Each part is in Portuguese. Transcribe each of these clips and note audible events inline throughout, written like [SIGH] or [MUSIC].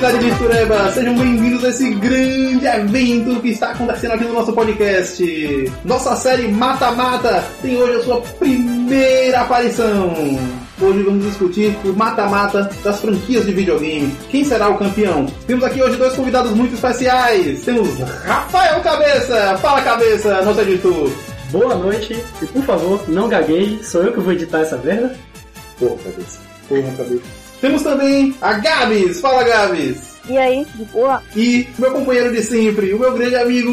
da comunidade de Tureba, sejam bem-vindos a esse grande evento que está acontecendo aqui no nosso podcast. Nossa série Mata Mata tem hoje a sua primeira aparição. Hoje vamos discutir o mata-mata das franquias de videogame. Quem será o campeão? Temos aqui hoje dois convidados muito especiais. Temos Rafael Cabeça. Fala, Cabeça, nosso editor. Boa noite e por favor, não gagueje, sou eu que vou editar essa merda. Porra, Cabeça. Porra, Cabeça. Temos também a Gabs. Fala, Gabs. E aí, de boa? E meu companheiro de sempre, o meu grande amigo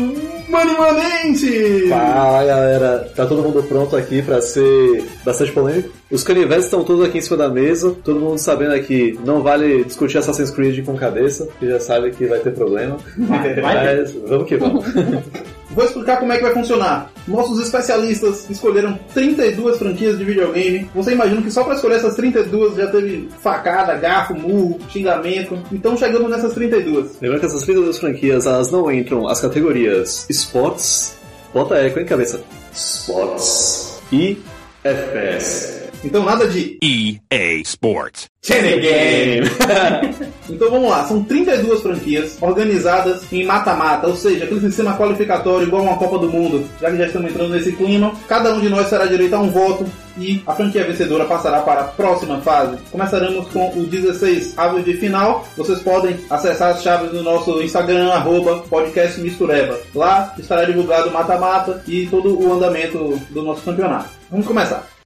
Mano Manente! Fala galera, tá todo mundo pronto aqui pra ser bastante polêmico? Os canivetes estão todos aqui em cima da mesa, todo mundo sabendo aqui, não vale discutir Assassin's Creed com cabeça, que já sabe que vai ter problema. Mas vamos que vamos. [LAUGHS] Vou explicar como é que vai funcionar. Nossos especialistas escolheram 32 franquias de videogame. Você imagina que só para escolher essas 32 já teve facada, garfo, murro, xingamento. Então chegamos nessas 32. Lembrando que essas 32 franquias, elas não entram as categorias Sports, bota eco em cabeça, Sports e FPS. Então nada de EA Sports. Game. [LAUGHS] então vamos lá, são 32 franquias organizadas em mata-mata, ou seja, aquele sistema qualificatório igual uma Copa do Mundo. Já que já estamos entrando nesse clima, cada um de nós terá direito a um voto e a franquia vencedora passará para a próxima fase. Começaremos com o 16 aves de final. Vocês podem acessar as chaves no nosso Instagram, arroba podcast Mistureba. Lá estará divulgado o mata-mata e todo o andamento do nosso campeonato. Vamos começar.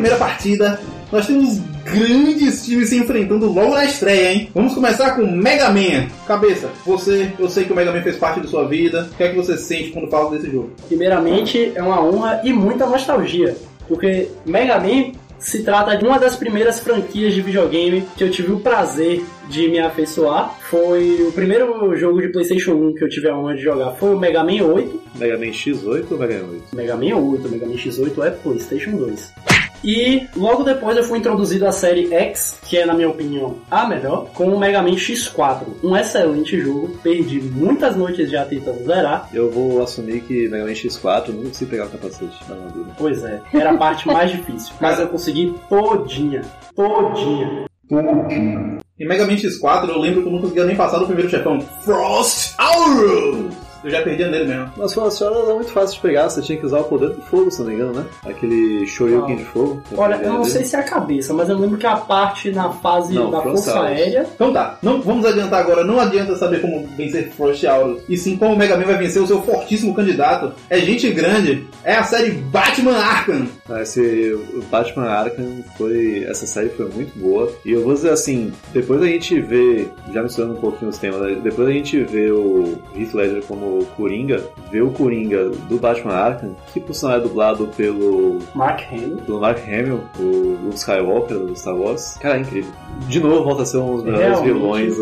Primeira partida, nós temos grandes times se enfrentando logo na estreia, hein? Vamos começar com Mega Man. Cabeça, você, eu sei que o Mega Man fez parte da sua vida. O que é que você sente quando fala desse jogo? Primeiramente, é uma honra e muita nostalgia, porque Mega Man se trata de uma das primeiras franquias de videogame que eu tive o prazer de me afeiçoar. Foi o primeiro jogo de PlayStation 1 que eu tive a honra de jogar. Foi o Mega Man 8. Mega Man X8 ou Mega Man 8? Mega Man 8, Mega Man X8 é PlayStation 2. E logo depois eu fui introduzido à série X, que é, na minha opinião, a melhor, com o Mega Man X4. Um excelente jogo, perdi muitas noites já tentando zerar. Eu vou assumir que Mega Man X4 eu não consegui pegar o capacete da armadura. Pois é, era a parte mais difícil, mas eu consegui todinha, todinha. Em Mega Man X4, eu lembro que eu não conseguia nem passar do primeiro chefão. Frost Aurus! Eu já perdia nele mesmo. Mas foi era muito fácil de pegar, você tinha que usar o poder do fogo, se não me engano, né? Aquele Shoryuken de fogo. Olha, eu não sei se é a cabeça, mas eu lembro que a parte na fase Não, da Frost Força Aurus. Aérea. Então tá, não, vamos adiantar agora. Não adianta saber como vencer Frost Aurus. E sim como o Mega Man vai vencer o seu fortíssimo candidato. É gente grande. É a série Batman Arkham. Ah, Esse Batman Arkham foi. Essa série foi muito boa. E eu vou dizer assim, depois da gente ver, já misturando um pouquinho os temas, né? depois da gente ver o Heath Ledger como Coringa, ver o Coringa do Batman Arkham, que por sinal é dublado pelo, Mark Hamill. pelo Mark Hamill, o Luke Skywalker do Star Wars. Cara, é incrível. De novo volta a ser um dos melhores Realmente. vilões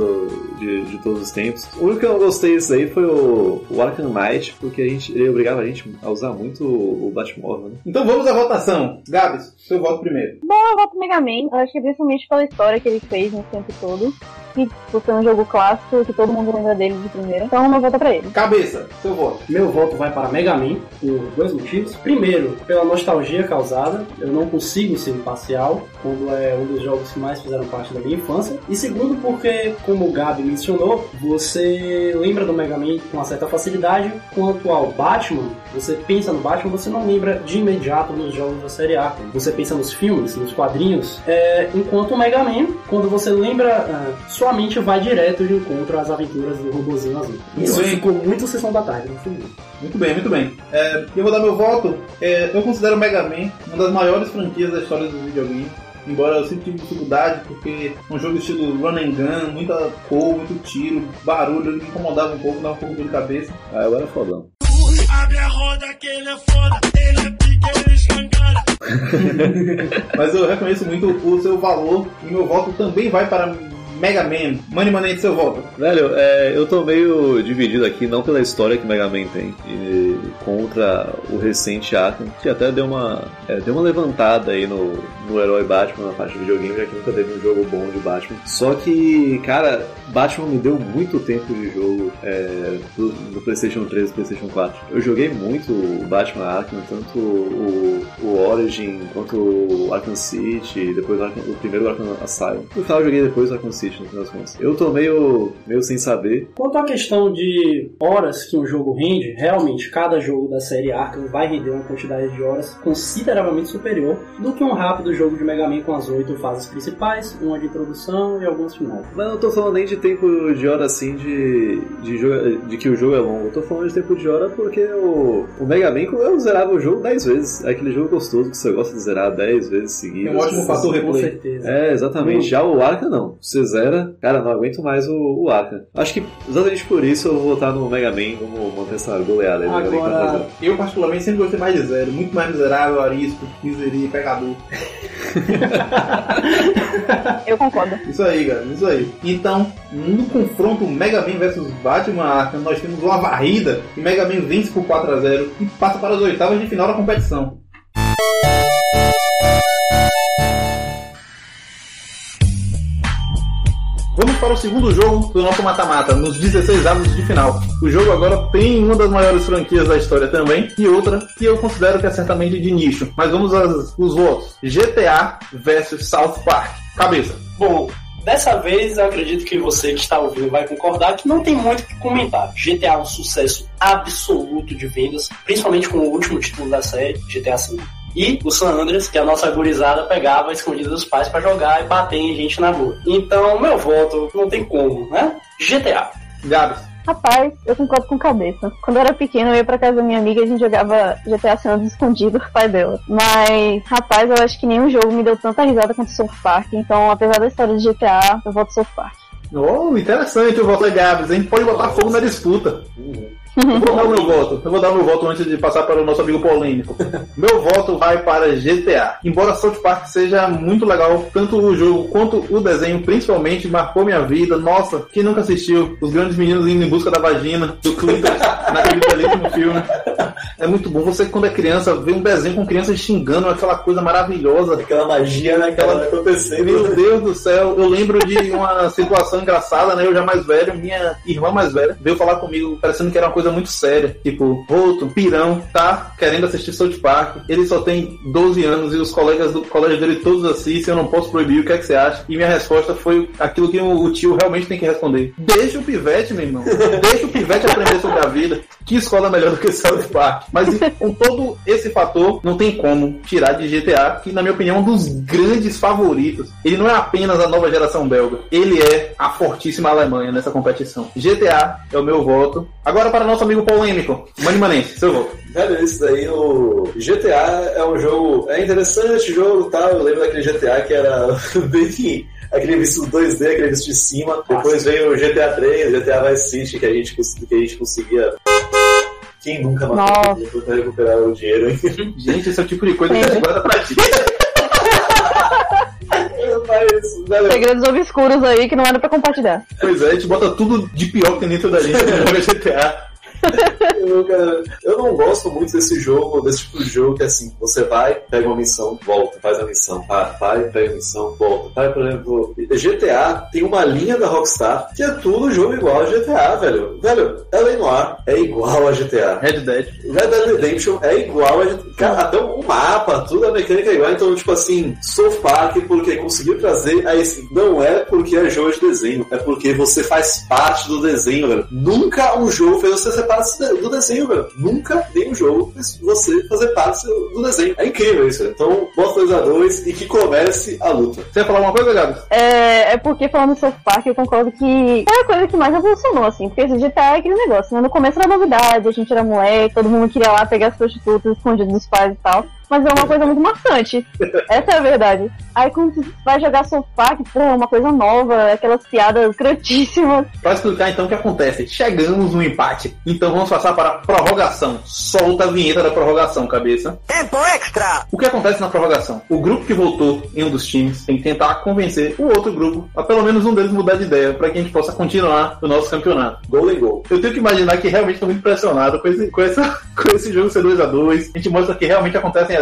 de, de todos os tempos. O único que eu não gostei disso aí foi o, o Arkham Knight, porque a gente, ele obrigava a gente a usar muito o Batmóvel, né? Então vamos à votação. Gabs, seu voto primeiro. Bom, eu voto Mega Man. Eu acho que principalmente pela história que ele fez nesse tempo todo. Que por ser um jogo clássico, que todo mundo lembra dele de primeira. Então meu voto é pra ele. Cabeça, seu voto. Meu voto vai para Mega Man por dois motivos. Primeiro, pela nostalgia causada. Eu não consigo ser imparcial quando é um dos jogos que mais fizeram parte da minha infância. E segundo, porque, como o Gabi mencionou, você lembra do Mega Man com uma certa facilidade. Quanto ao Batman, você pensa no Batman, você não lembra de imediato nos jogos da série Arkham. Você pensa nos filmes, nos quadrinhos. É, enquanto o Mega Man, quando você lembra, ah, sua mente vai direto de encontro às aventuras do robozinho azul. Isso bem. ficou muito sessão da tarde no filme. Muito bem, muito bem. É, eu vou dar meu voto. É, eu considero o Mega Man uma das maiores franquias da história do videogame. Embora eu sempre tive dificuldade, porque um jogo estilo run and gun, muita cor, muito tiro, barulho, ele me incomodava um pouco, dava um pouco de dor de cabeça. Ah, agora é fodão. Abre a roda que ele é foda, ele é pique, ele escangalha. [LAUGHS] Mas eu reconheço muito o seu valor e meu voto também vai para Mega Man. Money Money, seu voto. Velho, é, eu tô meio dividido aqui, não pela história que Mega Man tem, e contra o recente Arkham, que até deu uma, é, deu uma levantada aí no, no herói Batman na parte de videogame, já que nunca teve um jogo bom de Batman. Só que, cara, Batman me deu muito tempo de jogo é, do, do PlayStation 3 e PlayStation 4. Eu joguei muito o Batman Arkham, tanto o, o Origin quanto o Arkham City, depois o, Arkham, o primeiro Arkham Asylum. No final eu joguei depois o Arkham City, no final das contas. Eu tô meio, meio sem saber. Quanto à questão de horas que um jogo rende, realmente cada jogo da série Arkham vai render uma quantidade de horas consideravelmente superior do que um rápido jogo de Mega Man com as oito fases principais, uma de introdução e algumas finais. Mas eu não tô falando nem de tempo de hora assim de, de, jogo, de que o jogo é longo. Eu tô falando de tempo de hora porque o, o Mega Man eu zerava o jogo 10 vezes. É aquele jogo gostoso que você gosta de zerar 10 vezes seguidas. É um ótimo fator Com replay. certeza. É, exatamente. Já o Arca não. Você zera, cara, não aguento mais o, o Arca. Acho que exatamente por isso eu vou votar no Mega Man. Vamos manter essa goleada aí. Agora- 4 a 0. Eu, particularmente, sempre gostei mais de zero. Muito mais miserável, arisco, miseria, pecador. [LAUGHS] Eu concordo. Isso aí, cara, isso aí. Então, no confronto Mega Man vs Batman Arkham, nós temos uma varrida e Mega Man vence por 4 a 0 e passa para as oitavas de final da competição. Para o segundo jogo do nosso mata-mata, nos 16 avos de final. O jogo agora tem uma das maiores franquias da história também, e outra que eu considero que é certamente de nicho. Mas vamos aos os votos. GTA vs South Park. Cabeça. Bom, dessa vez eu acredito que você que está ouvindo vai concordar que não tem muito o que comentar. GTA é um sucesso absoluto de vendas, principalmente com o último título da série, GTA V. E o San Andreas, que a nossa gurizada pegava escondida dos pais pra jogar e bater em gente na rua. Então, meu voto não tem como, né? GTA. Gabs. Rapaz, eu concordo com cabeça. Quando eu era pequena, eu ia pra casa da minha amiga e a gente jogava GTA San Andreas escondido com o pai dela. Mas, rapaz, eu acho que nenhum jogo me deu tanta risada quanto South Park. Então, apesar da história de GTA, eu voto South Park. Oh, interessante o voto é Gabs, hein? Pode botar fogo na disputa. Eu vou dar o meu voto. Eu vou dar o meu voto antes de passar para o nosso amigo polêmico. Meu voto vai para GTA. Embora South Park seja muito legal, tanto o jogo quanto o desenho, principalmente, marcou minha vida. Nossa, quem nunca assistiu Os Grandes Meninos Indo em Busca da Vagina, do Clinton, naquele belíssimo filme. É muito bom. Você, quando é criança, vê um desenho com crianças xingando aquela coisa maravilhosa. Aquela magia, né, que ela acontecendo. Meu Deus do céu, eu lembro de uma situação engraçada, né? Eu já mais velho, minha irmã mais velha veio falar comigo, parecendo que era uma coisa muito séria. Tipo, Roto, Pirão, tá querendo assistir South Park. Ele só tem 12 anos e os colegas do colégio dele todos assistem, eu não posso proibir, o que é que você acha? E minha resposta foi aquilo que o tio realmente tem que responder. Deixa o pivete, meu irmão. Deixa o pivete aprender sobre a vida. Que escola melhor do que South Park? Mas com todo esse fator, não tem como tirar de GTA, que na minha opinião é um dos grandes favoritos. Ele não é apenas a nova geração belga, ele é a fortíssima Alemanha nessa competição. GTA é o meu voto. Agora para nosso amigo polêmico, Mani Manense, seu voto. Velho, isso daí, o GTA é um jogo. É interessante o jogo e tal. Eu lembro daquele GTA que era [LAUGHS] bem. Aquele visto 2D, aquele visto de cima. Depois veio o GTA 3, GTA Vice City, que a gente, que a gente conseguia. Quem nunca matou Nossa. dinheiro pra recuperar o dinheiro, hein? [LAUGHS] Gente, esse é o tipo de coisa que a gente guarda pra ti. Mas, velho, Segredos obscuros aí que não era pra compartilhar. Pois é, a gente bota tudo de pior que tem dentro da gente quando joga GTA. Eu, cara, eu não gosto muito desse jogo, desse tipo de jogo que é assim, você vai, pega uma missão, volta, faz a missão, vai, vai, pega a missão, volta. Vai, por exemplo, GTA tem uma linha da Rockstar que é tudo jogo igual a GTA, velho. Velho, LA Noir é igual a GTA. Red Dead. Red Dead Redemption é igual a GTA. Cara, até o mapa, tudo a mecânica é igual. Então, tipo assim, South Park, porque conseguiu trazer a esse. Não é porque é jogo de desenho, é porque você faz parte do desenho, velho. Nunca um jogo fez você parte do desenho, velho. Nunca nenhum jogo fez você fazer parte do desenho. É incrível isso, velho. Então, bota 2x2 e que comece a luta. Você ia falar uma coisa, Gabs? É, é porque falando do South Park, eu concordo que é a coisa que mais evolucionou, assim, porque esse GTA é aquele negócio, né? No começo era novidade, a gente era moleque, todo mundo queria lá pegar as prostitutas escondidas dos pais e tal. Mas é uma coisa muito maçante. [LAUGHS] Essa é a verdade. Aí quando você vai jogar South Park, pô, é uma coisa nova, aquelas piadas escrotíssimas. Pra explicar então o que acontece, chegamos no empate. Então vamos passar para a prorrogação. Solta a vinheta da prorrogação, cabeça. Tempo extra! O que acontece na prorrogação? O grupo que votou em um dos times tem que tentar convencer o outro grupo a pelo menos um deles mudar de ideia para que a gente possa continuar o nosso campeonato. Golden Goal. Eu tenho que imaginar que realmente estou muito impressionado com esse, com, essa, [LAUGHS] com esse jogo ser 2x2. A gente mostra que realmente acontecem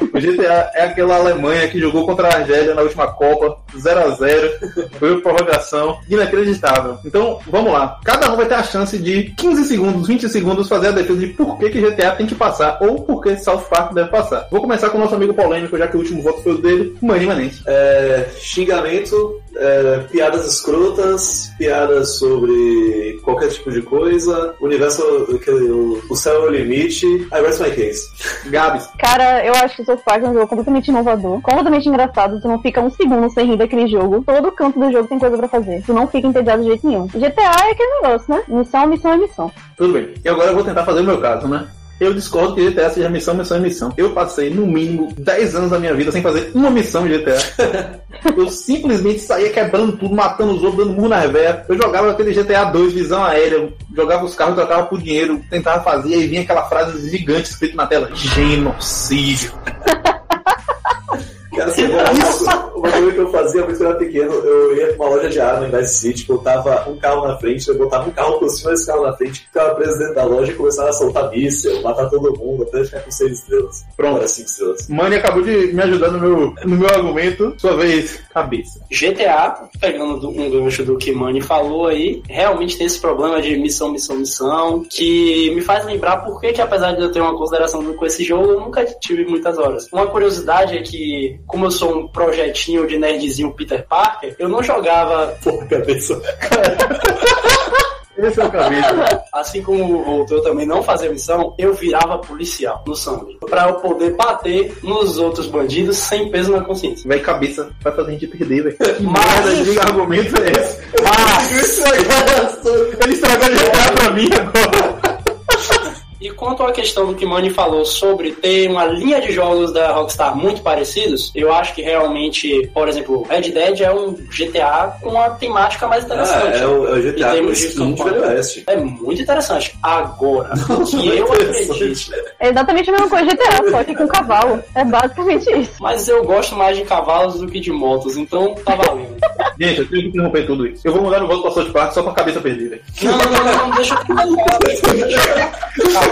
O GTA é aquela Alemanha que jogou contra a Argélia na última Copa, 0x0. Foi uma prorrogação inacreditável. Então, vamos lá. Cada um vai ter a chance de 15 segundos, 20 segundos fazer a defesa de por que, que GTA tem que passar ou por que South Park deve passar. Vou começar com o nosso amigo polêmico, já que o último voto foi o dele, Mani Manense. É, xingamento, é, piadas escrotas, piadas sobre qualquer tipo de coisa, universo, aquele, o, o céu é o limite, I rest my case. Gabs. Cara, eu acho que South Park é um jogo completamente inovador, completamente engraçado. Tu não fica um segundo sem rir daquele jogo. Todo canto do jogo tem coisa pra fazer. Tu não fica entediado de jeito nenhum. GTA é aquele negócio, né? Missão, missão é missão. Tudo bem. E agora eu vou tentar fazer o meu caso, né? Eu discordo que GTA seja missão, missão e missão. Eu passei, no mínimo, 10 anos da minha vida sem fazer uma missão de GTA. [LAUGHS] eu simplesmente saía quebrando tudo, matando os outros, dando murro na reversa. Eu jogava aquele GTA 2, visão aérea, jogava os carros, trocava por dinheiro, tentava fazer, e vinha aquela frase gigante escrita na tela: genocídio. [LAUGHS] Cara, isso, uma coisa que eu fazia muito quando eu era pequeno, eu ia pra uma loja de arma em Vice City, botava um carro na frente, eu botava um carro por cima desse carro na frente, ficava preso dentro da loja e começava a soltar míssil, matar todo mundo, até ficar com seis estrelas. Pronto. Era cinco estrelas. Mani acabou de me ajudar no meu, no meu argumento. Sua vez, cabeça. GTA, pegando do- um gancho do que Mani falou aí, realmente tem esse problema de missão, missão, missão, que me faz lembrar por que, que apesar de eu ter uma consideração com esse jogo, eu nunca tive muitas horas. Uma curiosidade é que, como eu sou um projetinho de nerdzinho Peter Parker, eu não jogava, Porra, cabeça. Esse é o cabeça. assim como o Voltou também não fazia missão, eu virava policial no sangue, pra eu poder bater nos outros bandidos sem peso na consciência. Vai cabeça, vai fazer a gente perder, velho. Mas- de argumento é esse? Ele estragou o GTA pra mim agora. E quanto à questão do que Mani falou sobre ter uma linha de jogos da Rockstar muito parecidos, eu acho que realmente, por exemplo, Red Dead é um GTA com uma temática mais Ah, interessante. é o, é o Em GTA com skin de Oeste. É muito interessante. Agora, [LAUGHS] o que eu acredito, É exatamente a mesma coisa de GTA, só que com cavalo. É basicamente isso. mas eu gosto mais de cavalos do que de motos, então tá valendo. [LAUGHS] Gente, eu tenho que interromper tudo isso. Eu vou mudar no voto pra South Park só com a cabeça perdida. Não, não, não, não, deixa eu [LAUGHS]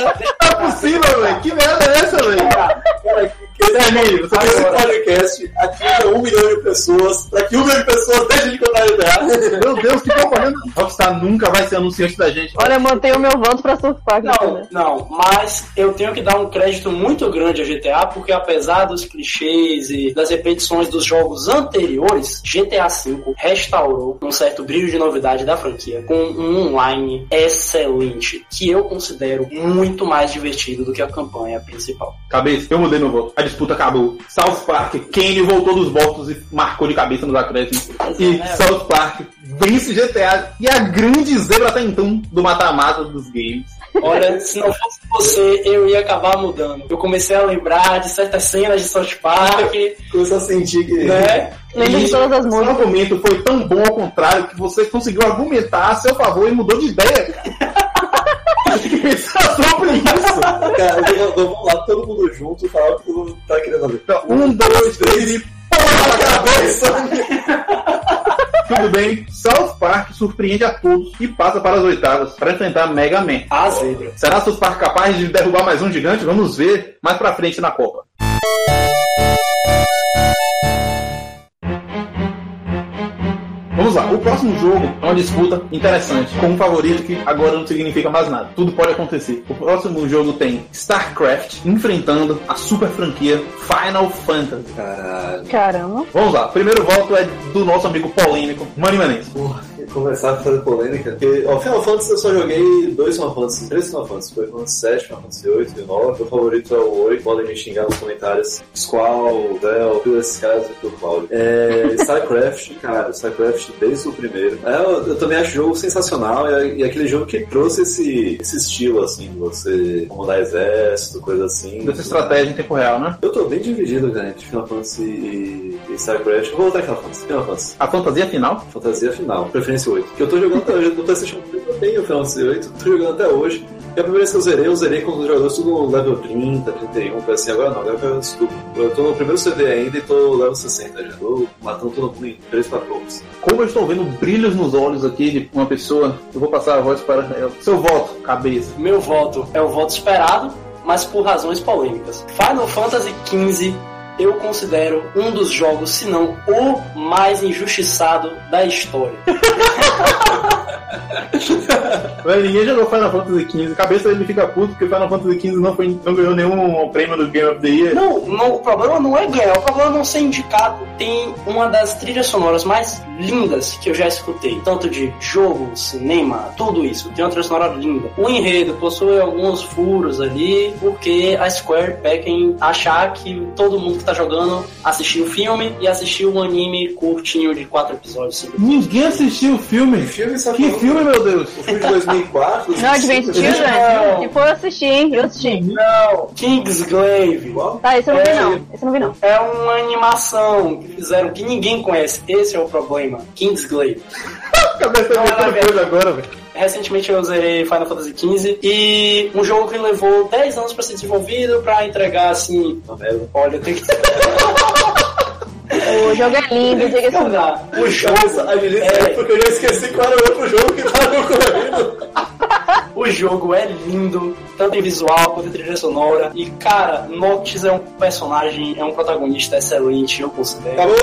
Não é possível, velho. Que merda é essa, velho? Termine, você Esse tem podcast atinge um milhão de pessoas. Daqui um milhão de pessoas, deixa de contar GTA. Meu Deus, que propaganda. Rockstar nunca vai ser anunciante da gente. Olha, eu mantenho o meu voto pra South Park. Não, entendeu? não, mas eu tenho que dar um crédito muito grande a GTA, porque apesar dos clichês e das repetições dos jogos anteriores, GTA V restaurou um certo brilho de novidade da franquia, com um online excelente, que eu considero muito mais divertido do que a campanha principal. Cabeça, eu mudei meu voto. A disputa acabou. South Park, Kane voltou dos votos e marcou de cabeça nos acréscimos. E É. South Park vence GTA. E a grande zebra até então do mata-mata dos games. Olha, se não fosse você, eu ia acabar mudando. Eu comecei a lembrar de certas cenas de South Park, Começou a sentir que. né? Lembra de todas as Seu argumento foi tão bom ao contrário que você conseguiu argumentar a seu favor e mudou de ideia. Tem que pensar sobre isso. Cara, eu vamos lá, todo mundo junto, falar o que todo mundo tá querendo ver. Então, um, dois, três e porra na cabeça! Tudo bem, South Park surpreende a todos e passa para as oitavas para enfrentar Mega Man. A zebra. Será South Park capaz de derrubar mais um gigante? Vamos ver mais pra frente na Copa. Vamos lá, o próximo jogo é uma disputa interessante, com um favorito que agora não significa mais nada. Tudo pode acontecer. O próximo jogo tem StarCraft enfrentando a super franquia Final Fantasy. Caralho. Caramba. Vamos lá, primeiro voto é do nosso amigo polêmico, Mani Manense. Porra, começar a fazer polêmica. Porque, ó, Final Fantasy eu só joguei dois Final Fantasy, três Final Fantasy. Foi Final Fantasy 7, Final Fantasy 8 e 9. Meu favorito é o 8. Podem me xingar nos comentários. Squall, Del, todos esses caras com áudio. É, StarCraft, [LAUGHS] cara, StarCraft desde o primeiro. É, eu, eu também acho o jogo sensacional e, e aquele jogo que trouxe esse, esse estilo, assim, você comandar exército, coisa assim. Dessa estratégia em tempo real, né? Eu tô bem dividido, cara, entre Final Fantasy e, e StarCraft. Eu vou voltar em Final Fantasy. Final Fantasy. A fantasia final. Fantasia final, preferência 8. Que eu tô jogando até hoje, no PlayStation 3 eu tenho o Final Fantasy 8, tô jogando até hoje. E a primeira vez que eu zerei, eu zerei com os jogadores tudo no level 30, 31, foi assim, agora não, agora eu isso tudo. Eu tô no primeiro CD ainda e tô level 60 já, tô matando todo mundo em 3 4 poucos. Como eu estou vendo brilhos nos olhos aqui de uma pessoa, eu vou passar a voz para ela. Seu voto, cabeça. Meu voto é o voto esperado, mas por razões polêmicas. Final Fantasy XV eu considero um dos jogos, se não o mais injustiçado da história. [LAUGHS] Velho, ninguém jogou Final Fantasy XV. Cabeça ele fica puto porque Final Fantasy XV não, foi, não ganhou nenhum prêmio do Game of the Year. Não, não, o problema não é ganhar, o problema é não ser indicado. Tem uma das trilhas sonoras mais lindas que eu já escutei, tanto de jogo, cinema, tudo isso. Tem uma trilha sonora linda. O enredo possui alguns furos ali, porque a Square peca em achar que todo mundo tá jogando assistiu o filme e assistiu um anime curtinho de quatro episódios. cinco Ninguém assistiu o filme. Que filme Que filme, meu Deus? O filme de 2004? Não, Advent Children? Se for eu assisti, hein? Eu assisti. Não, Kingsglaive. Tá, esse eu não vi É. não. Esse eu não vi não. É uma animação que fizeram que ninguém conhece. Esse é o problema. Kingsglaive. [LAUGHS] Cabeça Não, não, coisa agora, velho. Recentemente eu zerei Final Fantasy XV e um jogo que levou 10 anos pra ser desenvolvido pra entregar assim. Olha, tem que O jogo é lindo, diga assim. jogar. O jogo, Cabeça, agiliza É. porque eu já esqueci qual era o outro jogo que tava concorrendo. O jogo é lindo, tanto em visual quanto em trilha sonora. E cara, Noctis é um personagem, é um protagonista excelente, eu considero. Acabou,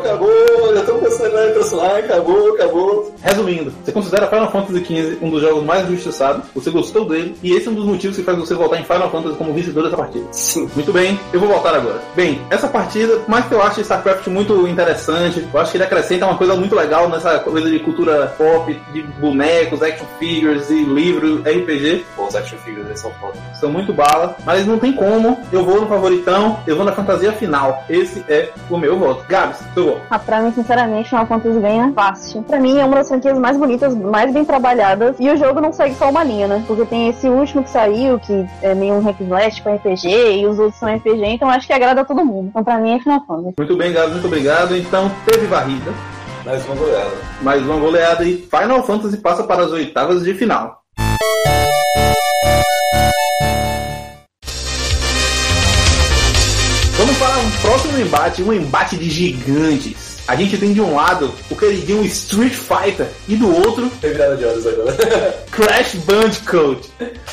acabou, já estamos pensando em personagem, acabou, acabou. Resumindo, você considera Final Fantasy XV um dos jogos mais injustiçados, você gostou dele, e esse é um dos motivos que faz você voltar em Final Fantasy como vencedor dessa partida. Sim. Muito bem, eu vou voltar agora. Bem, essa partida, por mais que eu ache StarCraft muito interessante, eu acho que ele acrescenta uma coisa muito legal nessa coisa de cultura pop, de bonecos, action figures e RPG. Pô, os action figures são foda. São muito bala, mas não tem como. Eu vou no favoritão, eu vou na fantasia final. Esse é o meu voto. Gabs, seu voto. Ah, pra mim, sinceramente, Final Fantasy ganha fácil. Pra mim, é uma das franquias mais bonitas, mais bem trabalhadas. E o jogo não segue só uma linha, né? Porque tem esse último que saiu, que é meio um hack slash com RPG, e os outros são RPG, então acho que agrada a todo mundo. Então, pra mim, é Final Fantasy. Muito bem, Gabs, muito obrigado. Então, teve varrida, Mais uma goleada. mais uma goleada e Final Fantasy passa para as oitavas de final. Vamos para um próximo embate, um embate de gigantes. A gente tem de um lado o queridinho Street Fighter e do outro Tem virada de olhos agora. [LAUGHS] Crash Bandicoot.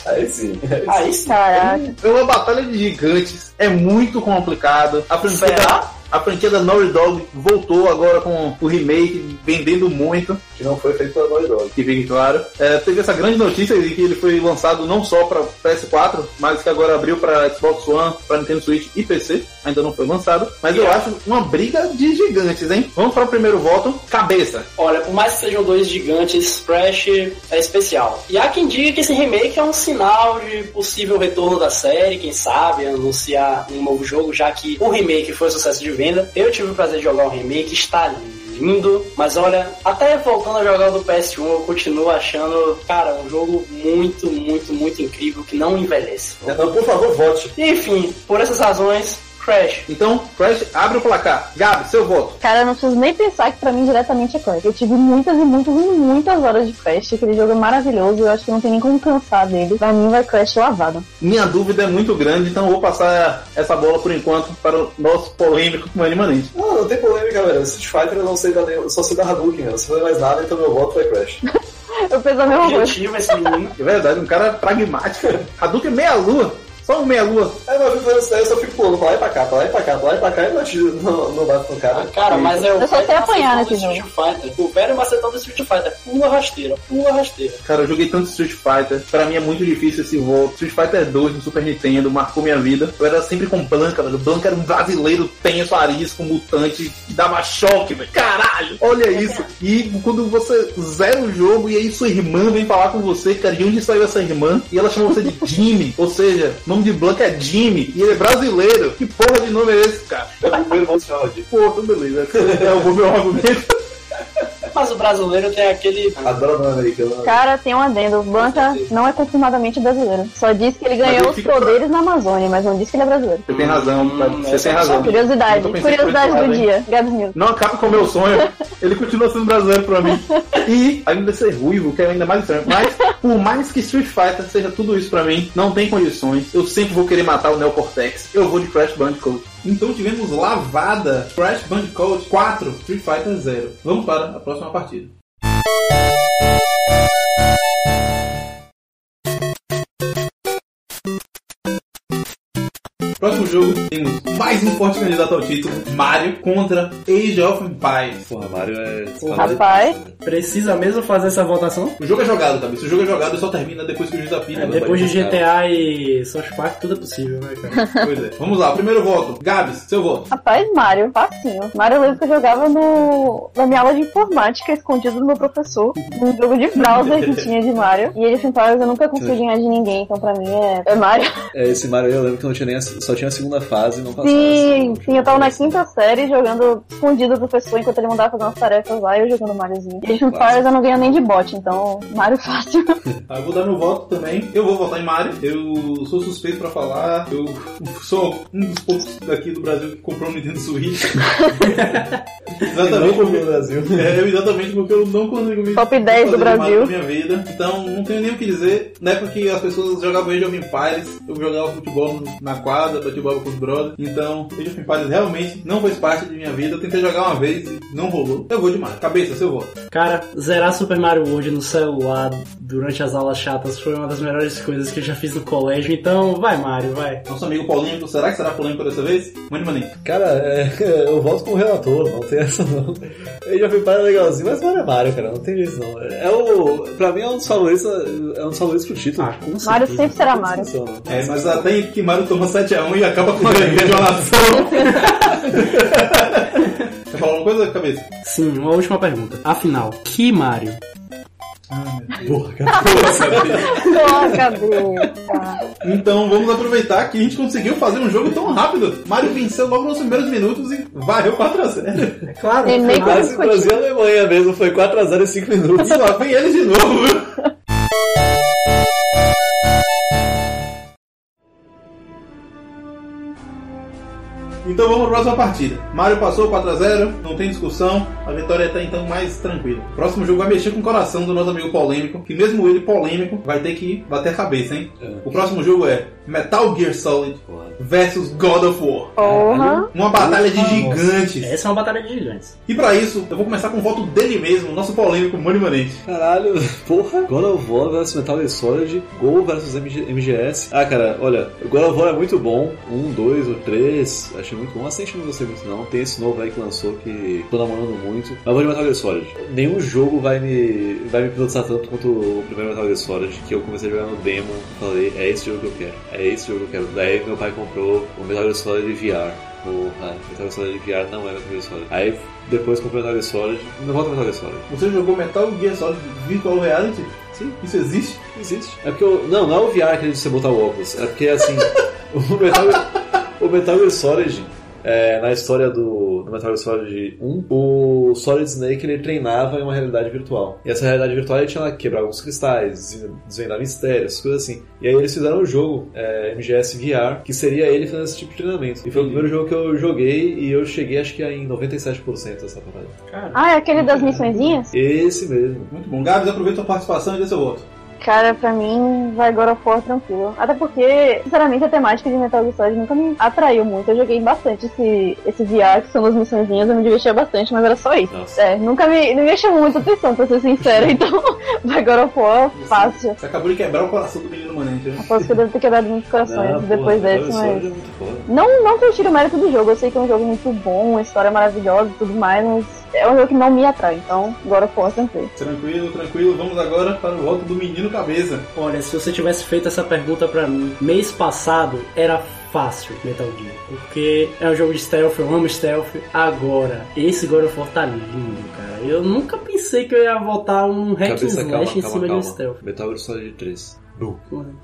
Aí sim. Aí sim. Caraca. É uma batalha de gigantes, é muito complicado. A franquia, da, a franquia da Naughty Dog voltou agora com o remake, vendendo muito. Que não foi feito pela Naughty Dog. que fique claro. É, teve essa grande notícia de que ele foi lançado não só para PS4, mas que agora abriu para Xbox One, para Nintendo Switch e PC. Ainda não foi lançado. Mas eu Yeah. acho uma briga de gigantes, hein? Vamos para o primeiro voto. Cabeça. Olha, por mais que sejam dois gigantes, Crash é especial. E há quem diga que esse remake é um sinal de possível retorno da série, quem sabe, anunciar um novo jogo, já que o remake foi um sucesso de venda. Eu tive o prazer de jogar o remake, está lindo, mas olha, até voltando a jogar o do PS1, eu continuo achando, cara, um jogo muito, muito, muito incrível, que não envelhece. Então, por favor, vote. Enfim, por essas razões, Crash. Então, Crash abre o placar. Gabi, seu voto. Cara, eu não preciso nem pensar que pra mim diretamente é Crash. Eu tive muitas e muitas e muitas horas de Crash. Aquele jogo é maravilhoso. Eu acho que não tem nem como cansar dele. Pra mim vai Crash lavado. Minha dúvida é muito grande, então eu vou passar essa bola por enquanto para o nosso polêmico Mano Imanente. Não, não tem polêmica, velho. Street Fighter eu não sei da, eu só sei da Hadouken, eu não sei mais nada, então meu voto vai Crash. [LAUGHS] Eu penso a mesma coisa. Objetivo esse menino. É verdade, um cara pragmático. Hadouken é meia lua. Só um meia lua. Aí uma vez fazendo isso daí, eu só fico pulando pra lá e pra cá, pra lá e pra cá, pra lá e pra cá e não, atiro- não, não bato no cara. Ah, cara, mas é o Eu só sei apanhar macetão nesse do Street Fighter. O velho macetão do Street Fighter. Pula rasteira, pula rasteira. Cara, eu joguei tanto Street Fighter. Pra mim é muito difícil esse voto. Street Fighter 2 no Super Nintendo marcou minha vida. Eu era sempre com Blanca, velho. Blanca era um brasileiro tenso, arisco, mutante, que dava choque, velho. Caralho! Olha isso. E quando você zera o jogo e aí sua irmã vem falar com você, cara, de onde saiu essa irmã? E ela chama você de Jimmy. Ou seja, nome de Blanca é Jimmy. E ele é brasileiro. Que porra de nome é esse, cara? Eu meu irmão se chama de. Pô, beleza. É o meu argumento. Mas o brasileiro tem aquele. Adoro o americano. Cara, tem um adendo. Blanca não é confirmadamente brasileiro. Só diz que ele ganhou ele os fica- poderes na Amazônia, mas não diz que ele é brasileiro. Você tem razão, você essa tem é razão. Curiosidade, curiosidade do dia. Gabs News. Não acaba com o meu sonho. Ele continua sendo brasileiro pra mim. E ainda ser ruivo, que é ainda mais estranho. Mas, por mais que Street Fighter seja tudo isso pra mim, não tem condições. Eu sempre vou querer matar o Neo Cortex. Eu vou de Crash Bandicoot. Então tivemos lavada Crash Bandicoot 4, Street Fighter 0. Vamos para a próxima partida. Próximo jogo, temos mais um forte candidato ao título, Mario contra Age of Empires. Porra, Mario é. Rapaz. Precisa mesmo fazer essa votação? O jogo é jogado, tá? Se o jogo é jogado, só termina depois que o juiz apita. É, depois de GTA e South Park, tudo é possível, né, cara? [LAUGHS] Pois é. Vamos lá, primeiro voto. Gabs, seu voto. Rapaz, Mario, facinho. Mario eu lembro que eu jogava no, na minha aula de informática, escondido do meu professor, num jogo de browser que tinha de Mario. E of Empires eu nunca consegui ganhar de ninguém, então pra mim é, é Mario. É, esse Mario aí eu lembro que não tinha nem a- só tinha a segunda fase e não passava. Sim, assim. sim, eu tava na quinta série jogando escondido do professor enquanto ele mandava fazer umas tarefas lá e eu jogando Mariozinho. E of Empires eu não ganho nem de bot, então Mario fácil. Tá, [LAUGHS] eu vou dar meu voto também. Eu vou votar em Mario. Eu sou suspeito pra falar. Eu sou um dos poucos daqui do Brasil que comprou um Nintendo Switch. [LAUGHS] exatamente Não porque no Brasil. É, exatamente porque eu não consigo me Top 10 do Brasil. na minha vida. Então não tenho nem o que dizer. Na época que as pessoas jogavam Age of Empires, eu jogava futebol na quadra, batia bola com os brothers. Então Age of Empires realmente não fez parte de minha vida. Eu tentei jogar uma vez e não rolou. Eu vou de Mario. Cabeça, seu voto. Cara, zerar Super Mario World no celular durante as aulas chatas foi uma das melhores coisas que eu já fiz no colégio, então vai Mario, vai. Nosso amigo polêmico, será que será polêmico dessa vez? Mande maninho. Cara, é, [LAUGHS] eu voto com o relator, não tem essa não. Ele já foi para legalzinho, mas Mario é Mario, cara, não tem jeito não. É o. Pra mim é um dos favoritos, é um dos favoritos pro título. Ah, com certeza. Mario sempre será Mario. É, mas até que Mario toma 7x1 e acaba com a nação. Quer falar alguma coisa, cabeça? Sim, uma última pergunta. Afinal, que Mario? Porra, [LAUGHS] cara. Boa, cabeça. Então vamos aproveitar que a gente conseguiu fazer um jogo tão rápido. Mario venceu logo nos primeiros minutos e varreu 4x0. É claro, Tem nem afinal- Quase Brasil e Alemanha mesmo, foi 4x0 em 5 minutos. E lá vem eles de novo. [LAUGHS] Então vamos para a próxima partida. Mario passou 4x0, não tem discussão. A vitória está então mais tranquila. O próximo jogo vai mexer com o coração do nosso amigo polêmico, que mesmo ele polêmico vai ter que bater a cabeça, hein? É. O próximo jogo é Metal Gear Solid versus God of War. Uma batalha de gigantes. Essa é uma batalha de gigantes. E pra isso, eu vou começar com o voto dele mesmo, nosso polêmico Money Manente. Caralho, [LAUGHS] porra. God of War vs Metal Gear Solid, Gol vs MG MGS. Ah, cara, olha, God of War é muito bom. Um, dois ou três, achei muito bom. Assente não gostei muito não. Tem esse novo aí que lançou que tô namorando muito. Mas eu vou de Metal Gear Solid. Nenhum jogo vai me, vai me hipnotizar tanto quanto o primeiro Metal Gear Solid, que eu comecei a jogar no demo e falei, é esse jogo que eu quero. É esse jogo que eu quero. Daí meu pai comprou o Metal Gear Solid VR. Porra, Metal Gear Solid VR não é Metal Gear Solid. Aí depois comprei o Metal Gear Solid. Não volta Metal Gear Solid. Você jogou Metal Gear Solid Virtual Reality? Sim. Isso existe? Existe. É porque eu, não, não é o VR que você botar o óculos. É porque assim, [LAUGHS] o Metal, o Metal Gear Solid, é, na história do, do Metal Gear Solid 1, o Solid Snake ele treinava em uma realidade virtual. E essa realidade virtual ele tinha lá que quebrar alguns cristais, des- desvendar mistérios, coisas assim. E aí eles fizeram o jogo é, MGS VR, que seria ele fazendo esse tipo de treinamento. E foi o primeiro jogo que eu joguei e eu cheguei acho que em 97% dessa parada. Cara, Ah, é aquele das missõezinhas? Esse mesmo. Muito bom. Gabs, aproveita a participação e dê seu voto. Cara, pra mim vai God of War tranquilo. Até porque, sinceramente, a temática de Metal Gear Solid nunca me atraiu muito. Eu joguei bastante esse, esse VR, que são as missõezinhas, eu me divertia bastante, mas era só isso. Nossa. É, nunca me, não me chamou muita atenção, pra ser sincera. [LAUGHS] Então, vai God of War fácil. Você acabou de quebrar o coração do menino manente, né? Aposto que eu devo ter quebrado muitos corações Não, depois porra, desse, mas. É. Não, não que eu tire o mérito do jogo, eu sei que é um jogo muito bom, uma história maravilhosa e tudo mais, mas é um jogo que não me atrai. Então, God of War tranquilo. Tranquilo, tranquilo. Vamos agora para o voto do menino cabeça. olha, se você tivesse feito essa pergunta pra mim mês passado, era fácil Metal Gear. Porque é um jogo de stealth, eu amo stealth. Agora, esse God of War tá lindo, cara. Eu nunca pensei que eu ia botar um hack and Cabeça, calma, slash em calma, cima de calma. um stealth. Metal Gear Solid 3.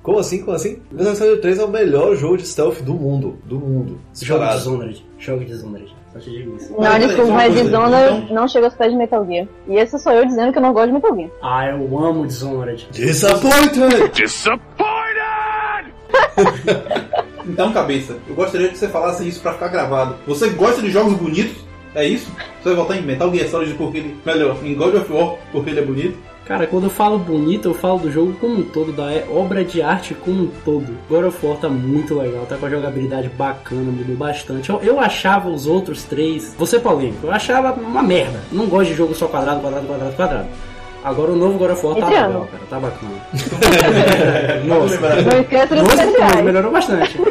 Como assim? Como assim? Metal Gear Solid 3 é o melhor jogo de stealth do mundo. Do mundo. Jogo. Dishonored. Jogo Dishonored. Faixa de. Não, Mas, desculpa, mas Dishonored então- não chega aos pés de Metal Gear. E esse sou eu dizendo que eu não gosto de Metal Gear. Ah, eu amo Dishonored. Disappointed! [LAUGHS] Então, cabeça, eu gostaria que você falasse isso pra ficar gravado. Você gosta de jogos bonitos? É isso? Você vai votar em Metal Gear Solid porque ele. Melhor, em God of War porque ele é bonito? Cara, quando eu falo bonito, eu falo do jogo como um todo, da é- obra de arte como um todo. God of War tá muito legal, tá com a jogabilidade bacana, mudou bastante. Eu, eu achava os outros três, ser polêmico, eu achava uma merda. Não gosto de jogo só quadrado, quadrado, quadrado, quadrado. Agora o novo God of War tá legal, ano. cara, tá bacana. [LAUGHS] [LAUGHS] Nossa, Não dos especiais. melhorou bastante.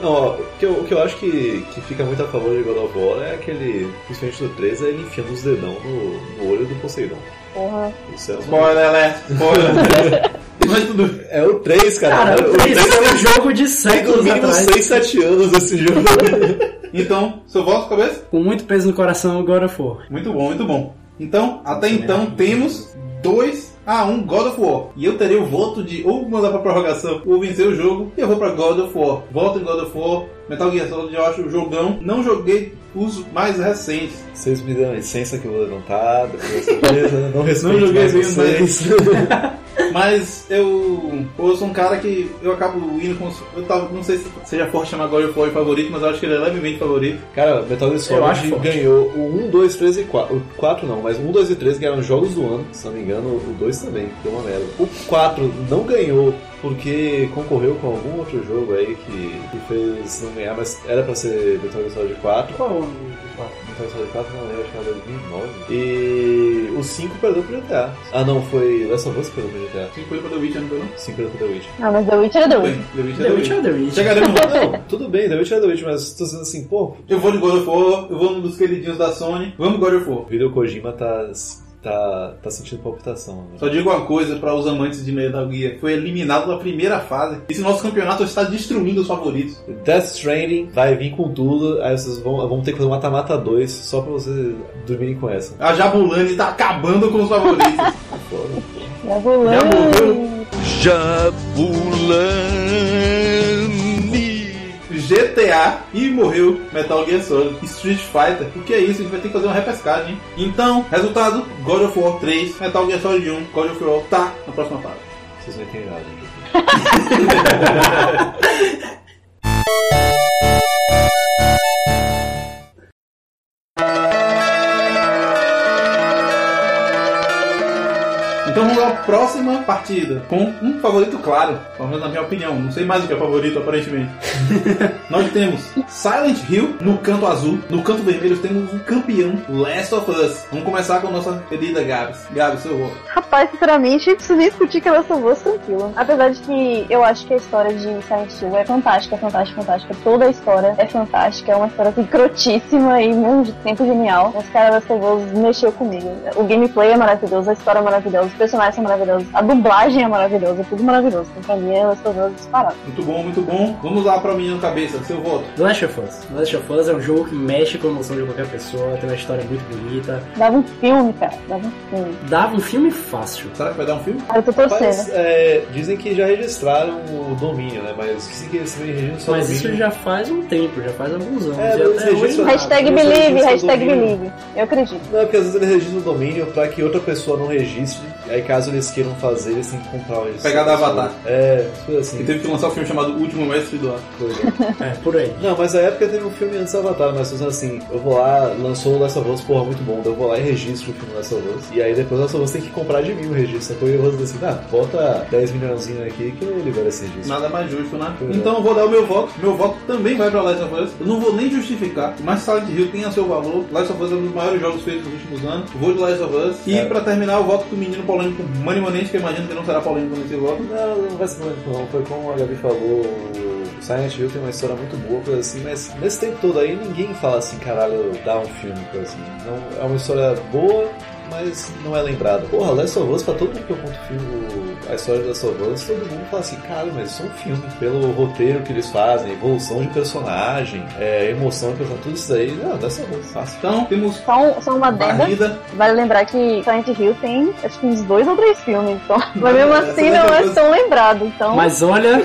Não, [LAUGHS] ó, o que, eu, o que eu acho que, que fica muito a favor de God of War é aquele, principalmente do 3, é ele enfiando os dedão no, no olho do Poseidon. Porra. É, Spoiler, alert! Spoiler! [LAUGHS] Mas tudo. é o 3, cara. Cara, o 3 é um jogo de Tem no séculos mínimo atrás. 6, 7 anos esse jogo. [LAUGHS] Então, seu voto, cabeça? Com muito peso no coração, of War. Muito bom, muito bom. Então, até então, temos 2 a 1 God of War. E eu terei o voto de ou mandar pra prorrogação ou vencer o jogo. E eu vou pra God of War. Voto em God of War. Metal Gear Solid eu acho jogão. Não joguei os mais recentes. Vocês me dão licença que eu vou levantar, depois beleza, não [LAUGHS] respeito Não joguei mais vocês. [LAUGHS] Mas eu, eu sou um cara que eu acabo indo com. Eu tava, não sei se seja forte chamar God of War de favorito, mas eu acho que ele é levemente favorito. Cara, Metal Gear Eu acho Solid ganhou o 1, 2, 3 e 4. O 4 não, mas o 1, 2 e 3 ganharam jogos do ano, se não me engano, o 2 também, deu uma merda. O 4 não ganhou porque concorreu com algum outro jogo aí que, que fez não ganhar, mas era pra ser Metal Gear Solid 4. Qual? Metal Gear Solid 4 não lembro, acho que era 2009. E o 5 perdeu pro GTA. Ah não, foi Last of Us que perdeu pro GTA. Sim, foi pra The Witcher, não foi não? 5 perdeu pro The Witch. Ah, mas The Witcher é The Bem, Witcher. The Witcher é The The Witcher é. The lá. Não, tudo bem, The Witch é The Witch, mas tô dizendo assim, pô, Eu vou de God of War, eu vou num dos queridinhos da Sony. Vamos God of War. o Hideo Kojima tá, tá, tá sentindo palpitação. Né? Só digo uma coisa para os amantes de Metal Gear. Foi eliminado na primeira fase. Esse nosso campeonato está destruindo os favoritos. Death Stranding vai vir com tudo, aí vocês vão, vão ter que fazer um mata-mata 2 só pra vocês dormirem com essa. A Jabulani está acabando com os favoritos. Já [LAUGHS] morreu. Jabulani. GTA e morreu Metal Gear Solid, Street Fighter. O que é isso? A gente vai ter que fazer uma repescagem. Então, resultado: God of War 3, Metal Gear Solid 1, God of War tá na próxima fase. Vocês não entendem nada, gente. [LAUGHS] próxima partida, com um favorito claro, pelo menos na minha opinião. Não sei mais o que é favorito, aparentemente. [LAUGHS] Nós temos Silent Hill no canto azul, no canto vermelho temos um campeão, Last of Us. Vamos começar com a nossa querida Gabs. Gabs, seu voto. Rapaz, sinceramente, preciso nem discutir que ela salvou tranquilo. Apesar de que eu acho que a história de Silent Hill é fantástica, fantástica, fantástica. Toda a história é fantástica, é uma história assim, crotíssima e de tempo genial. Os caras Last of Us mexeu comigo. O gameplay é maravilhoso, a história é maravilhosa, os personagens são maravilhosos, a dublagem é maravilhosa, tudo maravilhoso. Então pra mim é Last of Us disparado. Muito bom, muito bom. Vamos lá para o menino cabeça, seu voto. The Last of Us. The Last of Us é um jogo que mexe com a emoção de qualquer pessoa, tem uma história muito bonita. Dava um filme, cara, dava um filme. Dava um filme fácil. Será que vai dar um filme? Cara, eu tô torcendo. Mas, é, dizem que já registraram o domínio, né? Mas dizem que esse registro só Mas domínio. isso já faz um tempo, já faz alguns anos. É, registro- nada. Hashtag believe, se é hashtag domínio. believe. Eu acredito. Não, porque às vezes eles registram o domínio pra que outra pessoa não registre. Aí caso eles queiram fazer, eles têm que comprar o registro. Pegar da Avatar. É, coisa Que assim. teve que lançar um filme chamado O Último Mestre do Ar. Coisa. É, por aí. Não, mas na época teve um filme antes do Avatar, mas assim, eu vou lá, lançou o Last of Us, porra, muito bom, daí eu vou lá e registro o filme Last of Us. E aí depois o Last of Us tem que comprar de mim o registro. Sacou? E eu vou dizer assim, ah, bota 10 milhãozinho aqui que eu libero esse registro. Nada mais justo, né? Pois é. Então eu vou dar o meu voto. Meu voto também vai pra Last of Us. Eu não vou nem justificar, mas Silent Hill tem a seu valor. Last of Us é um dos maiores jogos feitos nos últimos anos. Vou de Last of Us. E É. pra terminar, eu voto do menino polêmico Mani Manente, que eu imagino que não será polêmico nesse voto. Não, não vai ser polêmico não. Foi como a Gabi falou, o Silent Hill tem uma história muito boa, coisa assim, mas nesse tempo todo aí ninguém fala assim, caralho, dá um filme, coisa assim. Não, é uma história boa mas não é lembrado. Porra, Last of Us, pra todo mundo que eu conto o filme, a história of Us, todo mundo fala assim, cara, mas isso é um filme. Pelo roteiro que eles fazem, evolução de personagem, é, emoção de personagem, tudo isso aí, não, of Us, fácil. Então, temos Só, um- só uma. Barrida. Vale lembrar que Silent Hill tem acho que uns dois ou três filmes, então. [LAUGHS] Mas mesmo Essa assim não é tão lembrado. Então, Mas olha,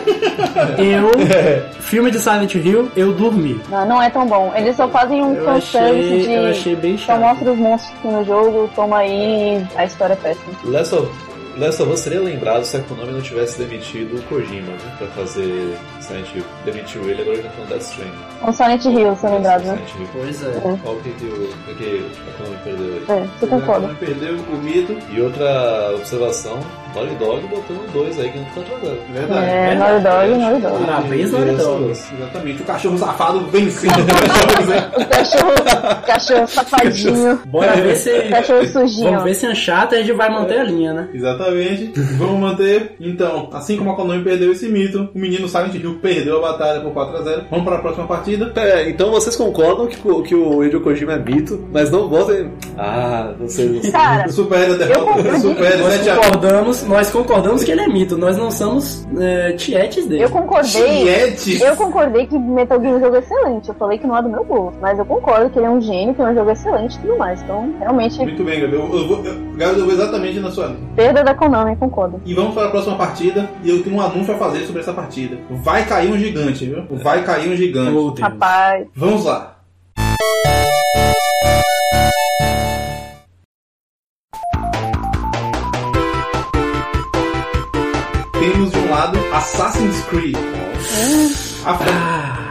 eu. [LAUGHS] Filme de Silent Hill, eu dormi. não, não é tão bom. Eles só fazem um fanservice de. eu achei bem Só chato. mostra os monstros no jogo, toma aí, a história é péssima. Last of, Last of Us seria lembrado se a Konami não tivesse demitido o Kojima, né, pra fazer Silent Hill. Demitiu ele, agora ele tá falando Death Stranding. Um Silent Hill, se eu lembrado, né? Silent Hill. Pois é. Qual que, que, o, que a Konami perdeu aí? É, você concorda. Não perdeu o mito. E outra observação, Naughty Dog botando dois aí que não tá jogando. Verdade. É, Naughty Dog, Naughty Dog. Parabéns, Naughty Dog. Exatamente. O cachorro safado vencendo né? [LAUGHS] O cachorro, cachorro safadinho, Bora ver se. cachorro sujinho. Vamos ver se Uncharted vai manter a linha, né? Exatamente. Vamos manter. Então, assim como a Konami perdeu esse mito, o menino Silent Hill perdeu a batalha por 4x0. Vamos para a próxima partida. É, então vocês concordam que, o- que o Hideo Kojima é mito, mas não votem. Ah, não sei. Não. Cara, [LAUGHS] Supera a derrota. Supera Nós 7 a 1. concordamos, nós concordamos que ele é mito, nós não somos é, tietes dele. eu concordei. Tiete. Eu concordei que Metal Gear é um jogo excelente. Eu falei que não é do meu gosto, mas eu concordo que ele é um gênio, que é um jogo excelente e tudo mais. Então, realmente, Muito bem, Gabriel. Eu eu, Gabriel, eu vou exatamente na sua linha. perda da Konami, concordo. E vamos para a próxima partida. E eu tenho um anúncio a fazer sobre essa partida. Vai cair um gigante, viu? Vai cair um gigante. Oh. Rapaz, Vamos lá. Temos de um lado Assassin's Creed. A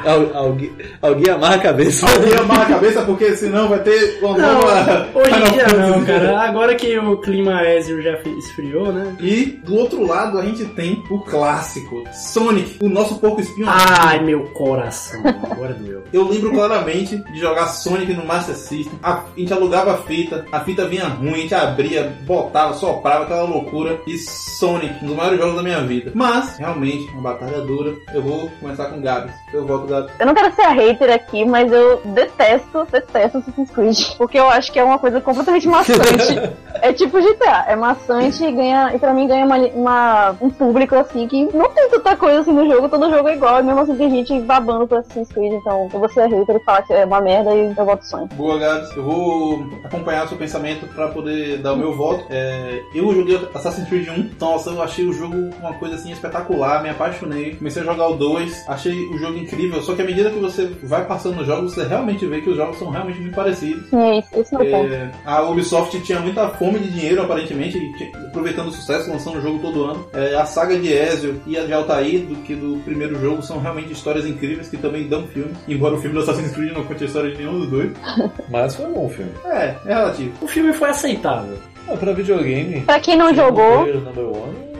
Ah, Al- alguém, alguém amarra a cabeça. Alguém amarra a cabeça porque senão vai ter uma não, nova. hoje em dia não, cara. Agora que o clima Ezio já esfriou, né? E do outro lado a gente tem o clássico Sonic, o nosso porco espinho. Ai, meu coração. Agora doeu. Eu lembro claramente de jogar Sonic no Master System. A, a gente alugava a fita, a fita vinha ruim, a gente abria, botava, soprava, aquela loucura. E Sonic, um dos maiores jogos da minha vida. Mas, realmente, uma batalha dura. Eu vou começar com Gabs. Eu voto Gabs. eu não quero ser a hater aqui, mas eu detesto, detesto Assassin's Creed. [LAUGHS] Porque eu acho que é uma coisa completamente maçante. [LAUGHS] é tipo GTA, é maçante e ganha. E pra mim ganha uma, uma- um público assim que não tem tanta coisa assim no jogo, todo jogo é igual, mesmo assim tem gente babando pro Assassin's Creed, então eu vou ser a hater e falar que é uma merda e eu voto Sonic. Boa, Gabs. Eu vou acompanhar o seu pensamento pra poder dar o meu voto. É, eu joguei Assassin's Creed 1. Nossa, eu achei o jogo uma coisa assim espetacular. Me apaixonei. Comecei a jogar o 2. Achei o jogo incrível. Só que à medida que você vai passando nos jogos, você realmente vê que os jogos são realmente muito parecidos. Sim, é esse é o. É, a Ubisoft tinha muita fome de dinheiro, aparentemente, aproveitando o sucesso, lançando o jogo todo ano. É, a saga de Ezio e a de Altair, do que do primeiro jogo, são realmente histórias incríveis que também dão filme. Embora o filme do Assassin's Creed não conte a história de nenhum dos dois. [LAUGHS] Mas foi um bom filme. É, é relativo. O filme foi aceitável. Ah, pra videogame. Pra quem não jogou, Player Number one, jogo.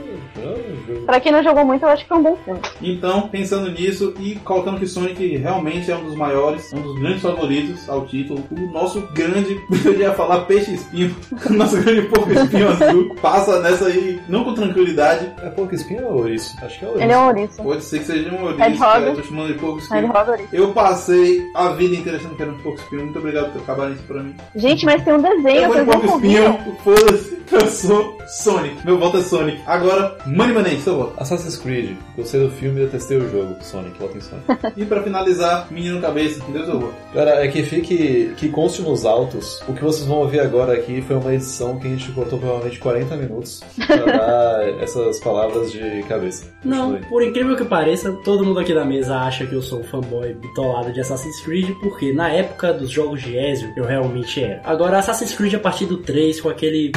Pra quem não jogou muito, eu acho que foi um bom filme. Então, pensando nisso e colocando que Sonic realmente é um dos maiores, é um dos grandes favoritos ao título, o nosso grande, [LAUGHS] eu ia falar peixe espinho, [LAUGHS] o nosso grande porco espinho azul, passa nessa aí, não com tranquilidade, É pouco espinho ou ouriço? Acho que é ouriço. Ele é um ouriço. pode ser que seja um ouriço, Hedgehog. cara, eu tô chamando de porco Ele espinho. roda ouriço. Eu passei a vida inteira achando que era um porco espinho, muito obrigado por acabarem isso pra mim. Gente, mas tem um desenho, Eu vou de vocês não porco conviram. espinho, foda-se, [LAUGHS] eu sou Sonic, meu voto é Sonic. Agora, Money Money, seu Assassin's Creed. Gostei do filme e detestei o jogo. Sonic, volta em Sonic. [LAUGHS] E pra finalizar, Menino Cabeça, Deus eu vou. Cara, é que fique que conste nos autos. O que vocês vão ouvir agora aqui foi uma edição que a gente cortou provavelmente 40 minutos pra [LAUGHS] dar essas palavras de cabeça. Não, Continue. por incrível que pareça, todo mundo aqui da mesa acha que eu sou um fanboy bitolado de Assassin's Creed, porque na época dos jogos de Ezio eu realmente era. Agora, Assassin's Creed a partir do 3, com aquele.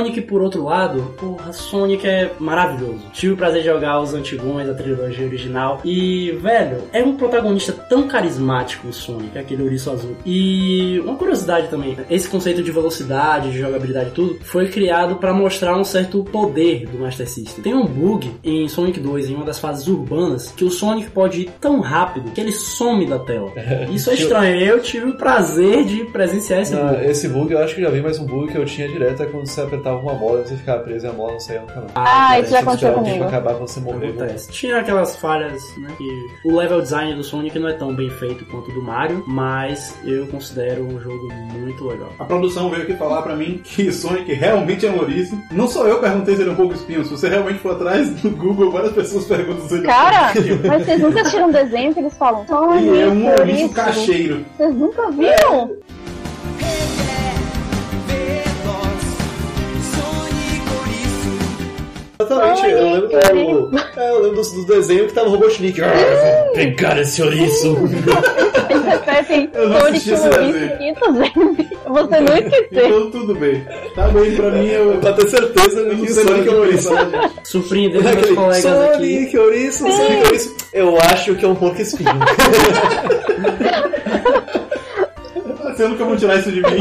Sonic, por outro lado, porra, Sonic é maravilhoso. Tive o prazer de jogar os antigões, a trilogia original. E, velho, é um protagonista tão carismático o Sonic, aquele ouriço azul. E uma curiosidade também, esse conceito de velocidade, de jogabilidade e tudo, foi criado pra mostrar um certo poder do Master System. Tem um bug em Sonic 2, em uma das fases urbanas, que o Sonic pode ir tão rápido que ele some da tela. [LAUGHS] Isso é estranho. Eu tive o prazer de presenciar esse bug. esse bug eu acho que já vi, mas um bug que eu tinha direto é quando você apertava uma mola, você ficava preso e a mola não saía nunca mais. Ah, isso já aconteceu esperar o tempo comigo. acabar você morrer. Acontece. Tinha aquelas falhas, né? Que o level design do Sonic não é tão bem feito quanto o do Mario, mas eu considero um jogo muito legal. A produção veio aqui falar pra mim que Sonic realmente é Maurício. Não sou eu que perguntei se ele é um pouco espinho. Se você realmente for atrás do Google, várias pessoas perguntam se ele é Cara, mas vocês nunca assistiram um desenho que eles falam Sonic, E é um Maurício. cacheiro. Vocês nunca viram? Exatamente, eu lembro, é, o, é, eu lembro do, do desenho que tava o Robotnik. Ah, pegar esse ouriço. Repetem [LAUGHS] Eu não Sonic assisti esse desenho. 500 vezes. Você não esqueceu. Então tudo bem. Tá bem pra mim, eu. Pra ter certeza que não o Sonic é o o que ouriço. Surpreendendo meus colegas aqui. Sonic, ouriço, Sonic, ouriço. Eu acho que é um porco espinho. [LAUGHS] Você nunca vão tirar isso de mim.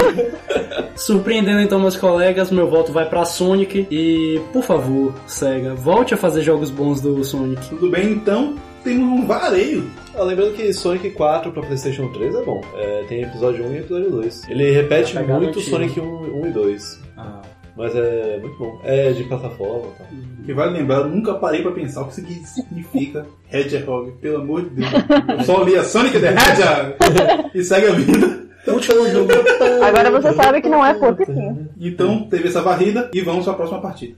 [LAUGHS] Surpreendendo então meus colegas, meu voto vai pra Sonic. E, por favor, SEGA, volte a fazer jogos bons do Sonic. Tudo bem, então temos um vareio. Ah, lembrando que Sonic 4 pra Playstation 3 é bom. É, tem episódio 1 e episódio 2. Ele repete muito. Sonic 1, 1 e 2. Ah, Mas é muito bom. É de plataforma e tal. E vale lembrar, eu nunca parei pra pensar o que significa Hedgehog, pelo amor de Deus. [LAUGHS] Eu só li a Sonic the Hedgehog [LAUGHS] e segue a vida. Último jogo. Agora você sabe que não é pouco sim. Então teve essa varrida e vamos para a próxima partida.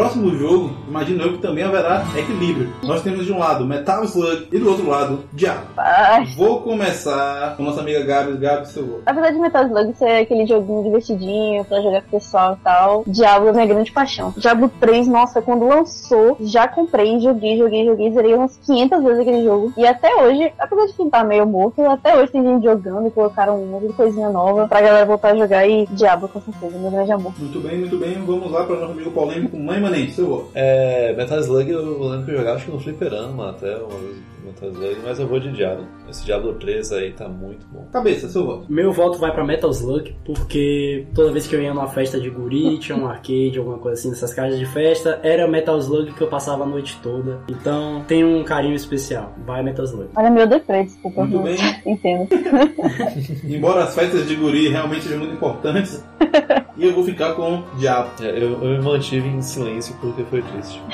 Próximo jogo, imagino eu que também haverá equilíbrio. Nós temos de um lado Metal Slug e do outro lado Diablo. Ai. Vou começar com nossa amiga Gabi. Gabi, seu voto. Apesar de Metal Slug ser aquele joguinho divertidinho pra jogar com o pessoal e tal, Diablo é minha grande paixão. Diablo 3, nossa, quando lançou, já comprei, joguei, joguei, joguei, zerei umas 500 vezes aquele jogo. E até hoje, apesar de ficar meio morto, até hoje tem gente jogando e colocaram um monte de coisinha nova pra galera voltar a jogar e Diablo com certeza, meu grande amor. Muito bem, muito bem. Vamos lá para o nosso amigo polêmico Mãe Manente, seu voto. É, Metal Slug eu lembro que eu jogava acho que no Fliperama até uma vez Metal Slug, mas eu vou de Diablo. Esse Diablo 3 aí tá muito bom. Cabeça, seu voto. Meu voto vai pra Metal Slug, porque toda vez que eu ia numa festa de guri, tinha um arcade, alguma coisa assim, nessas casas de festa, era Metal Slug que eu passava a noite toda. Então tem um carinho especial. Vai Metal Slug. Olha, meu deprê, desculpa. Muito bem. Entendo. [LAUGHS] Embora as festas de guri realmente sejam muito importantes, e eu vou ficar com Diablo. É, eu, eu me mantive em silêncio porque foi triste. [LAUGHS]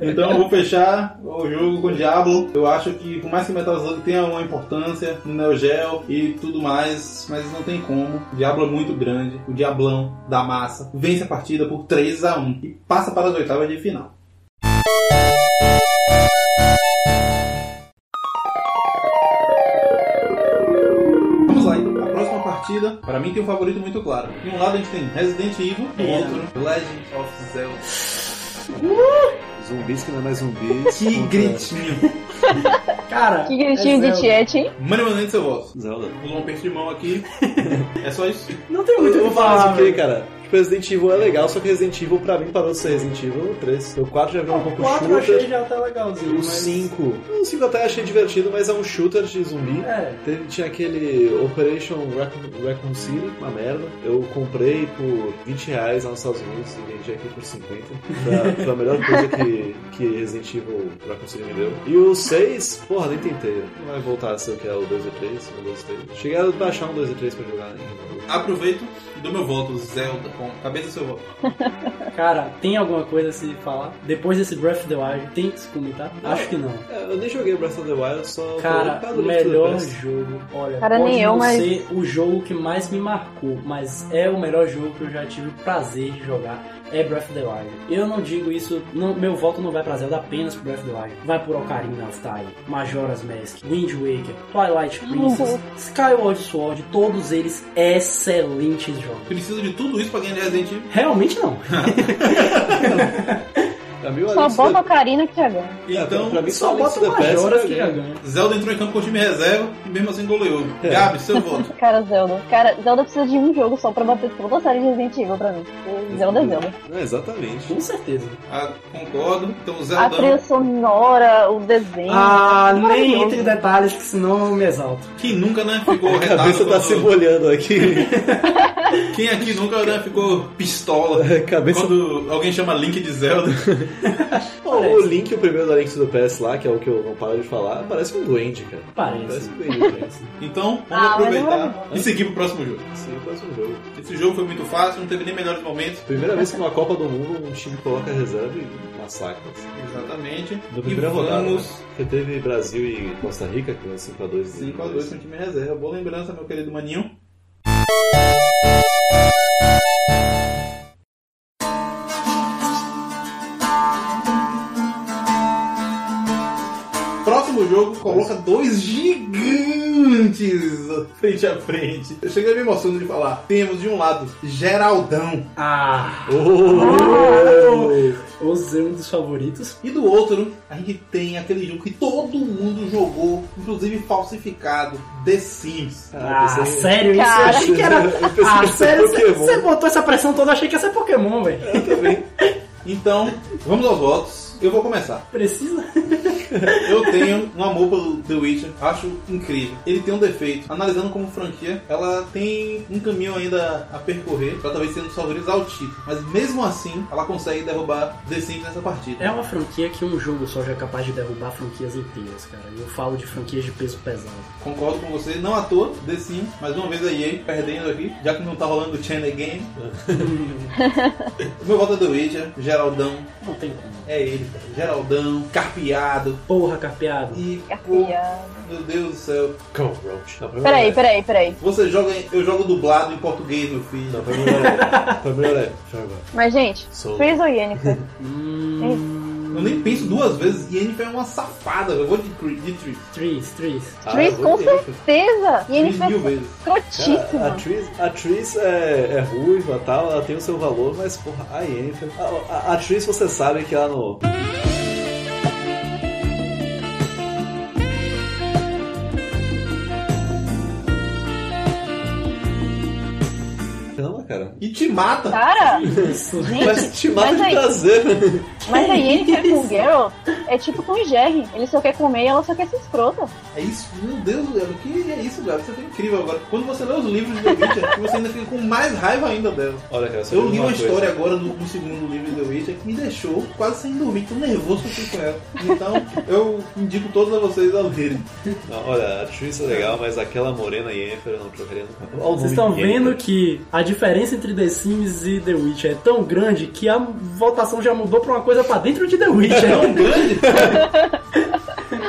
Então eu vou fechar o jogo com Diablo. Eu acho que por mais que Metal Slug tenha uma importância no Neo Geo e tudo mais, mas não tem como. O Diablo é muito grande. O Diablão da massa vence a partida por 3 a 1 e passa para as oitavas de final. Vamos lá, então. A próxima partida, para mim, tem um favorito muito claro. De um lado a gente tem Resident Evil, do outro Legend of Zelda. Zumbis que não é mais zumbis. [LAUGHS] Que contra gritinho! [LAUGHS] Cara, Que gritinho é de tiete, hein? Mano, mandando seu voto. Zelda. Usou um peixe de mão aqui. [LAUGHS] É só isso. Não tem muito Eu o vou que falar falar, assim, porque, velho. cara, tipo, Resident Evil é legal, só que Resident Evil pra mim parou de ser Resident Evil no 3. O 4 já virou um O pouco 4 eu achei shooter. já até legalzinho, O mas... 5. O 5 até achei divertido, mas é um shooter de zumbi. É, Teve- tinha aquele Operation Raccoon, Raccoon City, uma merda. Eu comprei por 20 reais lá nos Estados Unidos e vendi aqui por 50. Foi a melhor coisa que, que Resident Evil Raccoon City me deu. E o 6, porra, nem tentei. Não vai voltar a ser o que é o 2 e 3, o 2 e 3. Cheguei a baixar um 2 e 3 pra jogar ainda. Aproveito e dou meu voto, Zelda, com cabeça seu [LAUGHS] cara, tem alguma coisa a se falar? Depois desse Breath of the Wild, tem que se comentar? Acho que não. É, eu nem joguei Breath of the Wild, só Cara, o melhor jogo, olha, Cara, pode nem eu, não mas- ser o jogo que mais me marcou, mas é o melhor jogo que eu já tive o prazer de jogar, é Breath of the Wild. Eu não digo isso, não- meu voto não vai pra Zelda apenas pro Breath of the Wild, vai por Ocarina of Time, Majora's Mask, Wind Waker, Twilight Princess, Skyward Sword, todos eles excelentes jogos. Preciso de tudo isso pra ganhar de Resident Evil. Realmente não. [LAUGHS] Mim, o Só Alex bota a Karina que já ganha. É, Então, pra mim, Só Alex bota Majoras pra que já ganha. Zelda entrou em campo com o time reserva e mesmo assim goleou. Gabi, seu [LAUGHS] voto. Cara, Zelda. Cara, Zelda precisa de um jogo só pra bater toda a série de Resident Evil pra mim. Zelda é Zelda. É, exatamente. Com certeza. Ah, concordo. Então, A Zelda. trilha sonora, o desenho. Ah, nem entre em detalhes que senão eu me exalto. Que nunca, né? Ficou [LAUGHS] A cabeça tá se molhando aqui. Quem aqui nunca né, ficou pistola [LAUGHS] Cabeça quando alguém chama Link de Zelda? [LAUGHS] O Link, o primeiro da Link the Past lá, que é o que eu não paro de falar, parece um duende, cara. Parece. Parece um duende. parece. [LAUGHS] Então, vamos Ah, é aproveitar maravilhoso. e seguir pro próximo jogo. Sim, parece um jogo. Esse jogo foi muito fácil, não teve nem melhores momentos. Primeira vez que numa Copa do Mundo um time coloca reserva e massacra. assim. Exatamente. E primeira rodada, né? vamos Porque teve Brasil e Costa Rica, que foi 5x2. 5x2 com time reserva. Boa lembrança, meu querido maninho. Jogo coloca dois gigantes [LAUGHS] frente a frente. Eu cheguei me emocionando de falar. Temos de um lado Geraldão Ah, Oh! os um dos favoritos. e do outro a gente tem aquele jogo que todo mundo jogou, inclusive falsificado, The Sims. Ah, eu pensei- sério? Isso? Eu Cara. achei que era. [LAUGHS] Eu Ah, sério? Você botou essa pressão toda, eu achei que ia ser Pokémon, velho. Então, vamos aos votos. Eu vou começar. Precisa? [LAUGHS] Eu tenho um amor pelo The Witcher, acho incrível. Ele tem um defeito. Analisando como franquia, ela tem um caminho ainda a percorrer pra talvez ser um dos favoritos ao título. Mas mesmo assim, ela consegue derrubar The Sims nessa partida. É uma franquia que um jogo só já é capaz de derrubar franquias inteiras, cara. E eu falo de franquias de peso pesado. Concordo com você, não à toa, The Sims, mais uma vez a EA perdendo aqui, já que não tá rolando o Channel Game. o [LAUGHS] meu voto é The Witcher, Geraldão, Não tem como. é ele, cara. Geraldão, carpeado. Porra, carpeado. E, pô, Carpeado. meu Deus do céu. Go, Roach. Peraí, peraí, peraí. Você joga, em- eu jogo dublado em português, meu filho. Não, foi melhor é. Melhor é. Mas, gente, Sou- Freeze ou Yennefer? [LAUGHS] Hum. Eu nem penso duas vezes. Yennefer é uma safada. Eu vou de. Ah, Tris, eu vou com certeza! Yennefer mil é vezes. Cara, a escrotíssima. Tris, a Tris é, é ruiva e tal, ela tem o seu valor, mas porra, a Yennefer. A, a, a Tris você sabe que ela no. Cara. E te mata. Cara, [LAUGHS] Isso. gente, Mas te mata mas de aí, prazer. mas a Yennefer [LAUGHS] com o Geralt é tipo com o Jerry. Ele só quer comer e ela só quer ser escrota. É isso. Meu Deus, o que é isso, cara? Você foi incrível agora. Quando você lê os livros de The Witcher, [LAUGHS] você ainda fica com mais raiva ainda dela. Olha, cara, Eu li uma coisa. história agora no, no segundo livro de The Witcher que me deixou quase sem dormir, tão nervoso que eu fiquei com ela. Então, eu indico todos a vocês a lerem. Não, olha, a Tris é legal, mas aquela morena Yennefer eu não trocaria nunca. Vocês estão vendo que a diferença entre The Sims e The Witcher é tão grande que a votação já mudou pra uma coisa pra dentro de The Witcher. Tão [LAUGHS] grande.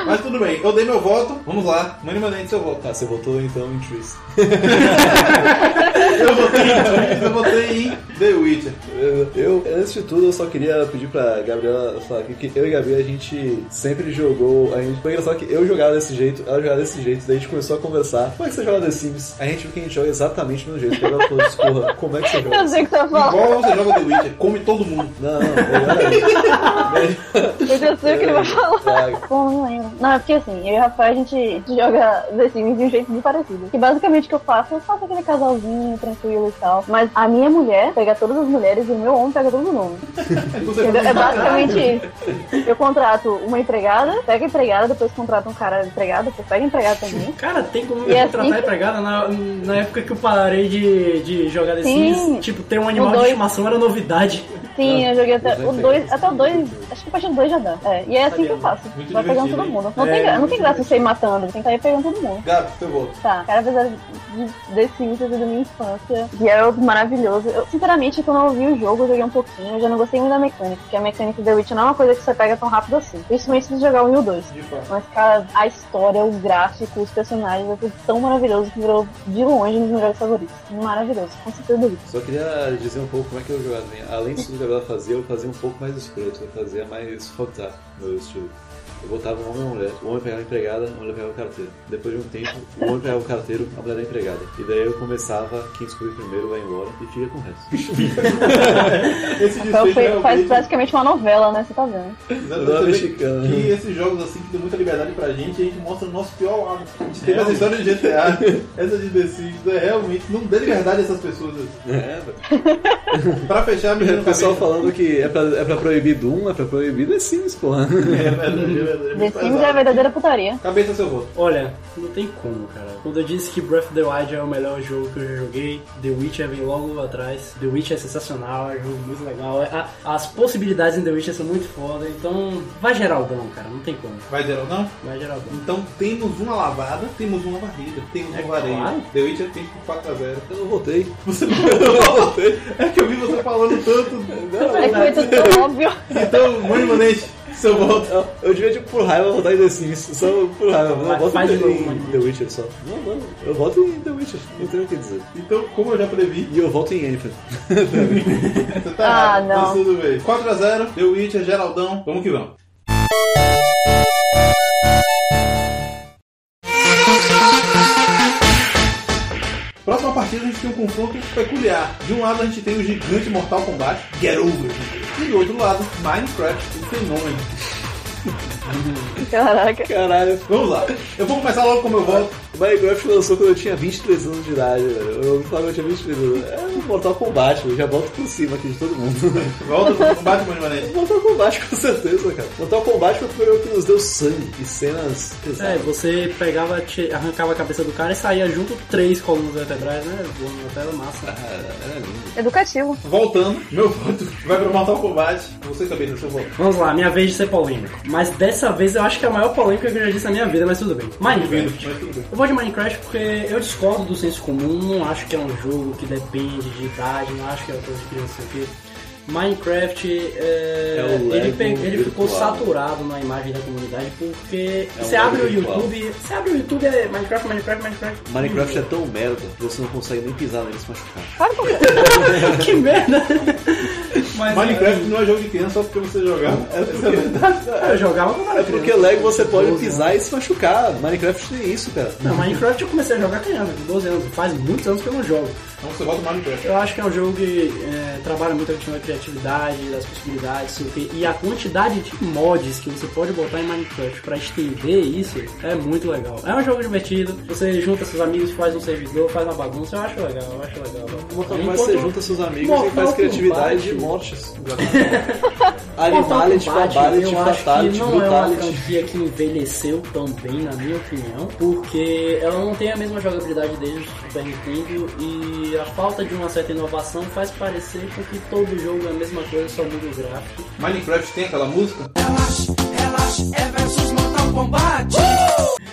Mas tudo bem, eu dei meu voto. Vamos lá, mandei seu voto. Tá, você votou então em Tris. [LAUGHS] Eu votei em Trees, eu votei em The Witcher. Eu, antes de tudo, eu só queria pedir pra Gabriela falar aqui que eu e a Gabi, a gente sempre jogou. A gente, foi engraçado que eu jogava desse jeito, ela jogava desse jeito, daí a gente começou a conversar. Como é que você joga The Sims? A gente viu que a gente joga exatamente do mesmo jeito. Ela falou, porra, como é que você joga? Eu sei o que você vai falar. Igual você joga The Witcher, come todo mundo. Não, não, melhor Eu já sei o que ele vai falar. é. Pô, não lembro. Não, é porque assim, eu e o Rafael a gente joga The Sims de um jeito muito parecido. Que basicamente o que eu faço, eu faço aquele casalzinho tranquilo e tal. Mas a minha mulher pega todas as mulheres e o meu homem pega todo mundo. [LAUGHS] É basicamente isso. Eu contrato uma empregada, pega a empregada, depois contrato um cara empregado, depois pega a empregada também. Cara, tem como E eu assim contratar que- empregada na, na época que eu parei de, de jogar Sim. Tipo, ter um animal de dois. estimação era novidade. Sim, eu joguei até o 2, até o 2, acho que a partir do 2 já dá. É, e é assim que eu faço. Muito Vai pegando todo mundo. Não, É, tem, gra- não tem graça você ir matando, tem que ir pegando todo mundo. Seu voto. Tá, cara, apesar de The Sims da minha infância, Geralt maravilhoso. Eu, sinceramente, quando eu vi o jogo, eu joguei um pouquinho, eu já não gostei muito da mecânica, porque a mecânica do The Witch não é uma coisa que você pega tão rápido assim. Principalmente se você jogar o 1 e o 2. De fato. Mas, cara, a história, o gráfico, os personagens, é tudo tão maravilhoso que virou de longe um dos meus jogos favoritos. Maravilhoso, com certeza. Só queria dizer um pouco como é que eu jogava. Além disso que a Gabriela fazia, eu fazia um pouco mais escroto, eu fazia mais up no meu estilo. Eu botava um homem e uma mulher, o homem pegava a empregada, a mulher pegava o carteiro. Depois de um tempo, o homem pegava o carteiro, a mulher era a empregada. E daí eu começava, quem descobrir primeiro vai embora e fica com o resto. [LAUGHS] Esse Então foi, faz realmente... praticamente uma novela, né? Você tá vendo? Exatamente. Mexicana. Que esses jogos assim que dão muita liberdade pra gente, a gente mostra o nosso pior lado. A gente teve essa história de GTA, [LAUGHS] essa de The Sims, é realmente não dê liberdade a essas pessoas. É, velho. [LAUGHS] Pra fechar, menino O pessoal cabeça. falando que é pra, é pra proibir Doom, é pra proibir The Sims, porra. É verdade, é velho. É The Sims é a verdadeira putaria. Cabeça seu voto. Olha, não tem como, cara. Quando eu disse que Breath of the Wild é o melhor jogo que eu já joguei, The Witcher vem logo atrás. The Witcher é sensacional, é um jogo muito legal. É- a- as possibilidades em The Witcher são muito foda, então vai Geraldão, cara, não tem como. Vai geral não? Vai Geraldão. Então temos uma lavada, temos uma varrida, temos É um varejo. claro. The Witcher tem por 4x0. Eu não votei. Você [LAUGHS] não votei. É que eu vi você falando tanto. É que foi tudo tão óbvio. Então, Mãe Manete, voto. Eu, eu devia, tipo, por raiva, votar em The Sims. Só por raiva. Eu faz em, novo, em. The Witcher só. Não, não. Eu voto em The Witcher. Não tenho o que dizer. Então, como eu já previ, E eu voto em [LAUGHS] você tá Ah, errado. não. Mas tudo bem. 4x0, The Witcher, Geraldão. Vamos que vamos. Próxima partida a gente tem um confronto peculiar. De um lado a gente tem o gigante Mortal Kombat, Get Over. E do outro lado, Minecraft, o fenômeno. Caraca. Caralho. Vamos lá. Eu vou começar logo com o meu voto. Minecraft lançou quando eu tinha 23 anos de idade, velho. Eu ouvi falar que eu tinha 23 anos. É um Mortal Kombat, eu já boto por cima aqui de todo mundo. [LAUGHS] Volta pro combate, Mãe Manete. Mortal Kombat, com certeza, cara. Mortal Kombat foi o primeiro que nos deu sangue e cenas É, pesadas. você pegava, arrancava a cabeça do cara e saía junto três colunas vertebrais, né? Voando na tela, massa. Ah, era lindo. Educativo. Voltando, meu voto vai pro Mortal Kombat. Você também no seu voto. Vamos lá, minha vez de ser polêmico. Mas dessa vez eu acho que é a maior polêmica que eu já disse na minha vida, mas tudo bem. Minecraft. Mas tudo bem. Vou de Minecraft porque eu discordo do senso comum, não acho que é um jogo que depende de idade, não acho que é uma coisa de criança aqui. Minecraft, é, É ele, ele ficou saturado na imagem da comunidade porque É você um abre o. YouTube, você abre o YouTube é Minecraft, Minecraft, Minecraft. Minecraft é tão merda que você não consegue nem pisar nele e se machucar. [LAUGHS] Que merda! Mas, Minecraft não é jogo de criança só porque você jogava. É a [LAUGHS] verdade. é, eu jogava quando era É porque. Lego você pode 12 pisar e se machucar. Minecraft tem isso, cara. Não, Minecraft eu comecei a jogar criança, com 12 anos. Faz muitos anos que eu não jogo. Então você vota Minecraft. Eu acho que é um jogo que é, trabalha muito a questão da criatividade, das possibilidades, sei o quê. e a quantidade de mods que você pode botar em Minecraft pra estender isso é muito legal. É um jogo divertido, você junta seus amigos, faz um servidor, faz uma bagunça, eu acho legal, eu acho legal. Mortal Enquanto- Kombat você junta seus amigos Mortal e faz criatividade de mortes. [LAUGHS] Animality, Fatality, Fatality, não é uma Brutality. franquia que envelheceu tão bem, na minha opinião, porque ela não tem a mesma jogabilidade desde o Super Nintendo e a falta de uma certa inovação faz parecer com que todo jogo é a mesma coisa, só muda o gráfico. Minecraft tem aquela música? Relaxa, relaxa, é versus Mortal Kombat. [LAUGHS]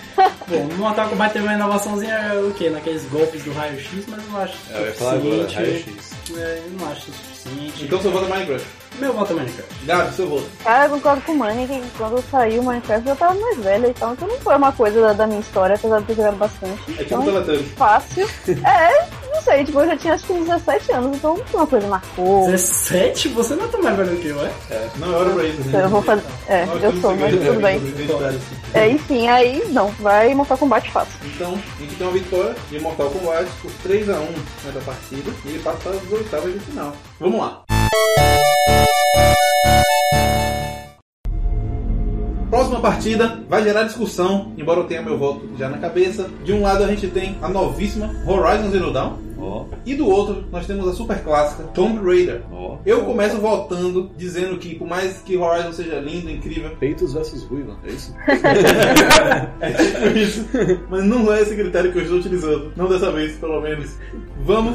Bom, no Mortal Kombat teve uma inovaçãozinha é o quê? Naqueles golpes do raio-x, mas eu não acho É, eu ia falar agora, raio-x. É, eu não acho suficiente. Então você vota Minecraft. Meu voto é Minecraft. Gabi, seu voto. Cara, eu concordo com o Manny que quando saiu o Minecraft eu tava mais velha, então isso não foi uma coisa da, da minha história, apesar de ter jogado bastante. É tipo Então, fácil. [LAUGHS] É, não sei, tipo, eu já tinha acho que uns 17 anos, então uma coisa marcou. 17? Você não é tão mais velho que eu, é? Não é hora pra isso. Então eu vou fazer. É, Nós eu sou, mas tudo né, bem. identitário. É, enfim, aí não, vai Mortal Kombat fácil. Então, a gente tem uma vitória de Mortal Kombat por 3x1 nessa partida e ele passa para as oitavas de final. Vamos lá. Próxima partida vai gerar discussão, embora eu tenha meu voto já na cabeça. De um lado a gente tem a novíssima Horizon Zero Dawn Ó, e do outro nós temos a super clássica Tomb Raider. ó. Eu começo votando dizendo que por mais que Horizon seja lindo, incrível, Peitos versus ruiva, é isso? [LAUGHS] É tipo isso. Mas não é esse critério que eu estou utilizando. Não dessa vez, pelo menos. Vamos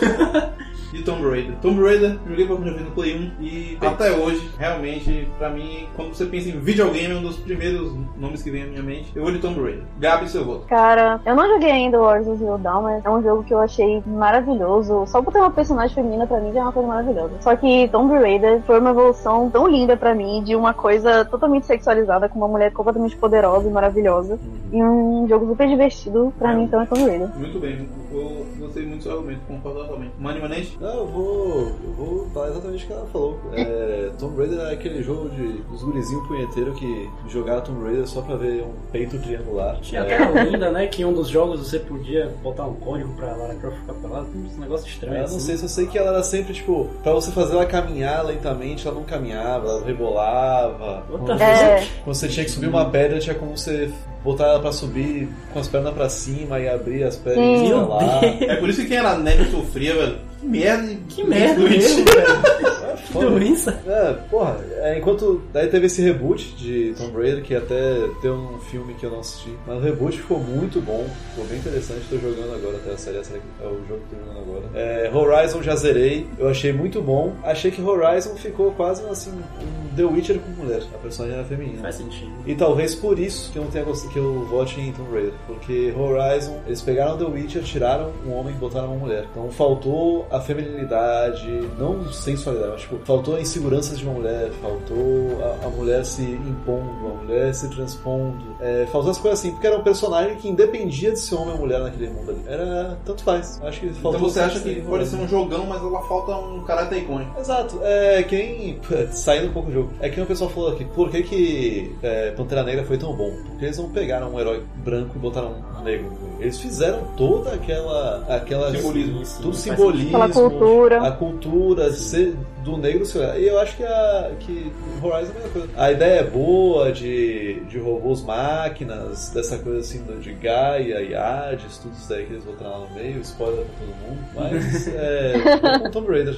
de Tomb Raider. Tomb Raider, joguei pela primeira vez no Play 1 e até hoje, realmente, pra mim, quando você pensa em videogame, é um dos primeiros nomes que vem à minha mente. Eu vou de Tomb Raider. Gabi, seu voto. Cara, eu não joguei ainda o Horizon Zero Dawn, mas é um jogo que eu achei maravilhoso. Só por ter uma personagem feminina pra mim já é uma coisa maravilhosa. Só que Tomb Raider foi uma evolução tão linda pra mim de uma coisa totalmente sexualizada com uma mulher completamente poderosa e maravilhosa. E um jogo super divertido pra mim, então é Tomb Raider. Muito bem, eu gostei muito do seu argumento, concordo totalmente. Mani Manente? Não, eu vou. Eu vou falar exatamente o que ela falou. É, Tomb Raider é aquele jogo de, dos gurizinhos punheteiros que jogaram Tomb Raider só pra ver um peito triangular. Tinha É, até a lenda, né, que em um dos jogos você podia botar um código pra Lara Croft ficar pelada. Tem uns negócios estranhos. Eu não assim. sei, só sei que ela era sempre, tipo, pra você fazer ela caminhar lentamente, ela não caminhava, ela rebolava. Outra. É, quando você tinha que subir uma pedra, tinha como você botar ela pra subir com as pernas pra cima e abrir as pernas e Sim. escalar. É por isso que quem era nerd sofria, velho. Que merda. Que merda mesmo, velho. [LAUGHS] doença. É, porra, é, enquanto. Daí teve esse reboot de Tomb Raider, que até deu um filme que eu não assisti. Mas o reboot ficou muito bom, ficou bem interessante. Tô jogando agora até a série, essa é o jogo que tô jogando agora. É, Horizon já zerei, eu achei muito bom. Achei que Horizon ficou quase assim, um The Witcher com mulher. A personagem era feminina. Faz sentido. E talvez por isso que eu não tenha gostado que eu vote em Tomb Raider. Porque Horizon, eles pegaram The Witcher, tiraram um homem e botaram uma mulher. Então faltou a feminilidade, não sensualidade, mas tipo, faltou a insegurança de uma mulher, faltou a, a mulher se impondo, a mulher se transpondo. É, faltou as coisas assim, porque era um personagem que independia de ser homem ou mulher naquele mundo ali. Era tanto faz. Acho que faltou Então você acha que pode ser um jogão, mas ela falta um caráter icônico. Exato, é que nem. Saindo um pouco do jogo. É que o pessoal falou aqui, por que, que é, Pantera Negra foi tão bom? Porque eles não pegaram um herói branco e botaram um negro. Eles fizeram toda aquela. aquela Simbolismo. Tudo simbolismo. Aquela cultura. A cultura de ser do negro ser. E eu acho que, a, que Horizon é a mesma coisa. A ideia é boa de, de robôs máquinas, dessa coisa assim de Gaia e Hades, tudo isso daí que eles botaram lá no meio, spoiler pra todo mundo. Mas [LAUGHS] é. com Tomb Raider.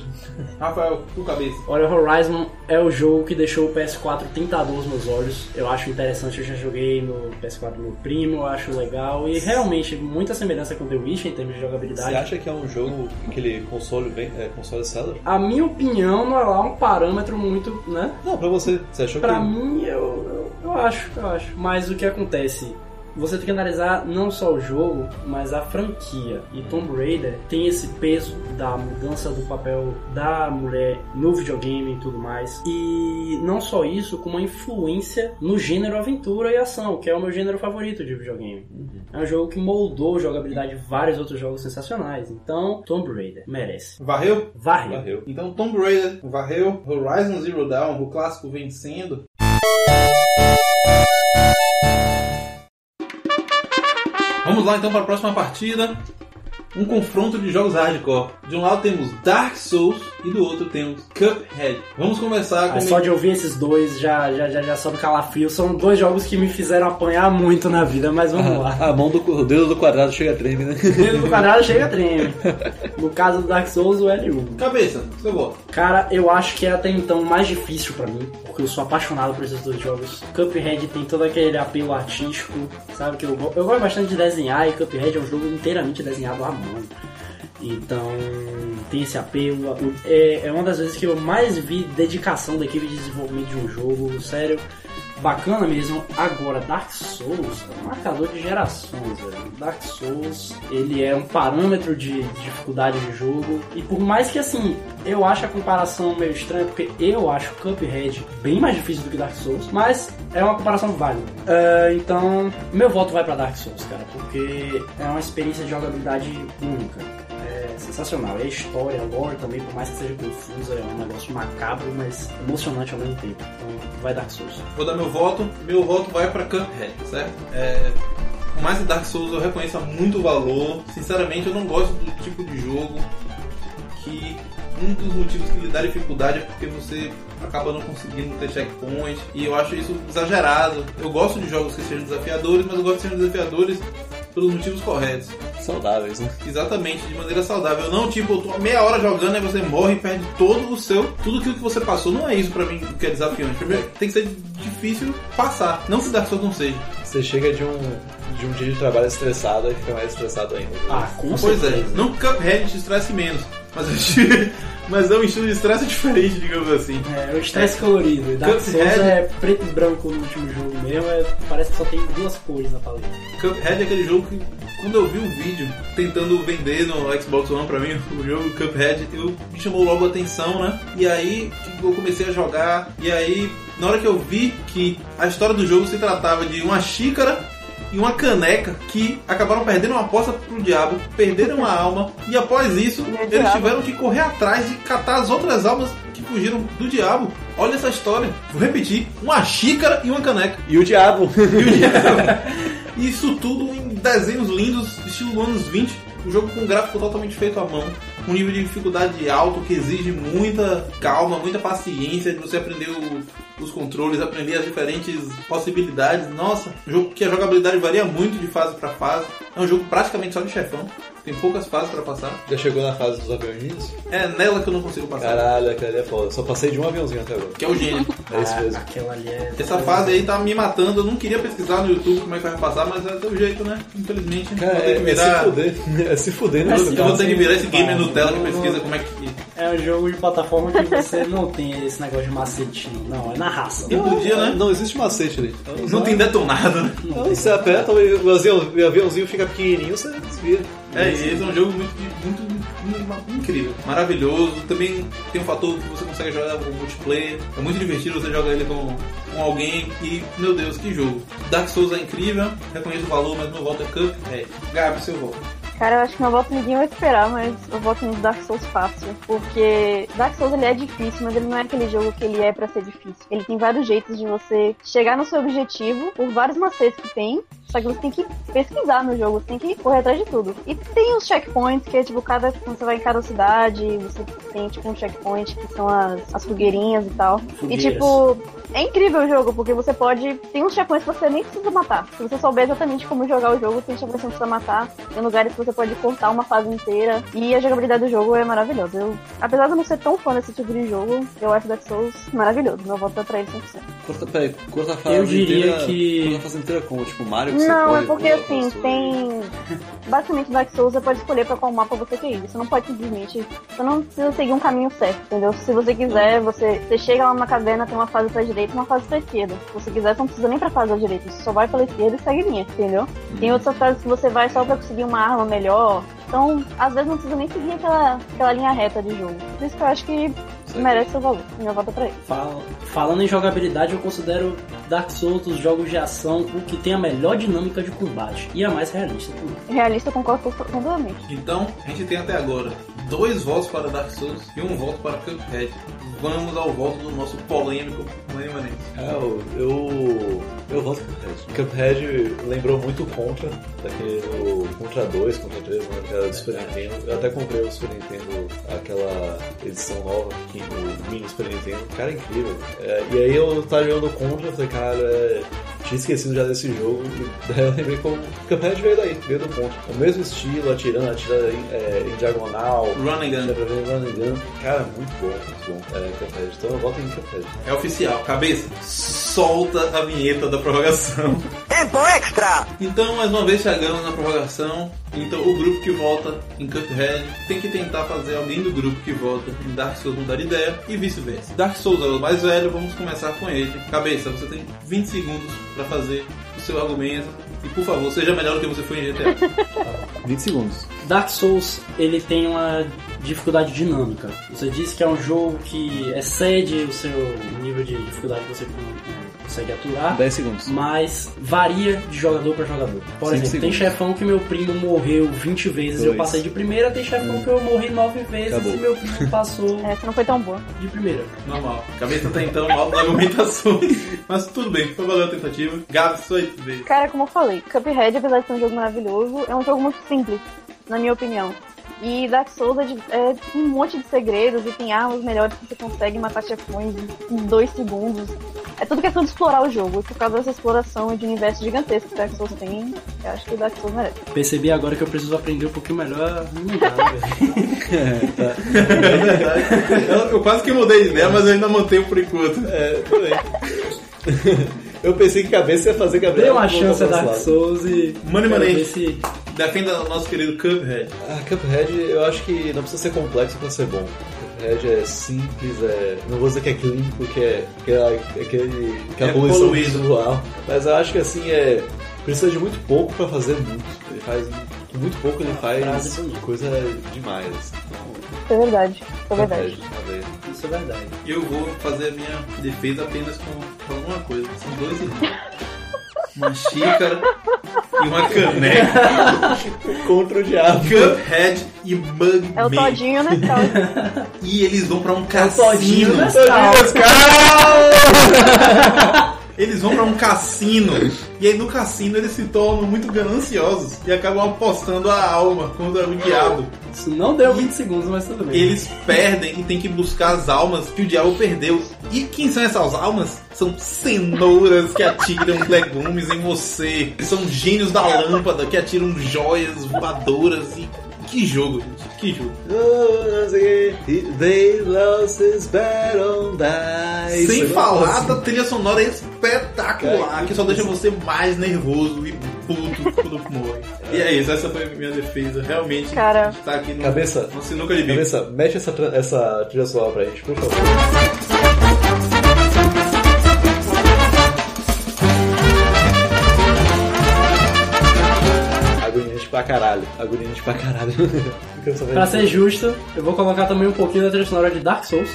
Rafael, tu cabeça. Olha, Horizon é o jogo que deixou o PS4 tentador aos meus olhos. Eu acho interessante, eu já joguei no PS4 do meu primo, eu acho legal. E realmente, muita semelhança com The Witcher em termos de Você jogabilidade. acha que é um jogo que aquele console vem, é console seller? A minha opinião não é lá um parâmetro muito, né? Não, pra você. Você achou Pra que. mim, eu, eu, eu acho, eu acho. Mas o que acontece? Você tem que analisar não só o jogo, mas a franquia. E Tomb Raider tem esse peso da mudança do papel da mulher no videogame e tudo mais. E não só isso, como a influência no gênero aventura e ação, que é o meu gênero favorito de videogame. É um jogo que moldou a jogabilidade de vários outros jogos sensacionais. Então, Tomb Raider merece. Varreu? Varre. Varreu. Então Tomb Raider varreu, Horizon Zero Dawn, o clássico vencendo. Vamos lá então para a próxima partida. Um confronto de jogos hardcore. De um lado temos Dark Souls e do outro temos Cuphead. Vamos começar com Ah, só de ouvir esses dois já, já, já, já sobe calafrio. São dois jogos que me fizeram apanhar muito na vida, mas vamos lá. [LAUGHS] A mão do o dedo do quadrado chega a treme, né? Dentro do quadrado chega treme. [LAUGHS] No caso do Dark Souls, o L1. Cabeça, seu voto. Cara, eu acho que é até então mais difícil pra mim, porque eu sou apaixonado por esses dois jogos. Cuphead tem todo aquele apelo artístico, sabe? Que eu, eu gosto bastante de desenhar e Cuphead é um jogo inteiramente desenhado à mão. Então, tem esse apelo. É, é uma das vezes que eu mais vi dedicação da equipe de desenvolvimento de um jogo, sério. Bacana mesmo. Agora, Dark Souls é um marcador de gerações, velho. Dark Souls, ele é um parâmetro de dificuldade de jogo. E por mais que, assim, eu acho a comparação meio estranha, porque eu acho Cuphead bem mais difícil do que Dark Souls, mas é uma comparação válida. É, então, meu voto vai pra Dark Souls, cara, porque é uma experiência de jogabilidade única. É sensacional. E a história, a lore também, por mais que seja confusa, é um negócio macabro, mas emocionante ao mesmo tempo. Então, vai Dark Souls. Vou dar meu voto. Meu voto vai pra Cuphead, certo? É, por mais que Dark Souls eu reconheça muito valor, sinceramente eu não gosto do tipo de jogo que um dos motivos que lhe dá dificuldade é porque você acaba não conseguindo ter checkpoint e eu acho isso exagerado. Eu gosto de jogos que sejam desafiadores, mas eu gosto de ser desafiadores pelos motivos corretos. Saudáveis, né? Exatamente, de maneira saudável. Não, tipo, eu tô meia hora jogando e você morre e perde todo o seu. Tudo aquilo que você passou. Não é isso pra mim que é desafiante. Primeiro, tem que ser difícil passar. Não que Dark Souls não seja. Você chega de um, de um dia de trabalho estressado e fica mais estressado ainda. Ah, com Pois é, certeza. não que Cuphead te estresse menos. Mas, mas é um estilo de estresse diferente, digamos assim. É, o estresse colorido. Dark Souls é preto e branco no último jogo mesmo, é- parece que só tem duas cores na paleta. Cuphead é aquele jogo que, quando eu vi o vídeo tentando vender no Xbox One pra mim, o jogo Cuphead, eu, me chamou logo a atenção, né? E aí eu comecei a jogar, e aí, na hora que eu vi que a história do jogo se tratava de uma xícara e uma caneca que acabaram perdendo uma aposta pro diabo, perderam a alma, e após isso, E o eles diabo? tiveram que correr atrás de catar as outras almas que fugiram do diabo. Olha essa história. Vou repetir: uma xícara e uma caneca. E o diabo? [LAUGHS] Isso tudo em desenhos lindos, estilo anos 20. Um jogo com gráfico totalmente feito à mão. Um nível de dificuldade alto que exige muita calma, muita paciência de você aprender o, os controles, aprender as diferentes possibilidades. Nossa, um jogo que a jogabilidade varia muito de fase pra fase. É um jogo praticamente só de chefão. Tem poucas fases pra passar. Já chegou na fase dos aviões? É nela que eu não consigo passar. Caralho, aquele ali é foda. Só passei de um aviãozinho até agora. Que é o gênio. É isso Ah, mesmo. Aquela ali é. Essa fase aí tá me matando. Eu não queria pesquisar no YouTube como é que vai passar, mas é do jeito, né? Infelizmente. Cara, vou ter que é, virar. é se fuder. [LAUGHS] É se fuder, né? Eu vou ter que virar esse gamer Não, Nutella que pesquisa como é que. É um jogo de plataforma que você não tem esse negócio de macete, não. Não, é na raça. E podia, né? Não existe macete ali. Não tem detonado, né? Não, você aperta, o avião- o aviãozinho fica pequenininho, você desvia. É, esse é um jogo muito, muito, muito incrível, maravilhoso. Também tem um fator que você consegue jogar com multiplayer. É muito divertido você jogar ele com, com alguém. E, meu Deus, que jogo. Dark Souls é incrível, reconheço o valor, mas meu voto é Cuphead. Gabi, seu voto. Cara, eu acho que meu voto ninguém vai esperar, mas eu voto no Dark Souls fácil. Porque Dark Souls ele é difícil, mas ele não é aquele jogo que ele é pra ser difícil. Ele tem vários jeitos de você chegar no seu objetivo, por vários macetes que tem. Só que você tem que pesquisar no jogo, você tem que correr atrás de tudo. E tem os checkpoints, que é tipo, cada, quando você vai em cada cidade, você tem tipo um checkpoint que são as, as fogueirinhas e tal. E tipo, é incrível o jogo, porque você pode. Tem uns checkpoints que você nem precisa matar. Se você souber exatamente como jogar o jogo, tem checkpoints que você precisa matar. Tem lugares que você pode cortar uma fase inteira. E a jogabilidade do jogo é maravilhosa. Eu, apesar de eu não ser tão fã desse tipo de jogo, eu acho Dark Souls maravilhoso. Meu voto é pra ele 100%. Corta, peraí, corta a fase Eu diria inteira. que- Corta a fase inteira como? Tipo, Mario que você Não, é porque assim, tem. Basicamente, Dark Souls você pode escolher pra qual mapa você quer ir. Você não pode simplesmente. Você não precisa seguir um caminho certo, entendeu? Se você quiser, você, você chega lá numa caverna, tem uma fase pra direita e uma fase pra esquerda. Se você quiser, você não precisa nem pra fase da direita. Você só vai pela esquerda e segue linha, entendeu? Tem outras fases que você vai só pra conseguir uma arma melhor. Então, às vezes não precisa nem seguir aquela, aquela linha reta de jogo. Por isso que eu acho que merece seu valor. Minha volta é pra ele. Fal- Falando em jogabilidade, eu considero Dark Souls dos jogos de ação o que tem a melhor dinâmica de combate e a mais realista também. Realista, eu concordo com- completamente. Então, a gente tem até agora dois votos para Dark Souls e um voto para Cuphead. Vamos ao voto do nosso polêmico Mano Manense. É, eu, eu, eu voto Cuphead. Cuphead lembrou muito Contra, daquele o Contra 2, Contra 3, né, do Super Nintendo. Eu até comprei o Super Nintendo, aquela edição nova, que, o mini Super Nintendo. Cara, é incrível. É, e aí eu tava jogando Contra, eu falei, caralho, é, tinha esquecido já desse jogo. E daí [LAUGHS] eu lembrei como Cuphead veio daí, veio do Contra. O mesmo estilo, atirando, atirando em, é, em diagonal. Run and Gun. Dá pra ver Run and Gun. Cara, muito bom, muito bom. É, Cuphead. Então eu voto em Cuphead. É oficial. Cabeça, solta a vinheta da prorrogação. [LAUGHS] Tempo extra! Então, mais uma vez chegamos na prorrogação. Então, o grupo que vota em Cuphead tem que tentar fazer alguém do grupo que vota em Dark Souls mudar de ideia e vice-versa. Dark Souls é o mais velho, vamos começar com ele. Cabeça, você tem 20 segundos para fazer o seu argumento. E, por favor, seja melhor do que você foi em GTA. 20 [LAUGHS] segundos. Dark Souls, ele tem uma dificuldade dinâmica. Você disse que é um jogo que excede o seu nível de dificuldade que você consegue aturar. 10 segundos. Mas varia de jogador pra jogador. Por Cinco exemplo, tem segundos. chefão que meu primo morreu 20 vezes e eu passei de primeira, tem chefão que eu morri 9 vezes Acabou. e meu primo [LAUGHS] passou Essa não foi tão boa. de primeira. Normal. Cabeça tá então mal das argumentações. [LAUGHS] Mas tudo bem, foi valeu a tentativa. Gabi, sua vez. Cara, como eu falei, Cuphead, apesar de ser um jogo maravilhoso, é um jogo muito simples, na minha opinião. E Dark Souls é, de- é um monte de segredos e tem armas melhores que você consegue matar chefões em dois segundos. É tudo questão de explorar o jogo. E por causa dessa exploração e de universo gigantesco que Dark Souls tem, eu acho que Dark Souls merece. Percebi agora que eu preciso aprender um pouquinho melhor a mudar, né, velho? [LAUGHS] É verdade. Eu, eu quase que mudei de ideia, mas eu ainda mantenho por enquanto. É, tudo [LAUGHS] bem. Eu pensei que cabeça ia fazer Dê Gabriel. uma voltar chance a Dark. Souls e. Money Money. se Defenda o nosso querido Cuphead. Ah, Cuphead eu acho que não precisa ser complexo pra ser bom. Cuphead é simples, é. Não vou dizer que é clean porque é, porque é aquele, aquela É poluído. visual. Mas eu acho que assim é. Precisa de muito pouco pra fazer muito. Ele faz. Muito pouco ele frase faz coisa demais. É verdade. Isso é verdade. Uma vez. isso é verdade. Eu vou fazer a minha defesa apenas com, alguma coisa. São dois irmãos. [LAUGHS] Uma xícara e uma caneca. [LAUGHS] Contra o diabo. Cuphead e Mugman. É o Todinho, né? E eles vão pra um Todinho, cassino. [LAUGHS] Eles vão pra um cassino e aí no cassino eles se tornam muito gananciosos e acabam apostando a alma contra o diabo. Isso não deu 20 segundos, mas tudo bem. Eles perdem e tem que buscar as almas que o diabo perdeu. E quem são essas almas? São cenouras que atiram legumes em você. São gênios da lâmpada que atiram joias voadoras e. Que jogo. Que jogo. They lost his battle. Sem Isso, falar assim. da trilha sonora espetacular, que só deixa você mais nervoso e puto [LAUGHS] quando morre. E é isso, essa foi a minha defesa. Realmente, Cara. a gente tá aqui no, Cabeça. no sinuca de bico. Cabeça, mete essa, essa trilha sonora pra gente, por favor. Pra caralho. Agoniante pra caralho. [LAUGHS] Pra ser justo, eu vou colocar também um pouquinho da trilha sonora de Dark Souls.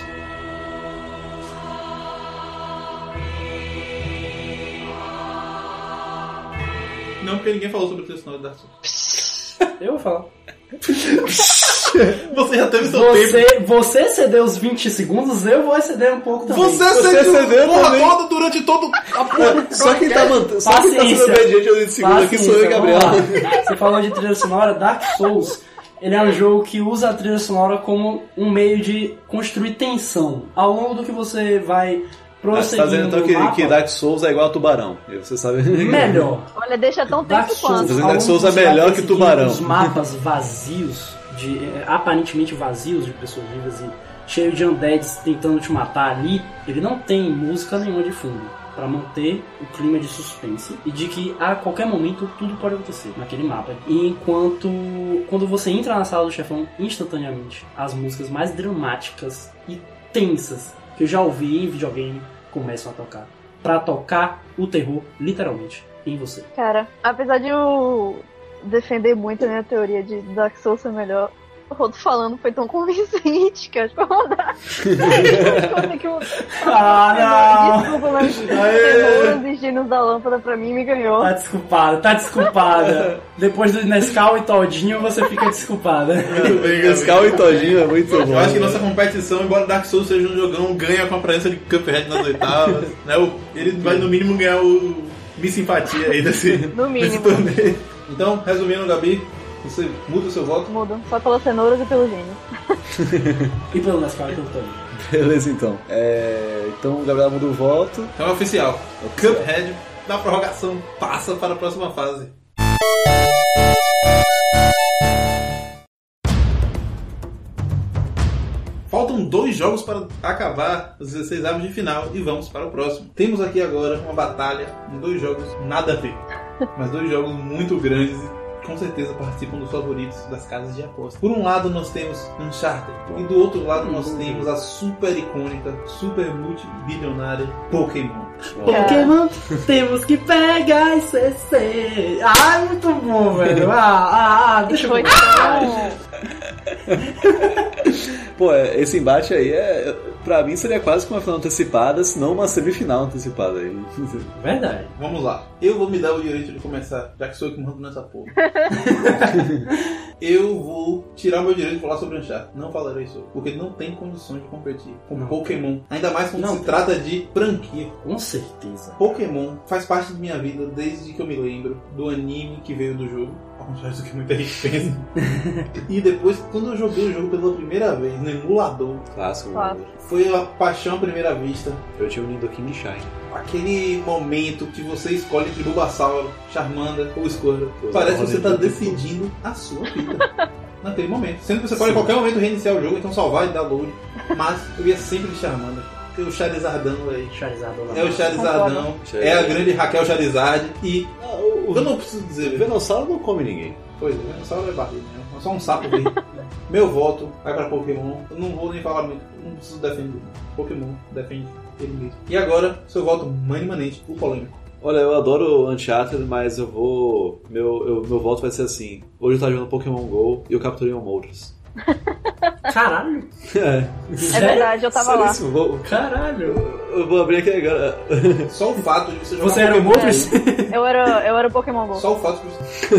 Não, porque ninguém falou sobre a trilha sonora da Dark Souls. Eu vou falar. [LAUGHS] Você já teve seu tempo. Você, você cedeu os 20 segundos, eu vou exceder um pouco também. Você, Você cedeu porra também. toda durante todo [LAUGHS] a porra. Só quem tá mantendo. Só quem tá sendo Paciência. obediente ao segundo aqui sou eu e Gabriel. Você falou de trilha sonora, Dark Souls. Ele é um jogo que usa a trilha sonora como um meio de construir tensão. Ao longo do que você vai Tá prosseguindo dizendo então que, mapa, que Dark Souls é igual a tubarão. E você sabe. melhor. [LAUGHS] Olha, deixa tão Dark tempo Souls, quanto. Dark Souls é melhor que Tubarão. Os mapas vazios, de, eh, aparentemente vazios de pessoas vivas e cheio de undeads tentando te matar ali, ele não tem música nenhuma de fundo. Pra manter o clima de suspense e de que a qualquer momento tudo pode acontecer naquele mapa. E enquanto quando você entra na sala do chefão, instantaneamente as músicas mais dramáticas e tensas que eu já ouvi em videogame começam a tocar. Pra tocar o terror, literalmente, em você. Cara, apesar de eu defender muito a minha teoria de Dark Souls ser melhor, Rodo falando foi tão convincente que eu acho que eu vou mudar. Coisa [LAUGHS] que eu- Ah, Desculpa, mas o dos gênios da lâmpada pra mim me ganhou. Tá desculpada, tá desculpada. Depois do Nescau e Todinho, você fica desculpada. Nescau e Todinho é muito bom. Eu acho que nossa competição, embora Dark Souls seja um jogão, ganha com a presença de Cuphead nas oitavas. [LAUGHS] né? Ele vai no mínimo ganhar o Miss Simpatia aí desse, No desse mínimo. torneio. Então, resumindo, Gabi, você muda o seu voto. Mudo. Só pelas cenouras e pelos gênios. E pelo Nescau e pelo Todinho. [LAUGHS] Beleza, então. É, Então o Gabriel muda o voto. É oficial. O Cuphead, na prorrogação, passa para a próxima fase. Faltam dois jogos para acabar os 16 avos de final e vamos para o próximo. Temos aqui agora uma batalha em dois jogos nada a ver, [LAUGHS] mas dois jogos muito grandes e com certeza participam dos favoritos das casas de aposta. Por um lado nós temos Uncharted e do outro lado nós temos a super icônica, super multibilionária Pokémon. Pokémon, temos que pegar e CC. Ah, é muito bom, velho. Ah, ah, ah, deixa eu tão... [LAUGHS] Pô, é, esse embate aí é. Pra mim seria quase que uma final antecipada, se não uma semifinal antecipada aí. [LAUGHS] Verdade. Vamos lá. Eu vou me dar o direito de começar, já que sou eu que mando nessa porra. [LAUGHS] eu vou tirar o meu direito de falar sobre Uncharted. Não falarei sobre, porque não tem condições de competir com Não. Pokémon. Ainda mais quando Não. se trata de franquia. Com certeza. Pokémon faz parte da minha vida desde que eu me lembro do anime que veio do jogo. Contrário do que muita gente pensa. [LAUGHS] e depois, quando eu joguei o jogo pela primeira vez no emulador, Clássico. Claro. foi a paixão à primeira vista. Eu tinha o Nidoking Shine. Aquele momento que você escolhe entre Bulbasaur, Charmander ou Squirtle. Parece que você está decidindo a sua vida. [LAUGHS] Naquele momento. Sendo que você pode a qualquer momento reiniciar o jogo, então salvar e dar load. Mas eu ia sempre de Charmander. Porque o Charizardão, velho. Charizard lá. É o Charizardão, é a grande Raquel Charizard. E eu não preciso dizer, o. Venossauro não come ninguém. Pois é, o dinossauro é barriga, né? É só um sapo verde. [LAUGHS] Meu voto vai pra Pokémon. Eu não vou nem falar muito, não preciso defender. Pokémon defende ele mesmo. E agora, seu voto manimanente, o polêmico. Olha, eu adoro Uncharted, mas eu vou. Meu, eu- meu voto vai ser assim. Hoje eu tava jogando Pokémon GO e eu capturei um Moltres. Caralho. É, É verdade, eu tava lá. Seríssimo, vou- Caralho. Eu vou abrir aqui agora. Só o fato de você jogar Você era o? Eu era, eu era o Pokémon Go. Só o fato de você...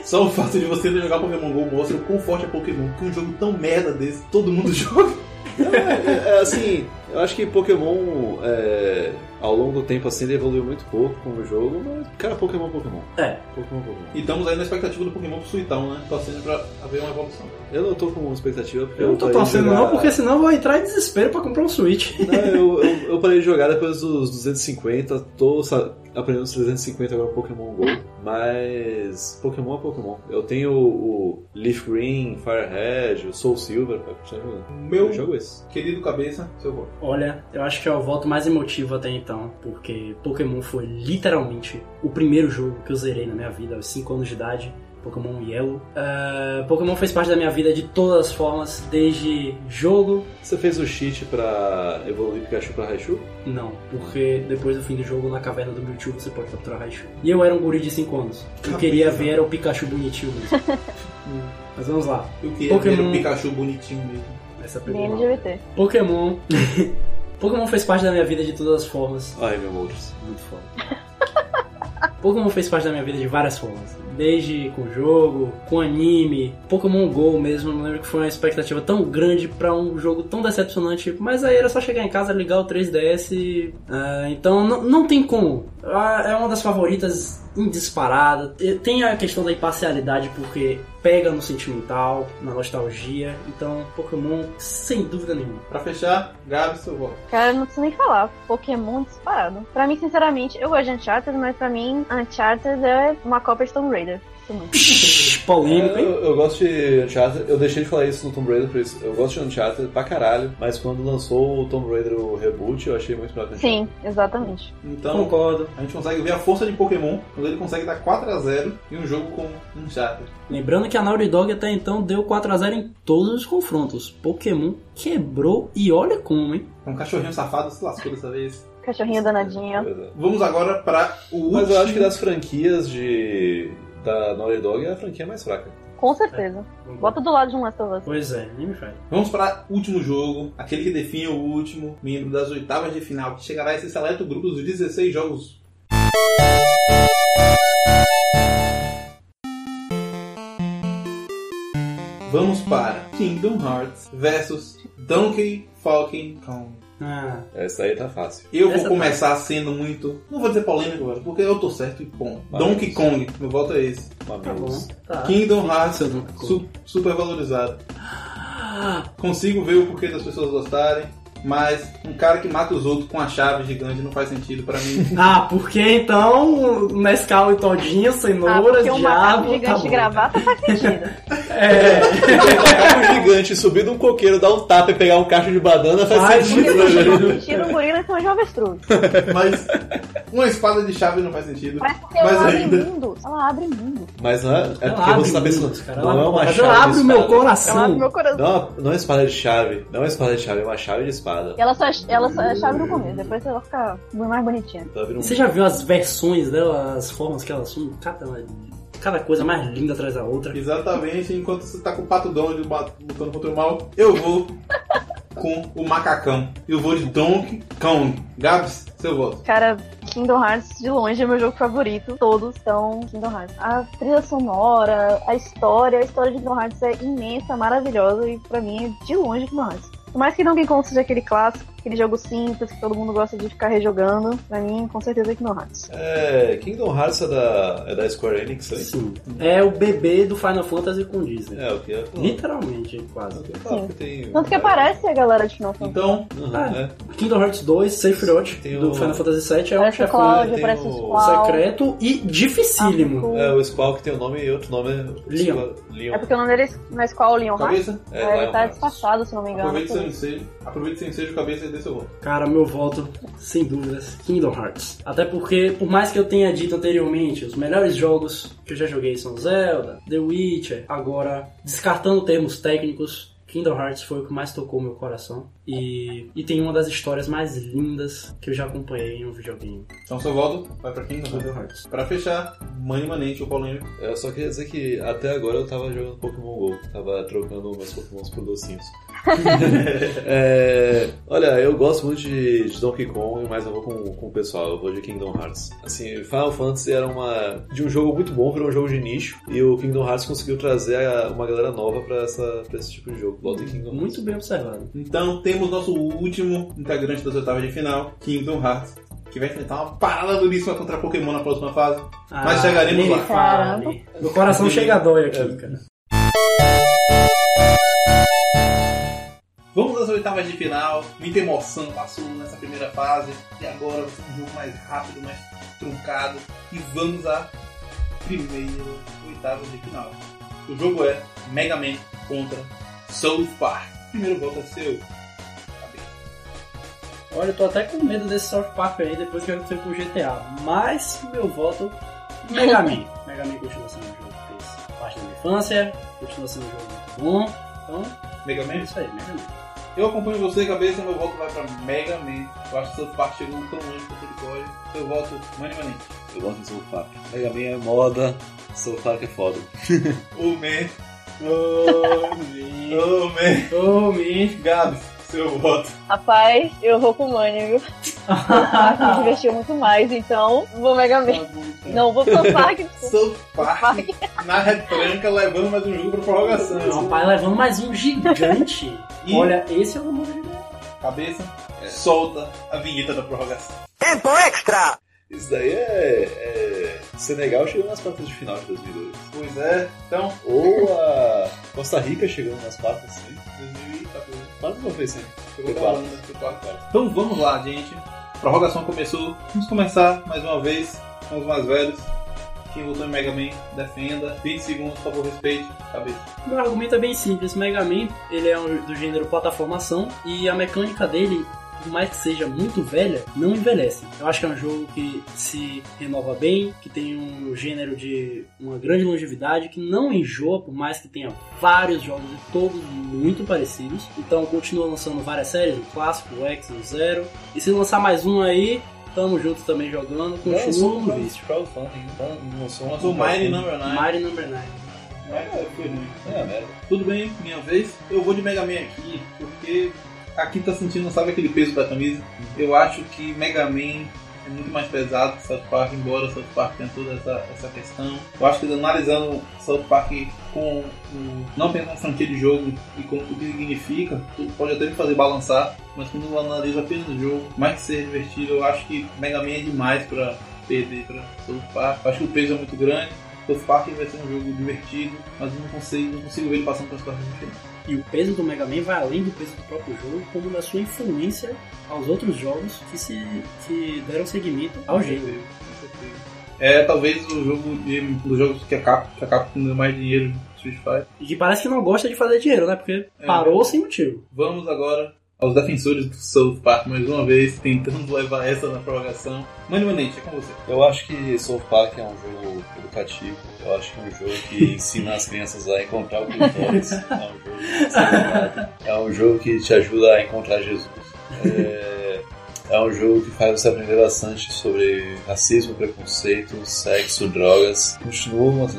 [LAUGHS] Só o fato de você jogar Pokémon GO mostra o quão forte é Pokémon. Que um jogo tão merda desse, todo mundo [LAUGHS] joga. É, é, assim, eu acho que Pokémon é, ao longo do tempo assim ele evoluiu muito pouco como jogo, mas, cara, Pokémon é Pokémon. É, Pokémon é Pokémon. E estamos aí na expectativa do Pokémon pro Suitão, né? Torcendo pra haver uma evolução. Eu não tô com expectativa porque eu não tô torcendo jogar- não, porque senão eu vou entrar em desespero pra comprar um Switch. Não, [LAUGHS] eu, eu, eu parei de jogar depois dos 250, tô aprendendo os 350 agora Pokémon GO, mas Pokémon é Pokémon. Eu tenho o Leaf Green, Firehead, o Soul Silver pra continuar jogando. Meu Eu jogo esse. querido cabeça, seu voto. Olha, eu acho que é o voto mais emotivo até então, porque Pokémon foi literalmente o primeiro jogo que eu zerei na minha vida aos 5 anos de idade. Pokémon Yellow. Ah, Pokémon fez parte da minha vida de todas as formas, desde jogo. Você fez o cheat pra evoluir Pikachu pra Raichu? Não, porque depois do fim do jogo, na caverna do Mewtwo, você pode capturar Raichu. E eu era um guri de 5 anos. Eu queria ver era o Pikachu bonitinho mesmo. [LAUGHS] Mas vamos lá. Eu queria ver Pokémon. o Pikachu bonitinho mesmo. Essa mal. LGBT. Pokémon. [LAUGHS] Pokémon fez parte da minha vida de todas as formas. Ai, meu Moltres. Muito foda. Pokémon fez parte da minha vida de várias formas. Desde com jogo, com anime, Pokémon GO mesmo. Eu lembro que foi uma expectativa tão grande pra um jogo tão decepcionante. Mas aí era só chegar em casa, ligar o 3DS. e, ah, então não, não tem como. Ah, é uma das favoritas indisparada. E Tem a questão da imparcialidade porque pega no sentimental, na nostalgia. Então Pokémon, sem dúvida nenhuma. Pra fechar, Gabi, seu voto. Cara, eu não preciso nem falar. Pokémon disparado. Pra mim, sinceramente, eu gosto de Uncharted, mas pra mim, Uncharted é uma cópia de Tomb Raider. Também. Psh, polêmico, hein? eu, eu gosto de Uncharted, eu deixei de falar isso no Tomb Raider, por isso. Eu gosto de Uncharted pra caralho, mas quando lançou o Tomb Raider o reboot, eu achei muito melhor que. Sim, exatamente. Então, Concordo. a gente consegue ver a força de Pokémon quando ele consegue dar 4x0 em um jogo com um Uncharted. Lembrando que a Naughty Dog até então deu 4x0 em todos os confrontos. Pokémon quebrou e olha como, hein? Um cachorrinho safado se lascou dessa vez. Cachorrinho danadinho. É. Vamos agora para o último. Mas eu acho que das franquias de da Naughty Dog é a franquia mais fraca. Com certeza. Bota do lado de um Last of Us. Pois é, nem me faz. Vamos para o último jogo, aquele que define o último membro das oitavas de final, que chegará a esse seleto grupo dos 16 jogos. Vamos para Kingdom Hearts versus Donkey Fucking Kong. Ah, Essa aí tá fácil. Eu vou Essa começar sendo muito. Não vou dizer polêmico, velho, porque eu tô certo e bom. Mas- Donkey Kong, meu voto é esse. tá bom. Mamilos. Tá. Kingdom Hearts, su- super valorizado. Consigo ver o porquê das pessoas gostarem, mas um cara que mata os outros com a chave gigante não faz sentido pra mim. [LAUGHS] Ah, porque então Nescau e Todinho, Ah, cenouras, porque um macaco diabo, tá gigante de gravata faz [LAUGHS] sentido. É, Um gigante subir num coqueiro, dar um tapa e pegar um cacho de banana faz, Faz sentido, né? Tira um gorila com um avestruz. [LAUGHS] Mas uma espada de chave não faz sentido. Mas porque Mas ela abre ainda. mundo. Ela abre mundo. Mas não é, é ela porque abre você tá pensando. mundos, cara. não é uma mas chave ela de abre o meu. Ela abre coração. meu coração. Não, é uma- não é espada de chave, não é espada de chave, é uma chave de espada. Ela só, ela só é chave no começo. Depois ela fica mais bonitinha. Tá um- Você já viu as versões dela, as formas que ela assume? Cada, cada coisa mais linda atrás da outra. Exatamente, enquanto você tá com o pato Donald lutando contra o mal, eu vou com o macacão. Eu vou de Donkey Kong. Gabs, seu voto. Cara, Kingdom Hearts de longe é meu jogo favorito. Todos são Kingdom Hearts. A trilha sonora, a história, a história de Kingdom Hearts é imensa, maravilhosa e pra mim é de longe Kingdom Hearts. Por mais que Donkey Kong seja aquele clássico, aquele jogo simples que todo mundo gosta de ficar rejogando, pra mim, com certeza é Kingdom Hearts. É, Kingdom Hearts é da, é da Square Enix, aí? Sim. É o bebê do Final Fantasy com Disney. É, o que é? Literalmente, quase. Claro que tem. Tanto que aparece a galera de Final Fantasy. Então, Uhum, Ah, é. Kingdom Hearts 2, Sephiroth, Tem do Final Fantasy VII, é um chefão o Squall. secreto e dificílimo. É, o Squall que tem o nome e outro nome é. Leon. Leon. É porque o nome dele na escola Leon cabeça, É, É, ele Lion tá Hearts. disfarçado, se não me engano. aproveite seu ensejo. Aproveite seu ensejo, cabeça e dê seu voto. Cara, meu voto, sem dúvidas, Kingdom Hearts. Até porque, por mais que eu tenha dito anteriormente, os melhores jogos que eu já joguei são Zelda, The Witcher. Agora, descartando termos técnicos, Kingdom Hearts foi o que mais tocou meu coração. E, e tem uma das histórias mais lindas que eu já acompanhei em um videogame. Então seu voto vai pra quem? Kingdom Hearts. Pra fechar, mãe imanente ou polêmico. Eu só queria dizer que até agora eu tava jogando Pokémon GO, tava trocando meus Pokémons por docinhos. [LAUGHS] É, olha, eu gosto muito de, de Donkey Kong, mas eu vou com, com o pessoal, eu vou de Kingdom Hearts. Assim, Final Fantasy era uma. de um jogo muito bom, virou um jogo de nicho, e o Kingdom Hearts conseguiu trazer a- uma galera nova pra, essa, pra esse tipo de jogo. Volta em Kingdom Muito bem observado. Então temos nosso último integrante das oitavas de final, Kingdom Hearts que vai enfrentar uma parada duríssima contra Pokémon na próxima fase. Ah, Mas chegaremos lá. me fale. Meu coração chega a dói aqui, cara. Vamos às oitavas de final. Muita emoção passou nessa primeira fase. E agora um jogo mais rápido, mais truncado. E vamos à primeira oitava de final. O jogo é Mega Man contra South Park. Primeiro voto é seu. Olha, eu tô até com medo desse South Park aí depois que aconteceu com o GTA. Mas meu voto Mega Man. Mega Man continua sendo um jogo que fez parte da minha infância, continua sendo um jogo muito bom. Então, Mega é Man? isso aí, Mega Man. Eu acompanho você, cabeça. Meu voto vai pra Mega Man. Eu acho que South Park chegou tão longe quanto ele pode. Seu voto, Money. Eu gosto de Soul Park. Mega Man é moda, Soul Park é foda. [LAUGHS] Ô, Man. Oh, me. Ô, Man. Oh, me. Gabs, seu voto. Rapaz, eu vou com o Money, viu? [LAUGHS] Me divertiu muito mais, então vou Mega Man. Não, vou pro [LAUGHS] Park. South Park na retranca levando mais um jogo pra prorrogação. Rapaz, levando mais um gigante. E- Olha, esse é o número de Cabeça, solta a vinheta da prorrogação. Isso daí é, é Senegal chegando nas quartas de final de 2002. Pois é, então, Ou a Costa Rica chegando nas quartas, sim. 2014. Quase não foi sim. Chegou pra Holanda, foi quarto. Então vamos lá, gente. Prorrogação começou. Vamos começar mais uma vez com os mais velhos. Quem votou em Mega Man, defenda. 20 segundos, por favor, respeite. Cabeça. Meu argumento é bem simples. Mega Man, ele é um- do gênero plataformação e a mecânica dele, por mais que seja muito velha, não envelhece. Eu acho que é um jogo que se renova bem, que tem um gênero de uma grande longevidade, que não enjoa, por mais que tenha vários jogos e todos muito parecidos. Então continua lançando várias séries, o clássico, o X, o Zero. E se lançar mais um aí, tamo junto também jogando, continua no vício. crowdfunding, não, não sou um Lançou Mighty Number 9. Mario Number 9. É, foi ruim. É, merda. Tudo bem, minha vez. Eu vou de Mega Man aqui, porque aqui tá sentindo, sabe aquele peso da camisa? Eu acho que Mega Man é muito mais pesado que South Park, embora South Park tenha toda essa, essa questão. Eu acho que analisando South Park com não pensando na franquia de jogo e com o que significa, pode até me fazer balançar, mas quando eu analiso apenas o jogo, mais que ser divertido, eu acho que Mega Man é demais pra perder pra South Park. Eu acho que o peso é muito grande. South Park vai ser um jogo divertido, mas eu não consigo, não consigo ver ele passando para as quartas de final. E o peso do Mega Man vai além do peso do próprio jogo, como da sua influência aos outros jogos que se que deram seguimento ao gênero. É talvez o jogo de, dos jogos que a Capcom, que a Capcom deu mais dinheiro Street Fighter. E que parece que não gosta de fazer dinheiro, né? Porque parou sem motivo. Vamos agora aos defensores do South Park mais uma vez, tentando [LAUGHS] levar essa na prorrogação. Mani Manete, é com você. Eu acho que Soul Park é um jogo educativo. Eu acho que é um jogo que [LAUGHS] ensina as crianças a encontrar o clitóris. É um jogo que. É um jogo que te ajuda a encontrar Jesus. É, é um jogo que faz você aprender bastante sobre racismo, preconceito, sexo, drogas. Continua, mas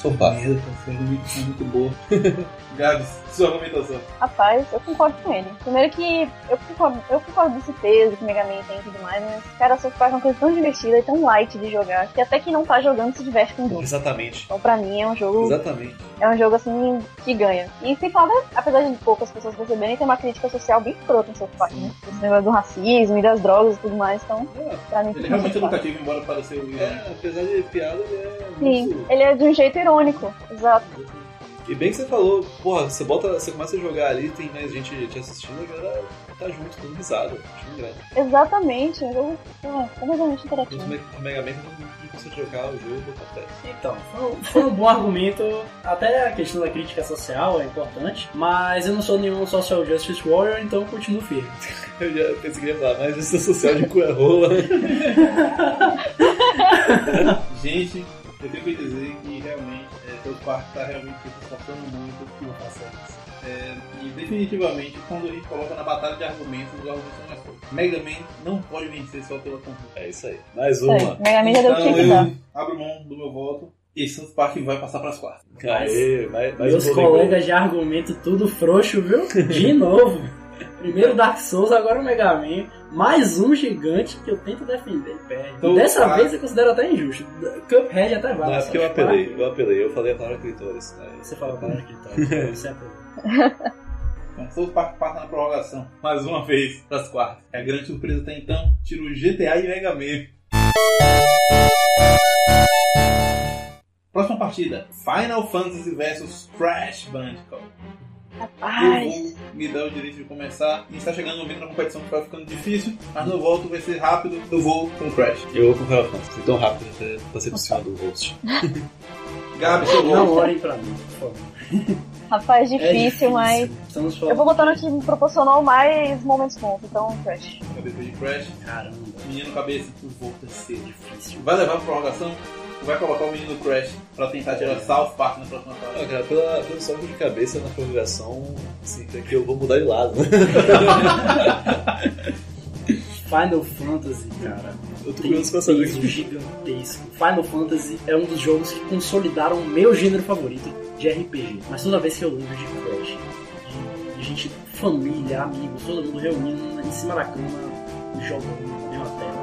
Soul Park. Merda, tá sendo muito, muito boa. [LAUGHS] Gabs, sua argumentação. Rapaz, eu concordo com ele. Primeiro que eu concordo, eu concordo desse peso que Mega Man tem e tudo mais, mas, cara, South Park é uma coisa tão divertida e tão light de jogar, que até quem não tá jogando se diverte com tudo. Exatamente. Então, pra mim, é um jogo Exatamente. é um jogo assim que ganha. E sem falar, apesar de poucas pessoas perceberem, tem uma crítica social bem escrota no South Park, né? Esse negócio do racismo e das drogas e tudo mais, então, pra mim, Ele é realmente Park. educativo, embora pareça o É, apesar de piada, ele é Sim, muito... ele é de um jeito irônico, exato. E bem que você falou, porra, você bota, você começa a jogar ali, tem mais gente te assistindo, a galera tá junto, dando risada. Exatamente, um jogo é, completamente interativo. No Mega Man não consegue jogar o jogo, acontece. Então, foi um- foi um bom argumento. Até a questão da crítica social é importante. Mas eu não sou nenhum social justice warrior, então eu continuo firme. [LAUGHS] Eu já pensei que ia falar, mas justiça social de cu é rola. [LAUGHS] Gente, eu tenho que dizer que realmente é, South Park tá realmente se esforçando muito Não faça isso. É, e definitivamente, quando a gente coloca na batalha de argumentos, os argumentos são mais fortes. Mega Man não pode vencer só pela conquista. É isso aí. Mais uma. Mega Man já deu o que Então que eu abro mão do meu voto e South Park vai passar para as quartas. Aê, mais, mais Meus colegas de argumento tudo frouxo, viu? De [LAUGHS] novo. Primeiro Dark Souls, agora o Mega Man. Mais um gigante que eu tento defender. Perde. Então, Dessa vez eu considero até injusto. Cuphead até vale. Não, é porque eu apelei, eu apelei, eu falei a palavra clitóris. Aí Você fala para que tá. Você apelou. [LAUGHS] Então, South Park passa na prorrogação, mais uma vez, das quartas. É a grande surpresa até então, tira o GTA e Mega Man. Próxima partida, Final Fantasy vs Crash Bandicoot. Eu Rapaz, vou me dar o direito de começar. A gente tá chegando no momento da competição que vai ficando difícil, mas no volto vai ser rápido. Eu vou com o Crash. Eu vou com o Final Fantasy. Tão rápido até passei por cima do host. [LAUGHS] Gabi, seu Não olhem pra mim, por favor. [LAUGHS] rapaz, É difícil, mas. Estamos Eu falando. vou botar no que me proporcionou mais momentos bons, então Crash. Cabeça de Crash. Caramba, Menino cabeça, o voto é seu. difícil. Vai levar pra prorrogação? Vai colocar o menino Crash pra tentar tirar South Park na próxima Ah, fase? cara, pela, pelo salto de cabeça na prorrogação, assim, é que eu vou mudar de lado. [LAUGHS] Final Fantasy, cara. Eu tô curioso um pra saber que gigantesco. Final Fantasy é um dos jogos que consolidaram o meu gênero favorito de RPG. Mas toda vez que eu lembro de Crash, de, de gente, família, amigos, todo mundo reunindo em cima da cama, jogando na mesma tela,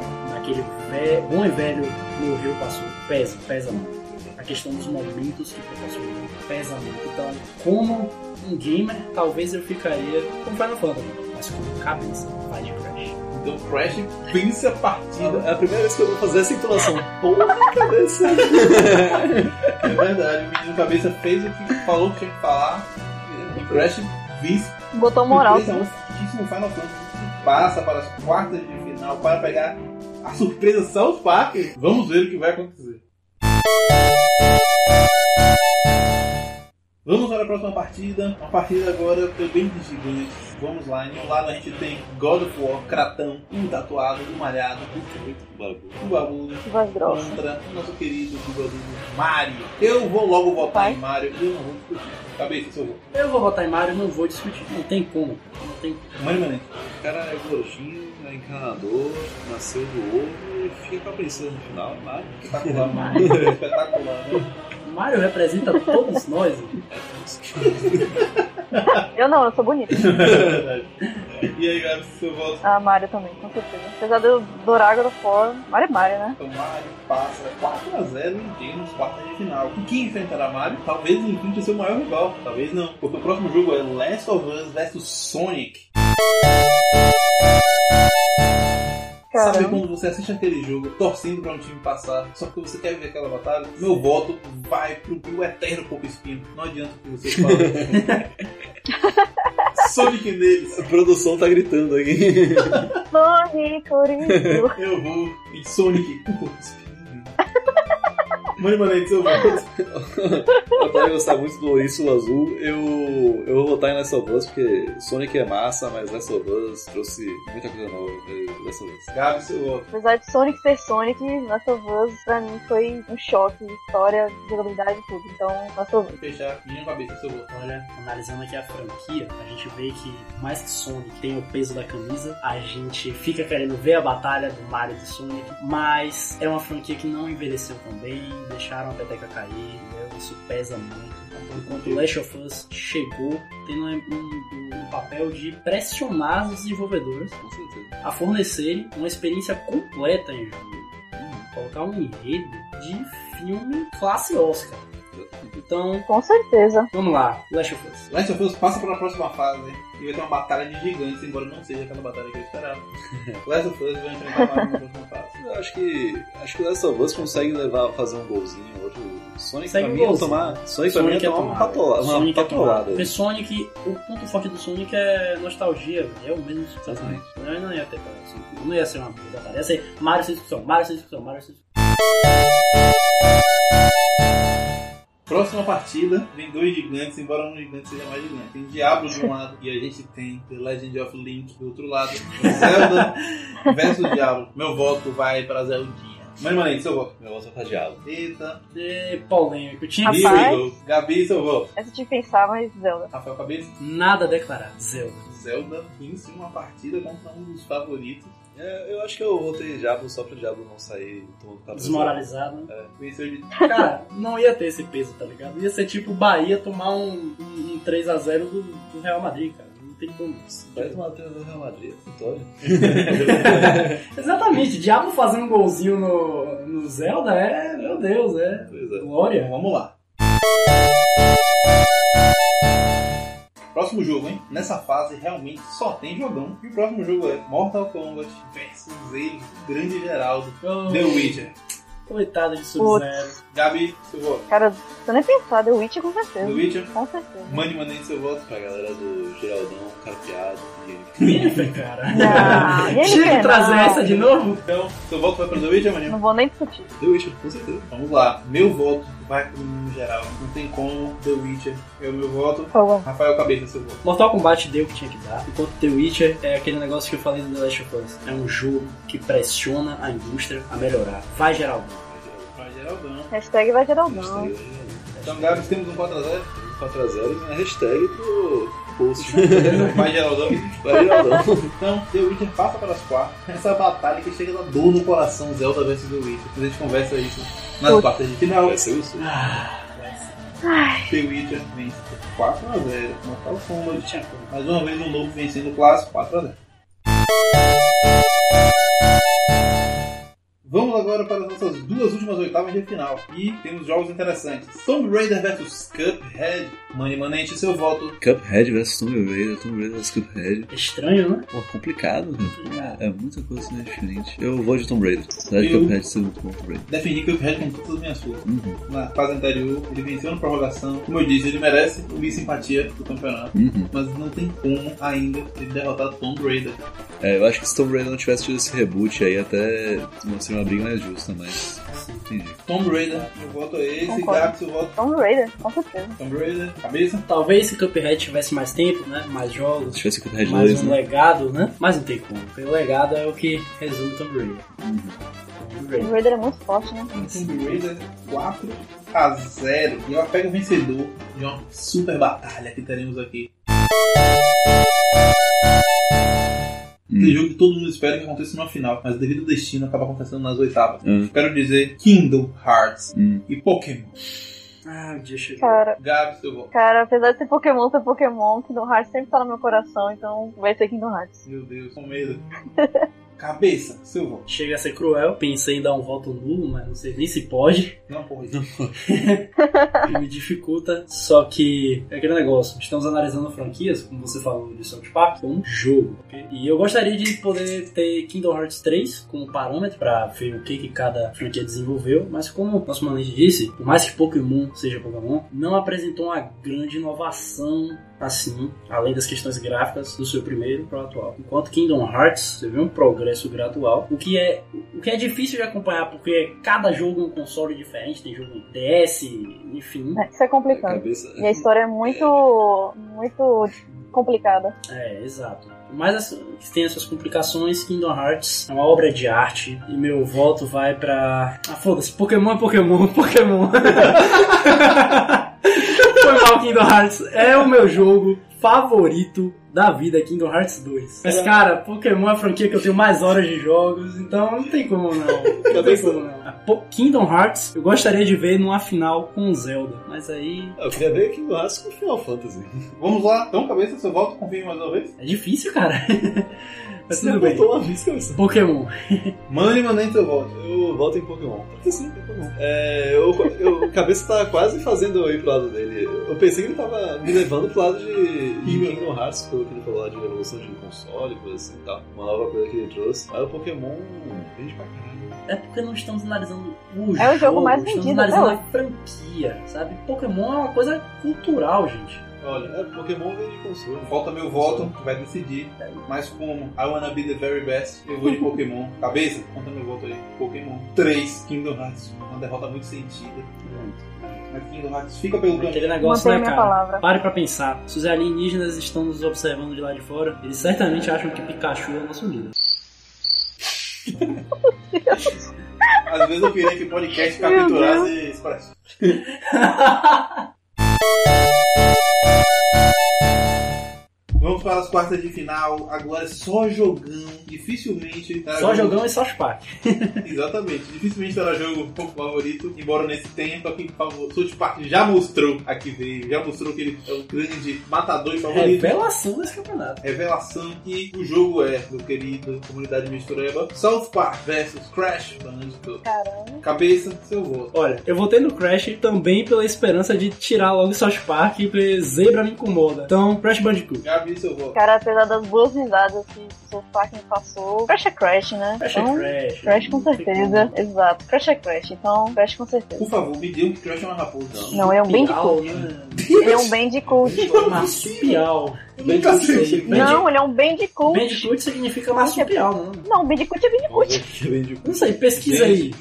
naquele ve- bom e velho morreu, passou, pesa, pesa muito. A questão dos momentos que proporcionam pesa muito. Então, como um gamer, talvez eu ficaria com Final Fantasy, mas como cabeça, vai de Crash. Então Crash vence a partida. É a primeira vez que eu vou fazer essa entonação. Porra, cabeça. [LAUGHS] É verdade, o menino cabeça fez o que falou que tinha que falar. E Crash vence Botou moral. surpresa, um fortíssimo Final Fantasy que passa para as quartas de final para pegar a [LAUGHS] surpresa South Park. Vamos ver o que vai acontecer. Vamos para a próxima partida. Uma partida agora também de gigantes. Vamos lá. Em um lado a gente tem God of War, Kratão, um tatuado, um malhado, um babu, Voz grossa. contra o nosso querido jogador Mario. Eu vou logo votar Pai. em Mario e eu não vou discutir. Cabeça, seu voto. Eu vou votar em Mario, não vou discutir. Não tem como. Não tem Mãe Manente. O cara é gordinho, encanador, nasceu do ovo e fica com a princesa no final, mas Espetacular, Mario. [LAUGHS] Espetacular. né? Mario representa todos nós. Eu não, eu sou bonita. [LAUGHS] e aí, Gabi, seu voto? A Mario também, com certeza. Apesar de eu of War, Mario é Mario, né? Então, Mario passa 4x0 em nos quartas de final. E quem enfrentará Mario? Talvez enfrente o seu maior rival. Talvez não. Porque o próximo jogo é Last of Us vs Sonic. Sabe Caramba. quando você assiste aquele jogo torcendo pra um time passar, só que você quer ver aquela batalha? Meu voto vai pro, pro eterno Pouco Espinho. Não adianta o que você fala. [LAUGHS] Sonic neles. a produção tá gritando aqui. Sonic, Corinto. Eu vou em Sonic, o Pouco Espinho. [LAUGHS] Mãe Manete, seu voto. Apesar de gostar muito do Ouriço Azul, eu, eu vou votar em Last of Us, porque Sonic é massa, mas Last of Us trouxe muita coisa nova de Last of Us. Gabi, seu voto. Apesar de Sonic ser Sonic, Last of Us pra mim foi um choque, história, jogabilidade e tudo. Então, Last of Us. Fechar, minha cabeça, seu voto. Olha, analisando aqui a franquia, a gente vê que, por mais que Sonic tenha o peso da camisa, a gente fica querendo ver a batalha do Mario e do Sonic, mas é uma franquia que não envelheceu tão bem, deixaram a peteca cair, né? isso pesa muito. Enquanto Last of Us chegou tendo um, um- um papel de pressionar os desenvolvedores a fornecerem uma experiência completa em jogo. Colocar um enredo de filme classe Oscar. Então, Com certeza. vamos lá, Last of Us. Last of Us passa para a próxima fase e vai ter uma batalha de gigantes, embora não seja aquela batalha que eu esperava. [LAUGHS] Last of Us vai enfrentar na próxima fase. Eu acho que. Acho que o Last of Us consegue levar, fazer um golzinho, outro. Sonic Consegue pra mim é golzinho. tomar. Sonic pra mim é Sonic é tomar uma uma Sonic é patolada. Porque Sonic, o ponto forte do Sonic é nostalgia, velho. é o mesmo sucesso. Exatamente. Não, não ia ter pra Sonic, não ia ser uma batalha, ia ser Mario sem discussão, Mario sem discussão, Mario sem discussão. Próxima partida, vem dois gigantes, embora um gigante seja mais gigante. Tem Diablo de um lado e a gente tem The Legend of Link do outro lado. Zelda versus Diablo. Meu voto vai para Zeldinha. Mãe Manete, seu voto. Meu voto é pra Diablo. Eita. E polêmico, tinha Rapaz. We go. Gabi, seu voto. Essa de pensar, mas Zelda. Rafael Cabeça. nada a declarar. Zelda. Zelda vence uma partida contra um dos favoritos. É, eu acho que eu votei Diablo só pro Diablo não sair cabo. Desmoralizado. né? De [LAUGHS] Cara, não ia ter esse peso, tá ligado? Ia ser tipo o Bahia tomar um, um, um 3x0 do, do Real Madrid, cara. Não tem como. Faz uma treta do Real Madrid, vitória. [LAUGHS] Exatamente, Diablo fazendo um golzinho no, no Zelda é, meu Deus, é Pois é. Glória. vamos lá. Próximo jogo, hein? Nessa fase realmente só tem jogão. E o próximo jogo é Mortal Kombat versus ele, grande Geraldo, Oh, The Witcher. coitado de Sub-Zero. Gabi, seu voto. Cara, tô nem pensar, The Witch com The certeza. Witcher. Com certeza. Mande, mandem seu voto. Pra galera do Geraldão, carpeado e cara. Ah, [LAUGHS] [LAUGHS] Tinha que trazer não. essa de novo? Então, seu voto vai para The Witcher, maninho? Não vou nem discutir. The Witcher, com certeza. Vamos lá. Meu voto vai pro no geral. Não tem como. The Witcher é o meu voto. Por favor. Rafael Cabeça, seu voto. Mortal Kombat deu o que tinha que dar, enquanto The Witcher é aquele negócio que eu falei do The Last of Us. É um jogo que pressiona a indústria a melhorar. Vai, Geraldão. Vai Geraldão. Hashtag vai Geraldão. Então, Gabi, temos um 4x0. 4x0 e a hashtag pro post. [LAUGHS] Vai Geraldão. Vai, Geraldão. Então, The Witcher passa para as quartas. Essa batalha que chega a dar dor no coração, Zelda vs The Witcher. A gente conversa isso nas Putz. quartas de final. Vai ser isso. The Witcher vence por 4x0. Mortal Kombat. Mais uma vez um novo vencendo o clássico, 4x0. Vamos agora para as nossas duas últimas oitavas de final. E temos jogos interessantes. Tomb Raider vs Cuphead. Money Manente, seu voto. Cuphead vs Tomb Raider, Tomb Raider vs Cuphead. É estranho, né? Pô, complicado, né? É muita coisa né, diferente. Eu vou de Tomb Raider. Apesar de Cuphead ser muito bom Tomb Raider. Defendi Cuphead com todas as minhas forças. Uhum, Na fase anterior, ele venceu na prorrogação. Como eu disse, ele merece o Miss Simpatia do campeonato. uhum. Mas não tem como ainda ele derrotar Tomb Raider. É, eu acho que se Tomb Raider não tivesse tido esse reboot aí, até seria uma briga mais justa, mas. Entendi. Tomb Raider, meu voto é esse. Gabi, seu voto. Tomb Raider, com certeza. Tomb Raider, cabeça. Talvez se Cuphead tivesse mais tempo, né? Mais Se jogos, tivesse Cuphead mais 2, um né? legado, né? Mas não tem como. O legado é o que resume Tomb Raider. Tomb Raider. Raider é muito forte, né? Tomb Raider 4 a 0. E ela pega o vencedor de uma super batalha que teremos aqui. Hum. Tem jogo que todo mundo espera que aconteça numa final, mas devido ao destino acaba acontecendo nas oitavas. Hum. Espero dizer Kingdom Hearts Hum. e Pokémon. Ah, o dia chegou. Cara, Gabi, seu voto. cara, apesar de ser Pokémon, ser Pokémon, Kingdom Hearts sempre tá no meu coração, então vai ser Kingdom Hearts. Meu Deus, com medo. [LAUGHS] Cabeça, seu voto. Chega a ser cruel. Pensei em dar um voto nulo, mas não sei nem se pode. Não, porra. [LAUGHS] me dificulta. Só que é aquele negócio. Estamos analisando franquias, como você falou de South Park, como um jogo. E eu gostaria de poder ter Kingdom Hearts 3 como parâmetro para ver o que, que cada franquia desenvolveu. Mas como o nosso manete disse, por mais que Pokémon seja Pokémon, não apresentou uma grande inovação assim, além das questões gráficas do seu primeiro para o atual. Enquanto Kingdom Hearts, você vê um progresso gradual, o que é o que é difícil de acompanhar porque cada jogo é um console diferente, tem jogo em DS, enfim. É, isso é complicado. Cabeça. E a história é muito, muito complicada. É, exato. Mas assim, que tem as suas complicações, Kingdom Hearts é uma obra de arte e meu voto vai pra. Ah, foda-se, Pokémon é Pokémon, [LAUGHS] Pokémon. [LAUGHS] Foi mal, Kingdom Hearts. É o meu jogo favorito da vida, Kingdom Hearts 2. Mas, cara, Pokémon é a franquia que eu tenho mais horas de jogos, então não tem como não. [LAUGHS] Não tem como não. Kingdom Hearts eu gostaria de ver numa final com Zelda, mas aí Eu queria ver no Asco com Final Fantasy. Vamos lá. Então, cabeça, seu voto. Confirme mais uma vez. é difícil, cara. [LAUGHS] Mas Você tudo bem. botou uma vez, cabeça. Pokémon. [LAUGHS] Mande, mandem seu voto. Eu volto em Pokémon. Porque sim, Pokémon. É, eu, eu, o cabeça tá quase fazendo eu ir pro lado dele. Eu pensei que ele tava me levando pro lado de, de Kingdom Hearts, pelo que ele falou lá de evolução de console, coisa assim e tal. Uma nova coisa que ele trouxe. Mas o Pokémon vende pra caralho. É porque não estamos analisando o É o jogo mais estamos vendido analisando até a franquia, sabe? Pokémon é uma coisa cultural, gente. Olha, É, Pokémon vende console. falta meu voto, vai decidir. Mas como I wanna be the very best, eu vou de [LAUGHS] Pokémon. Cabeça, conta meu voto aí. Pokémon 3, Kingdom Hearts. Uma derrota muito sentida. Mas Kingdom Hearts fica pelo caminho. Aquele negócio, né, cara? palavra. Pare pra pensar. Se os alienígenas estão nos observando de lá de fora, eles certamente acham que Pikachu é o nosso líder. Às vezes eu queria que o podcast capturasse expresso. [LAUGHS] [LAUGHS] Música Vamos para as quartas de final. Agora é só jogão. Dificilmente. Só jogo- jogão e só Spark. [LAUGHS] Exatamente. Dificilmente terá jogo pouco favorito. Embora nesse tenha, só que o favor- South Park já mostrou aqui veio. Já mostrou que ele é o grande matador e favorito. Revelação desse campeonato. Revelação e o jogo é, meu querido comunidade mistureba, South Park versus Crash Bandicoot. Caramba. Cabeça, seu voto. Olha, eu votei no Crash também pela esperança de tirar logo South Park, porque Zebra me incomoda. Então, Crash Bandicoot. Gabi, seu voto. Cara, apesar das boas risadas que o South Park me passou, Crash é Crash, né? Crash é então, Crash. Crash com Não certeza. Exato. Crash é Crash, então Crash com certeza. Por favor, me digam que Crash é uma raposa. Não, é um bem de né? Ele é um cult. Marsupial. Não, ele é um cult. Bandicoot significa marsupial, não. Não, de cult é cult. Não sei, pesquisa aí.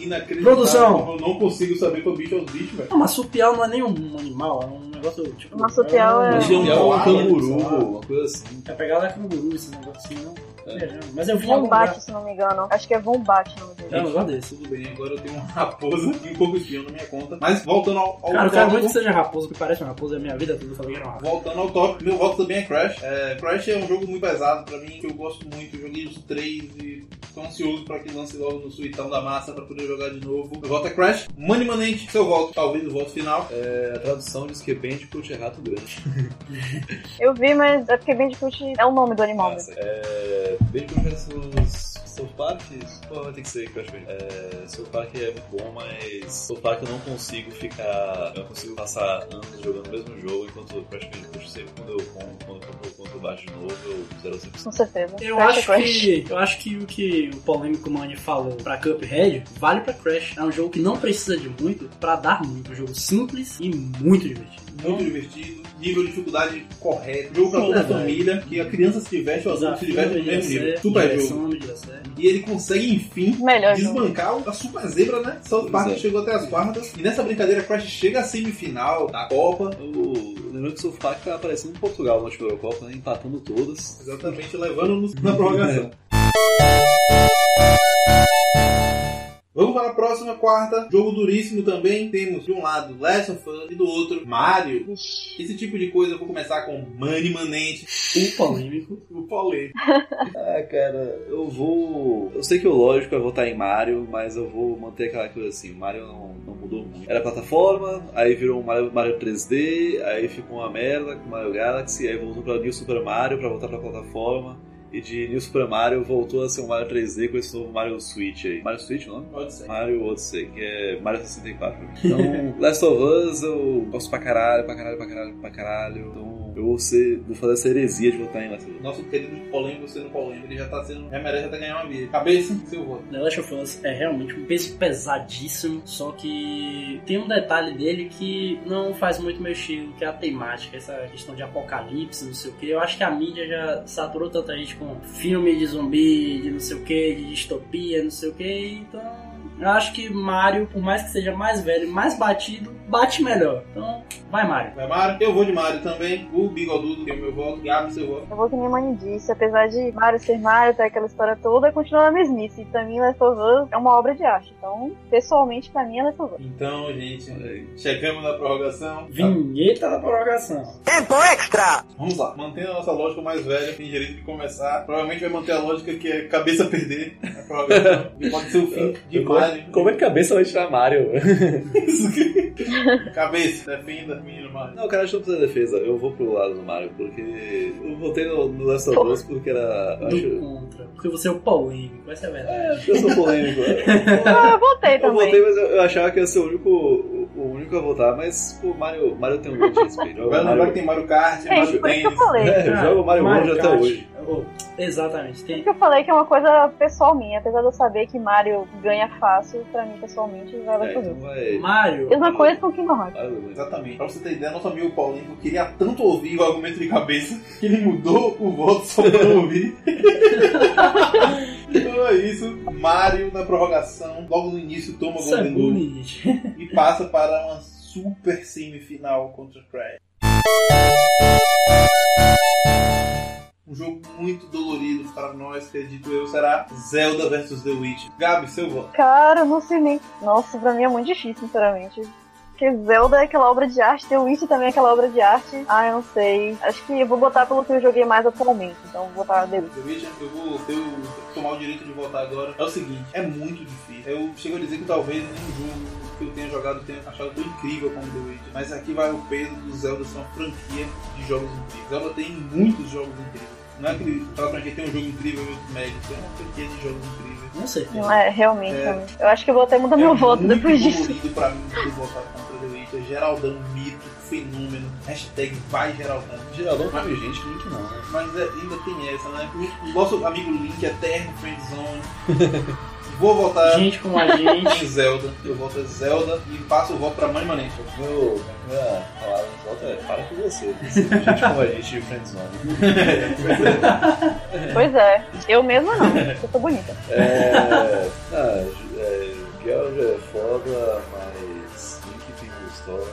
Produção. Eu não consigo saber qual bicho é os bichos, velho. Não, marsupial não é nem um animal, é um negócio tipo. Marsupial é- Tinha um Koala, canguru, sei lá. uma coisa assim. É pegar lá canguru, esse negócio assim, não. Viajando. Mas eu vi Von lugar. Bat, se não me engano. Acho que é Von Bat o nome dele. É um negócio desse. Tudo bem, agora eu tenho uma raposa e um pouco espião na minha conta. Mas voltando ao, ao Cara, eu quero muito que seja raposa, porque parece uma raposa, é a minha vida toda eu falei que era uma raposa. Voltando ao tópico, meu voto também é Crash. É, Crash é um jogo muito pesado pra mim, que eu gosto muito. Eu joguei os três e tô ansioso pra que lance logo no suitão da massa pra poder jogar de novo. Meu voto é Crash. Money Manente, seu voto, talvez o voto final. É, a tradução diz que é Bandicoot é rato grande. Eu vi, mas é porque cult é o nome do animal. Nossa, é, Bandicoot versus South Park, pô, vai ter que ser Crash Bandicoot. É, South Park é muito bom, mas South Park eu não consigo ficar, eu não consigo passar anos jogando o mesmo jogo, enquanto Crash Bandicoot sempre quando eu compro, quando, quando, quando eu baixo de novo, eu zero 100%. Com certeza. Eu Crash acho é que, eu acho que o que o polêmico Mani falou pra Cuphead vale pra Crash. É um jogo que não precisa de muito pra dar muito. É um jogo simples e muito divertido. Muito divertido, nível de dificuldade correto. Jogo pra toda a verdade. família, que a criança se diverte, o adulto se diverte no mesmo nível. Super direção, jogo. E ele consegue, enfim, Melhor jogo. desbancar a Super Zebra, né? South Park Exato. chegou até as quartas. E nessa brincadeira, Crash chega à semifinal da Copa. Eu lembro que o South Park tá aparecendo em Portugal na Eurocopa, né, empatando todas. Exatamente, levando-nos na prorrogação. [LAUGHS] Vamos para a próxima quarta. Jogo duríssimo também. Temos de um lado Last of Us e do outro Mario. Esse tipo de coisa eu vou começar com Money Manente, O polêmico. o polêmico. [LAUGHS] Ah, cara, eu vou. Eu sei que o lógico é votar em Mario, mas eu vou manter aquela coisa assim: Mario não, não mudou muito. Era plataforma, aí virou um Mario, Mario 3D, aí ficou uma merda com Mario Galaxy, aí voltou pra New Super Mario pra voltar pra plataforma. E de New Super Mario voltou a ser um Mario 3D com esse novo Mario Switch aí. Mario Switch, não? Pode ser. Mario Odyssey, que é Mario 64. [LAUGHS] Então, Last of Us eu gosto pra caralho, pra caralho, pra caralho, pra caralho. Então, eu vou, ser, vou fazer essa heresia de votar em Last of Us. Nosso querido polêmico sendo polêmico, ele já tá sendo. Já merece até ganhar uma vida. Cabeça, seu voto. The Last of Us é realmente um peso pesadíssimo, só que tem um detalhe dele que não faz muito meu estilo, que é a temática, essa questão de apocalipse, não sei o que. Eu acho que a mídia já saturou tanta gente com filme de zumbi, de não sei o que, de distopia, não sei o que, então. Eu acho que Mario, por mais que seja mais velho, mais batido, bate melhor. Então, vai Mario. Vai Mario? Eu vou de Mario também. O Bigodudo tem o meu voto. Gabi, seu voto. Eu vou que nem a Mani disse, apesar de Mario ser Mario, ter aquela história toda, continua na mesmice. E pra mim, Last of Us é uma obra de arte. Então, pessoalmente, pra mim, é Last of Us. Então, gente, chegamos na prorrogação. Vinheta da prorrogação. Vamos lá. Mantendo a nossa lógica, mais velho tem direito de começar. Provavelmente vai manter a lógica que é cabeça perder na prorrogação. E [LAUGHS] pode ser o fim de Mario. Como é que cabeça vai tirar Mario? [LAUGHS] Cabeça, defenda, menino Mario. Não, cara, acho que não precisa de defesa. Eu vou pro lado do Mario, porque eu votei no, no Last of Us porque era. eu Do Acho, contra. Porque você é o polêmico, essa é a verdade. eu sou polêmico. Ah, [LAUGHS] eu voltei Eu também. votei, mas eu, eu achava que ia ser o único, o, o único a votar, mas pô, Mario, Mario tem um grande respeito. Vai lembrar Mario, que tem Mario Kart, É, Mario que eu falei. É, eu jogo Mario World até hoje. Oh, exatamente. Tem, que eu falei que é uma coisa pessoal minha. Apesar de eu saber que Mario ganha fácil, pra mim, pessoalmente, vai É, Last of então vai. Mario. Mesma coisa com Kingdom Hearts. Mario ganha. Exatamente. Pra você ter ideia, nosso amigo Paulinho queria tanto ouvir o argumento de cabeça que ele mudou o voto só pra não ouvir. [LAUGHS] então é isso. Mario na prorrogação, logo no início toma o Golden [LAUGHS] e passa para uma super semifinal contra o Crash. Um jogo muito dolorido para nós, acredito eu, será Zelda vs The Witch. Gabi, seu voto. Cara, eu não sei nem. Nossa, pra mim é muito difícil, sinceramente. Porque Zelda é aquela obra de arte, The Witch também é aquela obra de arte. Ah, eu não sei. Acho que eu vou botar pelo que eu joguei mais atualmente. Então vou botar The Witch. The Witcher, eu vou ter o, tomar o direito de votar agora. É o seguinte, é muito difícil. Eu chego a dizer que talvez nenhum jogo que eu tenha jogado tenha achado tão incrível como The Witcher. Mas aqui vai o peso do Zelda ser uma franquia de jogos incríveis. Zelda tem muitos jogos incríveis. Não é aquele, aquela franquia que tem um jogo incrível e outro médio. É uma franquia de jogos incríveis. Com certeza. Não é, realmente. É. realmente. Eu acho que eu vou até mudar meu é voto muito depois disso. pra mim ter Witcher. Geraldão, mito, fenômeno. Hashtag vai Geraldão. Geraldão come gente, Link não, né? Mas é, ainda tem essa, né? O nosso amigo Link, eterno friendzone. [LAUGHS] Vou votar Gente como a gente. em [LAUGHS] Zelda. Eu voto Zelda e passo o voto pra Mãe Manente. Meu, minha palavra de volta é para com você. [LAUGHS] Gente como a gente de friendzone. Pois é. Eu mesma não. Eu tô bonita. É. Ah, é, Geralt é foda, mas história.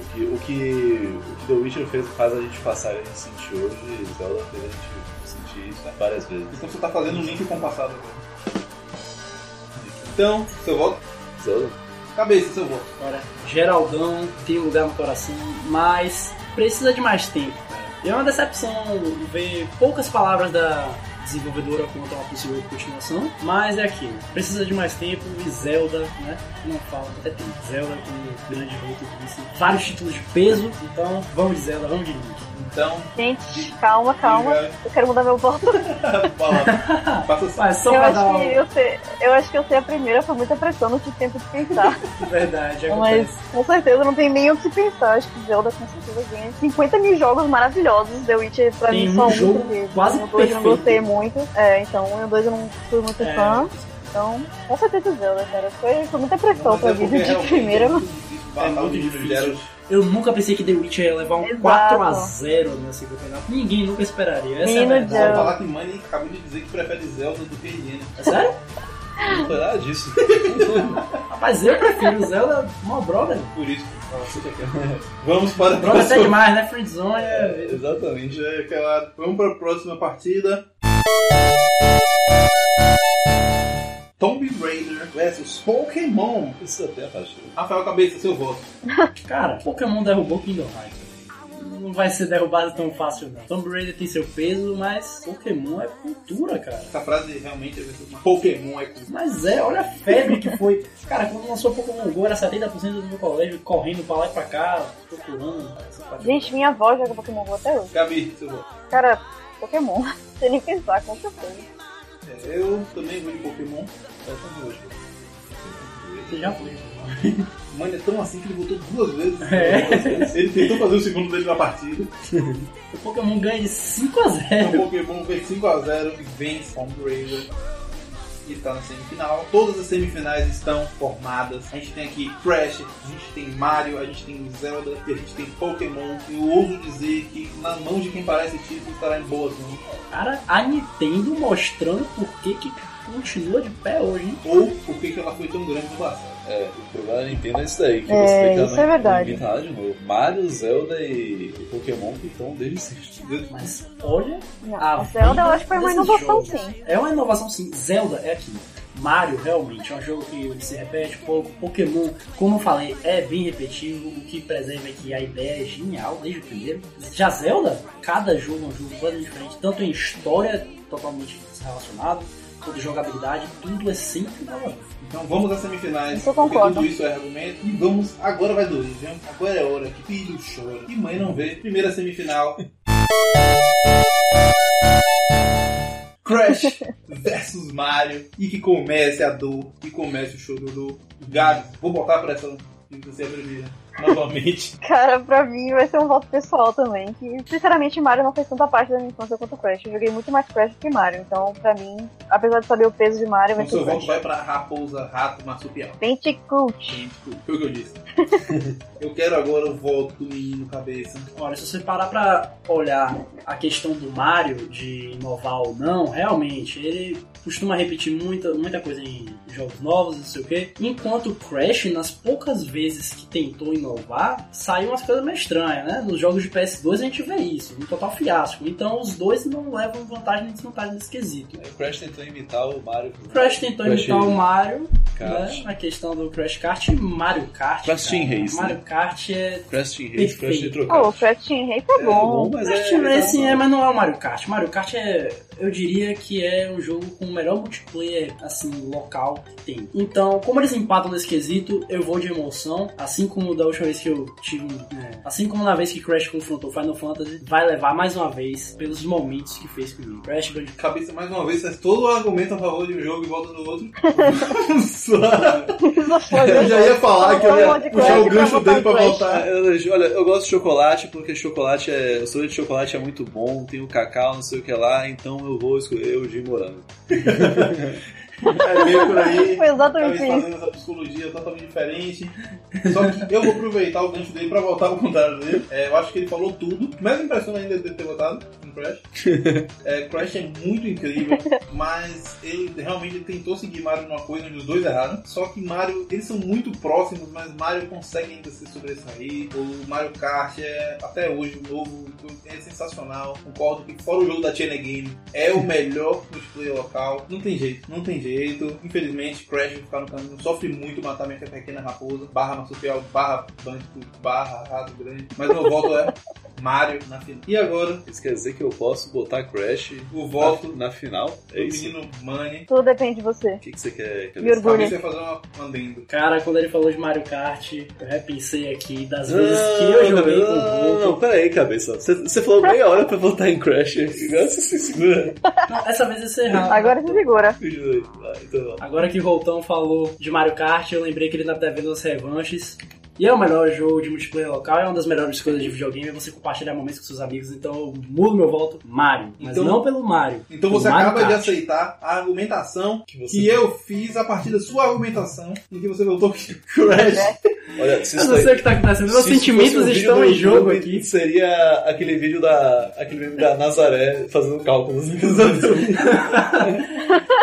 O que, o, que, o que The Witcher fez faz a gente passar e a gente sentir hoje, Zelda fez a gente sentir isso várias vezes. Então você tá fazendo um link com o passado agora. Então, seu voto? Zelda? Cabeça, seu voto. Olha, Geraldão tem um lugar no coração, mas precisa de mais tempo, cara. E é uma decepção ver poucas palavras da desenvolvedora quanto a uma possível continuação, mas é aquilo. Precisa de mais tempo e Zelda, né? Não fala até tempo. Zelda, como o grande volto disse, vários títulos de peso, então vamos de Zelda, vamos de Link. Então, Gente, calma, calma. Diga. Eu quero mudar meu voto. [LAUGHS] fala. Passa assim. Mas só Eu acho, que eu, sei, eu acho que eu sei a primeira, foi muita pressão, não tive tempo de pensar. [LAUGHS] verdade. Mas acontece. com certeza não tem nem o que pensar. Acho que Zelda com certeza ganha. 50 mil jogos maravilhosos. The Witcher pra Tem mim um só um, jogo porque quase o 2 eu não perfeito. gostei muito. É, então o 2 eu não fui muito É, fã. Então, com certeza Zelda, cara. Foi, foi muita pressão Mas pra é vida de primeira. É mas- muito difícil É. Eu nunca pensei que The Witcher ia levar um Exato. 4x0 nesse campeonato. Ninguém nunca esperaria. Essa Menino é a verdade. Eu- falar que Mãe acabou de dizer que prefere Zelda do que Eliane. É sério? Não foi nada disso. [LAUGHS] Rapaz, eu prefiro Zelda uma brother. Por isso. Vamos para a Brother próxima. demais, né? Friendzone é... Exatamente. É aquela- Vamos para a próxima partida. Tomb Raider versus Pokémon. Isso até acho. Rafael Cabeça, seu voto. [LAUGHS] Cara, Pokémon derrubou Kingdom Hearts. Não vai ser derrubado tão fácil, não. Tomb Raider tem seu peso, mas Pokémon é cultura, cara. Essa frase realmente é uma Pokémon é cool. Mas é, olha a febre que foi. Cara, quando lançou Pokémon GO, era 70% do meu colégio correndo pra lá e pra cá, procurando. Gente, minha avó joga Pokémon Go até hoje. Gabi, seu voto. Cara, Pokémon. [LAUGHS] Sem nem pensar, com certeza. Eu também vou de Pokémon. É tão hoje. Você já foi. Mano, é tão assim que ele votou duas vezes. É. Ele tentou fazer o segundo dele na partida. O Pokémon ganha de 5 a 0 Então, o Pokémon fez 5x0 e vence Tomb Raider. E está na semifinal. Todas as semifinais estão formadas. A gente tem aqui Crash, a gente tem Mario, a gente tem Zelda e a gente tem Pokémon. Eu ouso dizer que na mão de quem parece título estará em boas mãos. Cara, a Nintendo mostrando por que que continua de pé hoje, hein? Ou por que que ela foi tão grande no passado. É, o problema da Nintendo é isso daí, que É, você tem que isso é verdade. inventar nada de novo. Mario, Zelda e Pokémon que estão desde sempre. Mas olha Não, a Zelda eu acho que foi uma inovação, jogos. sim. É uma inovação sim. Zelda é aquilo. Mario realmente é um jogo que se repete pouco. Pokémon, como eu falei, é bem repetitivo. O que preserva é que a ideia é genial desde o primeiro. Já Zelda, cada jogo é um jogo completamente diferente, tanto em história totalmente relacionado, quanto em jogabilidade, tudo é sempre inovador. Então vamos às semifinais. Isso eu porque concordo. tudo isso é argumento. E vamos, agora vai doer, viu? Agora é hora que filho chora. Que mãe não vê. Primeira semifinal. [LAUGHS] Crash versus Mario. E que comece a dor. Que comece o chororô. Gabi, vou botar pra essa. que Você é a primeira. Novamente. [LAUGHS] Cara, pra mim vai ser um voto pessoal também. Que, sinceramente, Mario não fez tanta parte da minha infância quanto Crash. Eu joguei muito mais Crash que Mario. Então, pra mim, apesar de saber o peso de Mario, vai Então ser seu voto vai pra Raposa, Rato, Marsupial. Gente, foi o que eu disse. [LAUGHS] eu quero agora o voto do menino cabeça. Olha, se você parar pra olhar a questão do Mario, de inovar ou não, realmente, ele costuma repetir muita, muita coisa em jogos novos, não sei o quê. Enquanto o Crash, nas poucas vezes que tentou inovar, saiu umas coisas meio estranhas, né? Nos jogos de PS2 a gente vê isso, um total fiasco. Então os dois não levam vantagem nem desvantagem nesse quesito. O Crash tentou imitar o Mario. O Crash tentou Crash imitar o Mario, Kart. né? A questão do Crash Kart e Mario Kart. Crash. Team Race, Mario né? Kart é. Crash Team Race. Crash Nitro Oh, o Crash Team Race é É bom. mas Crash é. Team Racing exato. é, mas não é o Mario Kart. Mario Kart é. Eu diria que é o jogo com o melhor multiplayer, assim, local que tem. Então, como eles empatam nesse quesito, eu vou de emoção. Assim como da última vez que eu tive. é, assim como na vez que Crash confrontou Final Fantasy, vai levar mais uma vez pelos momentos que fez comigo. Crash Bandicoot. Cabeça mais uma vez, faz todo o argumento a favor de um jogo e volta no outro. [LAUGHS] eu já ia falar que eu ia puxar o gancho dele pra voltar. Eu- olha, eu gosto de chocolate porque chocolate é. O sorvete de chocolate é muito bom, tem o cacau, não sei o que lá, então eu vou escolher o de morango. [LAUGHS] É meio por aí. [LAUGHS] Foi exatamente Talvez isso. fazendo essa psicologia totalmente diferente. Só que eu vou aproveitar o gancho dele pra voltar ao contrário dele. É, eu acho que ele falou tudo. Mais me impressiona ainda de ter votado no Crash. [LAUGHS] É, Crash é muito incrível, mas ele realmente tentou seguir Mario numa coisa onde os dois erraram. Só que Mario, eles são muito próximos, mas Mario consegue ainda se sobressair. O Mario Kart é, até hoje, o novo, é sensacional. Concordo que fora o jogo da China Game, é o melhor multiplayer local. Não tem jeito, não tem jeito. Infelizmente, Crash vai ficar no caminho. Sofre muito matar minha pequena raposa. Barra marsupial, barra Bandicoot, barra rato grande. Mas meu voto é Mario na final. E agora, Isso quer dizer que eu posso botar Crash o voto na, na final? É isso? menino Money. Tudo depende de você. O que, que você quer? quer Me orgulho. Você fazer uma um andendo. Cara, quando ele falou de Mario Kart, eu repensei aqui das vezes que eu joguei com o não, não, Vulcan. pera aí, cabeça. Você, você falou meia hora pra votar em Crash. [LAUGHS] Agora você se segura. Não, essa vez você errado. Agora se segura. Então. Agora que o Voltão falou de Mario Kart, eu lembrei que ele tá devendo as revanches. E é o melhor jogo de multiplayer local, é uma das melhores coisas de videogame, é você compartilhar momentos com seus amigos, então eu mudo meu voto Mario. Mas Então- não pelo Mario. Então pelo você Mario acaba de Kart. aceitar a argumentação Que você- que eu fiz a partir da sua argumentação em que você voltou que Crash. Olha, se Eu não sei o que tá acontecendo, meus se sentimentos um vídeo estão em jogo aqui. Seria aquele vídeo da. aquele meme da Nazaré fazendo cálculos. [LAUGHS]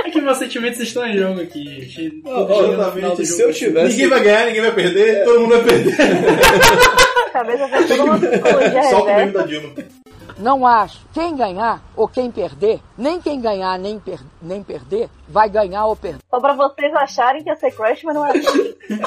É que meus sentimentos estão em jogo aqui, gente. Do Se eu tivesse. Ninguém vai ganhar, ninguém vai perder, todo mundo vai [LAUGHS] perder. Uma [LAUGHS] o da Dilma. Não acho. Quem ganhar ou quem perder, nem quem ganhar nem, per- nem perder, vai ganhar ou perder. Só pra vocês acharem que ia ser Crash, mas não é assim. [LAUGHS]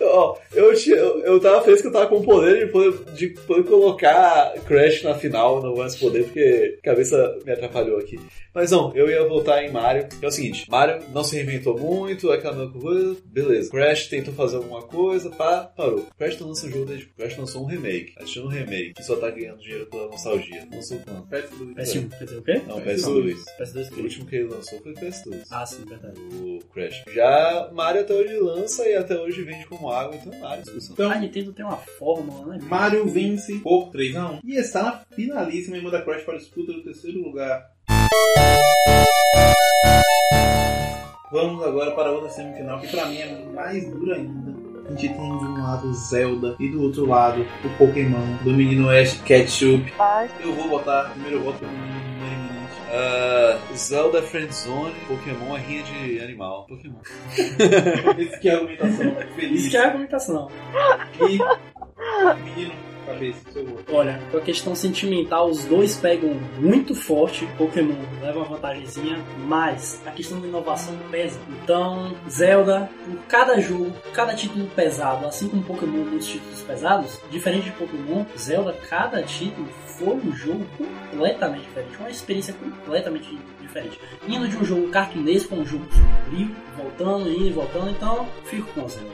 Ó, eu, eu, eu tava feliz que eu tava com o poder de poder, de poder colocar Crash na final, não mais poder, porque a cabeça me atrapalhou aqui. Mas não, eu ia votar em Mario. que É o seguinte, Mario não se reinventou muito, aquela mesma coisa, beleza. Crash tentou fazer alguma coisa, pá, parou. Crash não lança um jogo desde... Crash lançou um remake. Assistindo um remake, que só tá ganhando dinheiro pela nostalgia. Lançou quanto? PS1, quer dizer o quê? Não, PS2. PS2 O último que ele lançou foi PS2. Ah, sim, verdade. O Crash. Já Mario até hoje lança e até hoje vende como água, então Mario discussão. Então, A Nintendo tem uma fórmula, né? Mario vence por 3x1 e está na finalíssima e manda Crash para a disputa do terceiro lugar. Vamos agora para outra semifinal, que pra mim é mais dura ainda. A gente tem de um lado Zelda e do outro lado o Pokémon do menino Ash Ketchup. Eu vou botar primeiro voto pro menino. Ah, Zelda Friendzone, Pokémon é rinha de animal. Pokémon. Esse que é argumentação. Feliz. Isso que é argumentação. E menino, cabeça, seu voto. Olha, com a questão sentimental, os dois pegam muito forte. Pokémon leva uma vantagemzinha, mas a questão da inovação pesa. Então, Zelda, por cada jogo, cada título pesado, assim como Pokémon, muitos títulos pesados, diferente de Pokémon, Zelda, cada título foi um jogo completamente diferente, uma experiência completamente diferente. Indo de um jogo cartunesco a um jogo sombrio, voltando, indo e voltando, então fico com Zelda.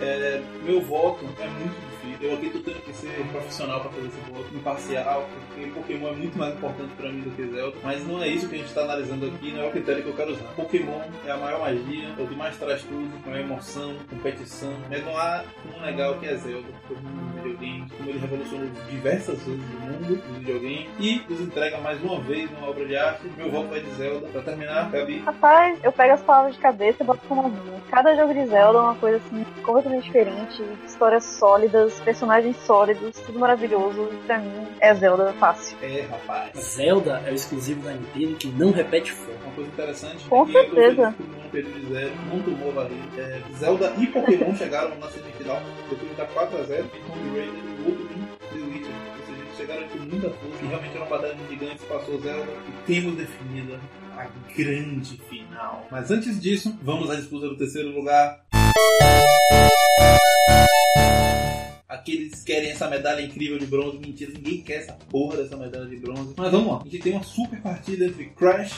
É, meu voto é muito Eu aqui tô tendo que ser profissional pra fazer esse voto, imparcial, porque Pokémon é muito mais importante pra mim do que Zelda. Mas não é isso que a gente tá analisando aqui, não é o critério que eu quero usar. Pokémon é a maior magia, é o que mais traz tudo, é emoção, competição. Mas não há como negar o que é Zelda. Todo mundo videogames, como ele revolucionou diversas vezes o mundo do videogame e nos entrega mais uma vez uma obra de arte. Meu voto vai de Zelda. Pra terminar, Gabi. Rapaz, eu pego as palavras de cabeça e boto como minha. Cada jogo de Zelda é uma coisa assim, completamente diferente. Histórias sólidas, personagens sólidos, tudo maravilhoso. E pra mim é Zelda fácil. É, rapaz. Zelda é o exclusivo da Nintendo que não repete fogo. Uma coisa interessante Com é que certeza. no período de zero não tomou valia. É, Zelda e Pokémon chegaram na semifinal depois de dar 4x0 e Tomb Raider e o outro The Witcher. Ou seja, eles chegaram com muita força e realmente era uma batalha de gigantes, passou Zelda e temos definida a grande final. Mas antes disso, vamos à disputa do terceiro lugar. Aqueles que querem essa medalha incrível de bronze, mentira, ninguém quer essa porra dessa medalha de bronze. Mas vamos lá, a gente tem uma super partida entre Crash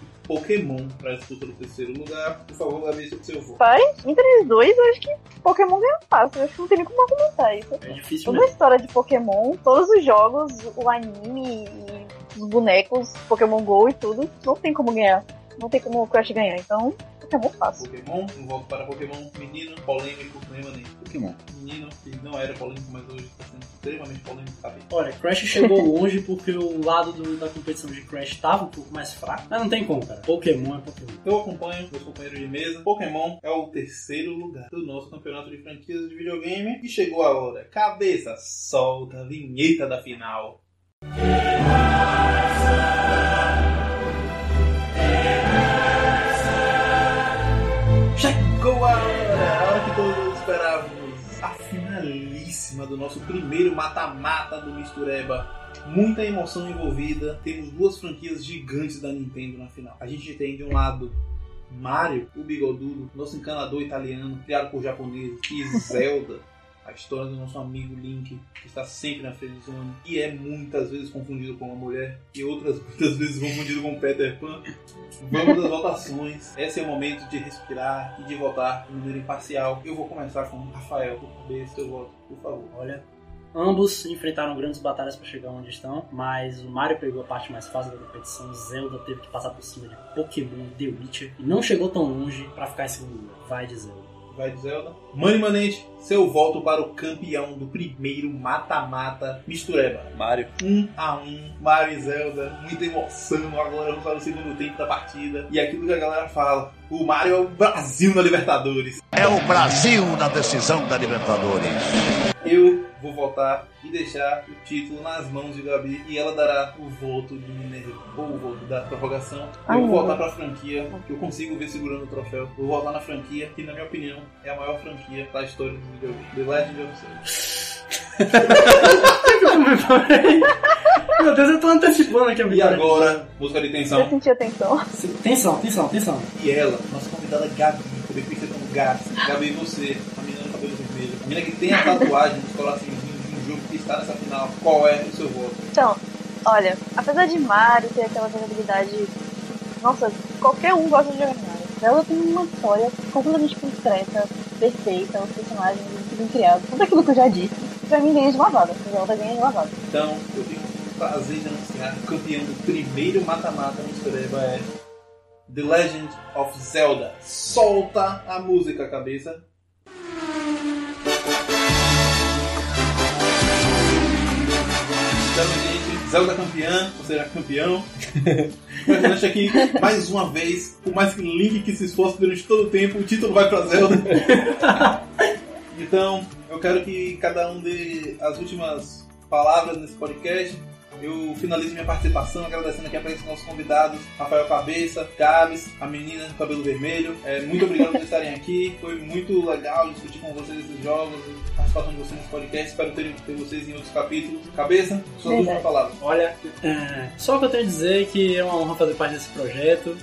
e Pokémon para a disputa do terceiro lugar. Por favor, Gabi, seu seu voto. Rapaz, entre os dois, eu acho que Pokémon ganha fácil. Eu acho que não tem nem como argumentar isso. É difícil Toda a mesmo. história de Pokémon, todos os jogos, o anime e os bonecos, Pokémon GO e tudo, não tem como ganhar. Não tem como o Crash ganhar. Então, Pokémon fácil. Pokémon, um voto para Pokémon. Menino, polêmico, permanente. Pokémon. Menino, que não era polêmico, mas hoje está sendo extremamente polêmico, sabe? Olha, Crash chegou [LAUGHS] longe porque o lado do- da competição de Crash estava um pouco mais fraco. Mas não tem como, cara. Pokémon é Pokémon. Eu acompanho meus companheiros de mesa. Pokémon é o terceiro lugar do nosso campeonato de franquias de videogame. E chegou a hora. Cabeça, solta a vinheta da final. Finalíssima do nosso primeiro mata-mata do Mistureba. Muita emoção envolvida. Temos duas franquias gigantes da Nintendo na final. A gente tem de um lado Mario, o bigodudo, nosso encanador italiano, criado por japoneses, e Zelda, a história do nosso amigo Link, que está sempre na frente do e é muitas vezes confundido com uma mulher, e outras muitas vezes confundido com Peter Pan. Vamos às votações. Esse é o momento de respirar e de votar de maneira imparcial. Eu vou começar com Rafael, por cabeça, seu voto, por favor. Olha, ambos enfrentaram grandes batalhas para chegar onde estão, mas o Mario pegou a parte mais fácil da competição, Zelda teve que passar por cima de Pokémon, The Witcher, e não chegou tão longe para ficar em segundo lugar. Vai de Zelda. Vai de Zelda. Mani Manente, seu voto para o campeão do primeiro mata-mata Mistureba. Mario. 1 a 1 Mario e Zelda, muita emoção. Agora vamos para o segundo tempo da partida. E aquilo que a galera fala: o Mario é o Brasil na Libertadores. É o Brasil na decisão da Libertadores. Eu vou votar e deixar o título nas mãos de Gabi e ela dará o voto de Minerva, ou o voto da prorrogação. Ai, Eu vou meu votar para a franquia, que eu consigo ver segurando o troféu. Vou votar na franquia, que na minha opinião é a maior franquia da história do videogame. The Legend of Zelda. Meu Deus, eu tô antecipando aqui a E vitória. agora, música de Eu tensão. senti a tensão. Tensão, tensão, tensão. E ela, nossa convidada Gabi, também conhecida como Gabi. Gabi, você, a menina do cabelo vermelho. A menina que tem a tatuagem dos coraçõezinhos de um jogo que está nessa final. Qual é o seu voto? Então, olha, apesar de Mario ter aquela jogabilidade. Nossa, qualquer um gosta de jogar Mario. Zelda tem uma história completamente concreta, perfeita, os personagens bem criados. Tudo aquilo que eu já disse, pra mim ganha de lavada. Zelda ganha de lavada. Então, eu tenho o prazer de anunciar que o campeão do primeiro mata-mata no Mistureba é The Legend of Zelda. Solta a música, cabeça. Zelda campeã, ou seja, campeão. [LAUGHS] Impressionante aqui, mais uma vez, por mais que Link que se esforce durante todo o tempo, o título vai pra Zelda. [LAUGHS] Então, eu quero que cada um dê as últimas palavras nesse podcast. Eu finalizo minha participação agradecendo aqui a presença dos nossos convidados, Rafael Cabeça, Gabs, a menina do cabelo vermelho. É, muito obrigado por estarem aqui. Foi muito legal discutir com vocês esses jogos, a participação de vocês nesse podcast. Espero ter, ter vocês em outros capítulos. Cabeça, suas Verdade. últimas palavras. Olha, é, só o que eu tenho a dizer é que é uma honra fazer parte desse projeto,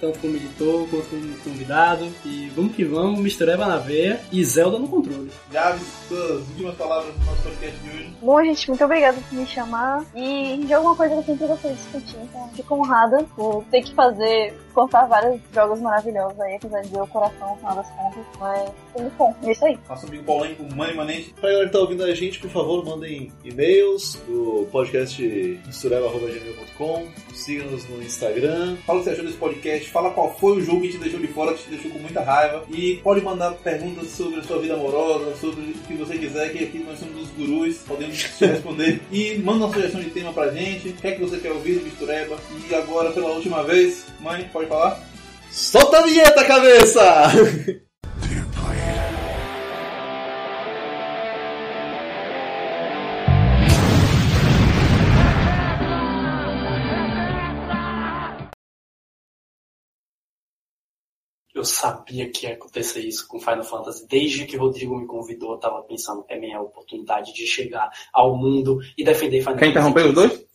tanto como editor quanto como convidado. E vamos que vamos, mistureba na veia e Zelda no controle. Gabs, suas últimas palavras no nosso podcast de hoje. Bom, gente, muito obrigada por me chamar. E de alguma coisa que eu sempre gostei de discutir, então fico honrada por ter que fazer, contar vários jogos maravilhosos aí, apesar de o coração no final das contas. Mas gmail.com. É isso aí. Nosso amigo Paulinho com Money Manente. Pra galera que tá ouvindo a gente, por favor, mandem e-mails do podcast mistureba.gmail.com Siga-nos no Instagram. Fala o que você achou desse podcast, fala qual foi o jogo que te deixou de fora, que te deixou com muita raiva. E pode mandar perguntas sobre a sua vida amorosa, sobre o que você quiser, que aqui nós somos os gurus, podemos te [LAUGHS] responder. E manda uma sugestão de tema pra gente, o que é que você quer ouvir do Mistureba. E agora, pela última vez, mãe, pode falar? Solta a vinheta, cabeça! Eu sabia que ia acontecer isso com Final Fantasy. Desde que o Rodrigo me convidou, eu tava pensando, é minha oportunidade de chegar ao mundo e defender Final Quer Fantasy. interromper os dois?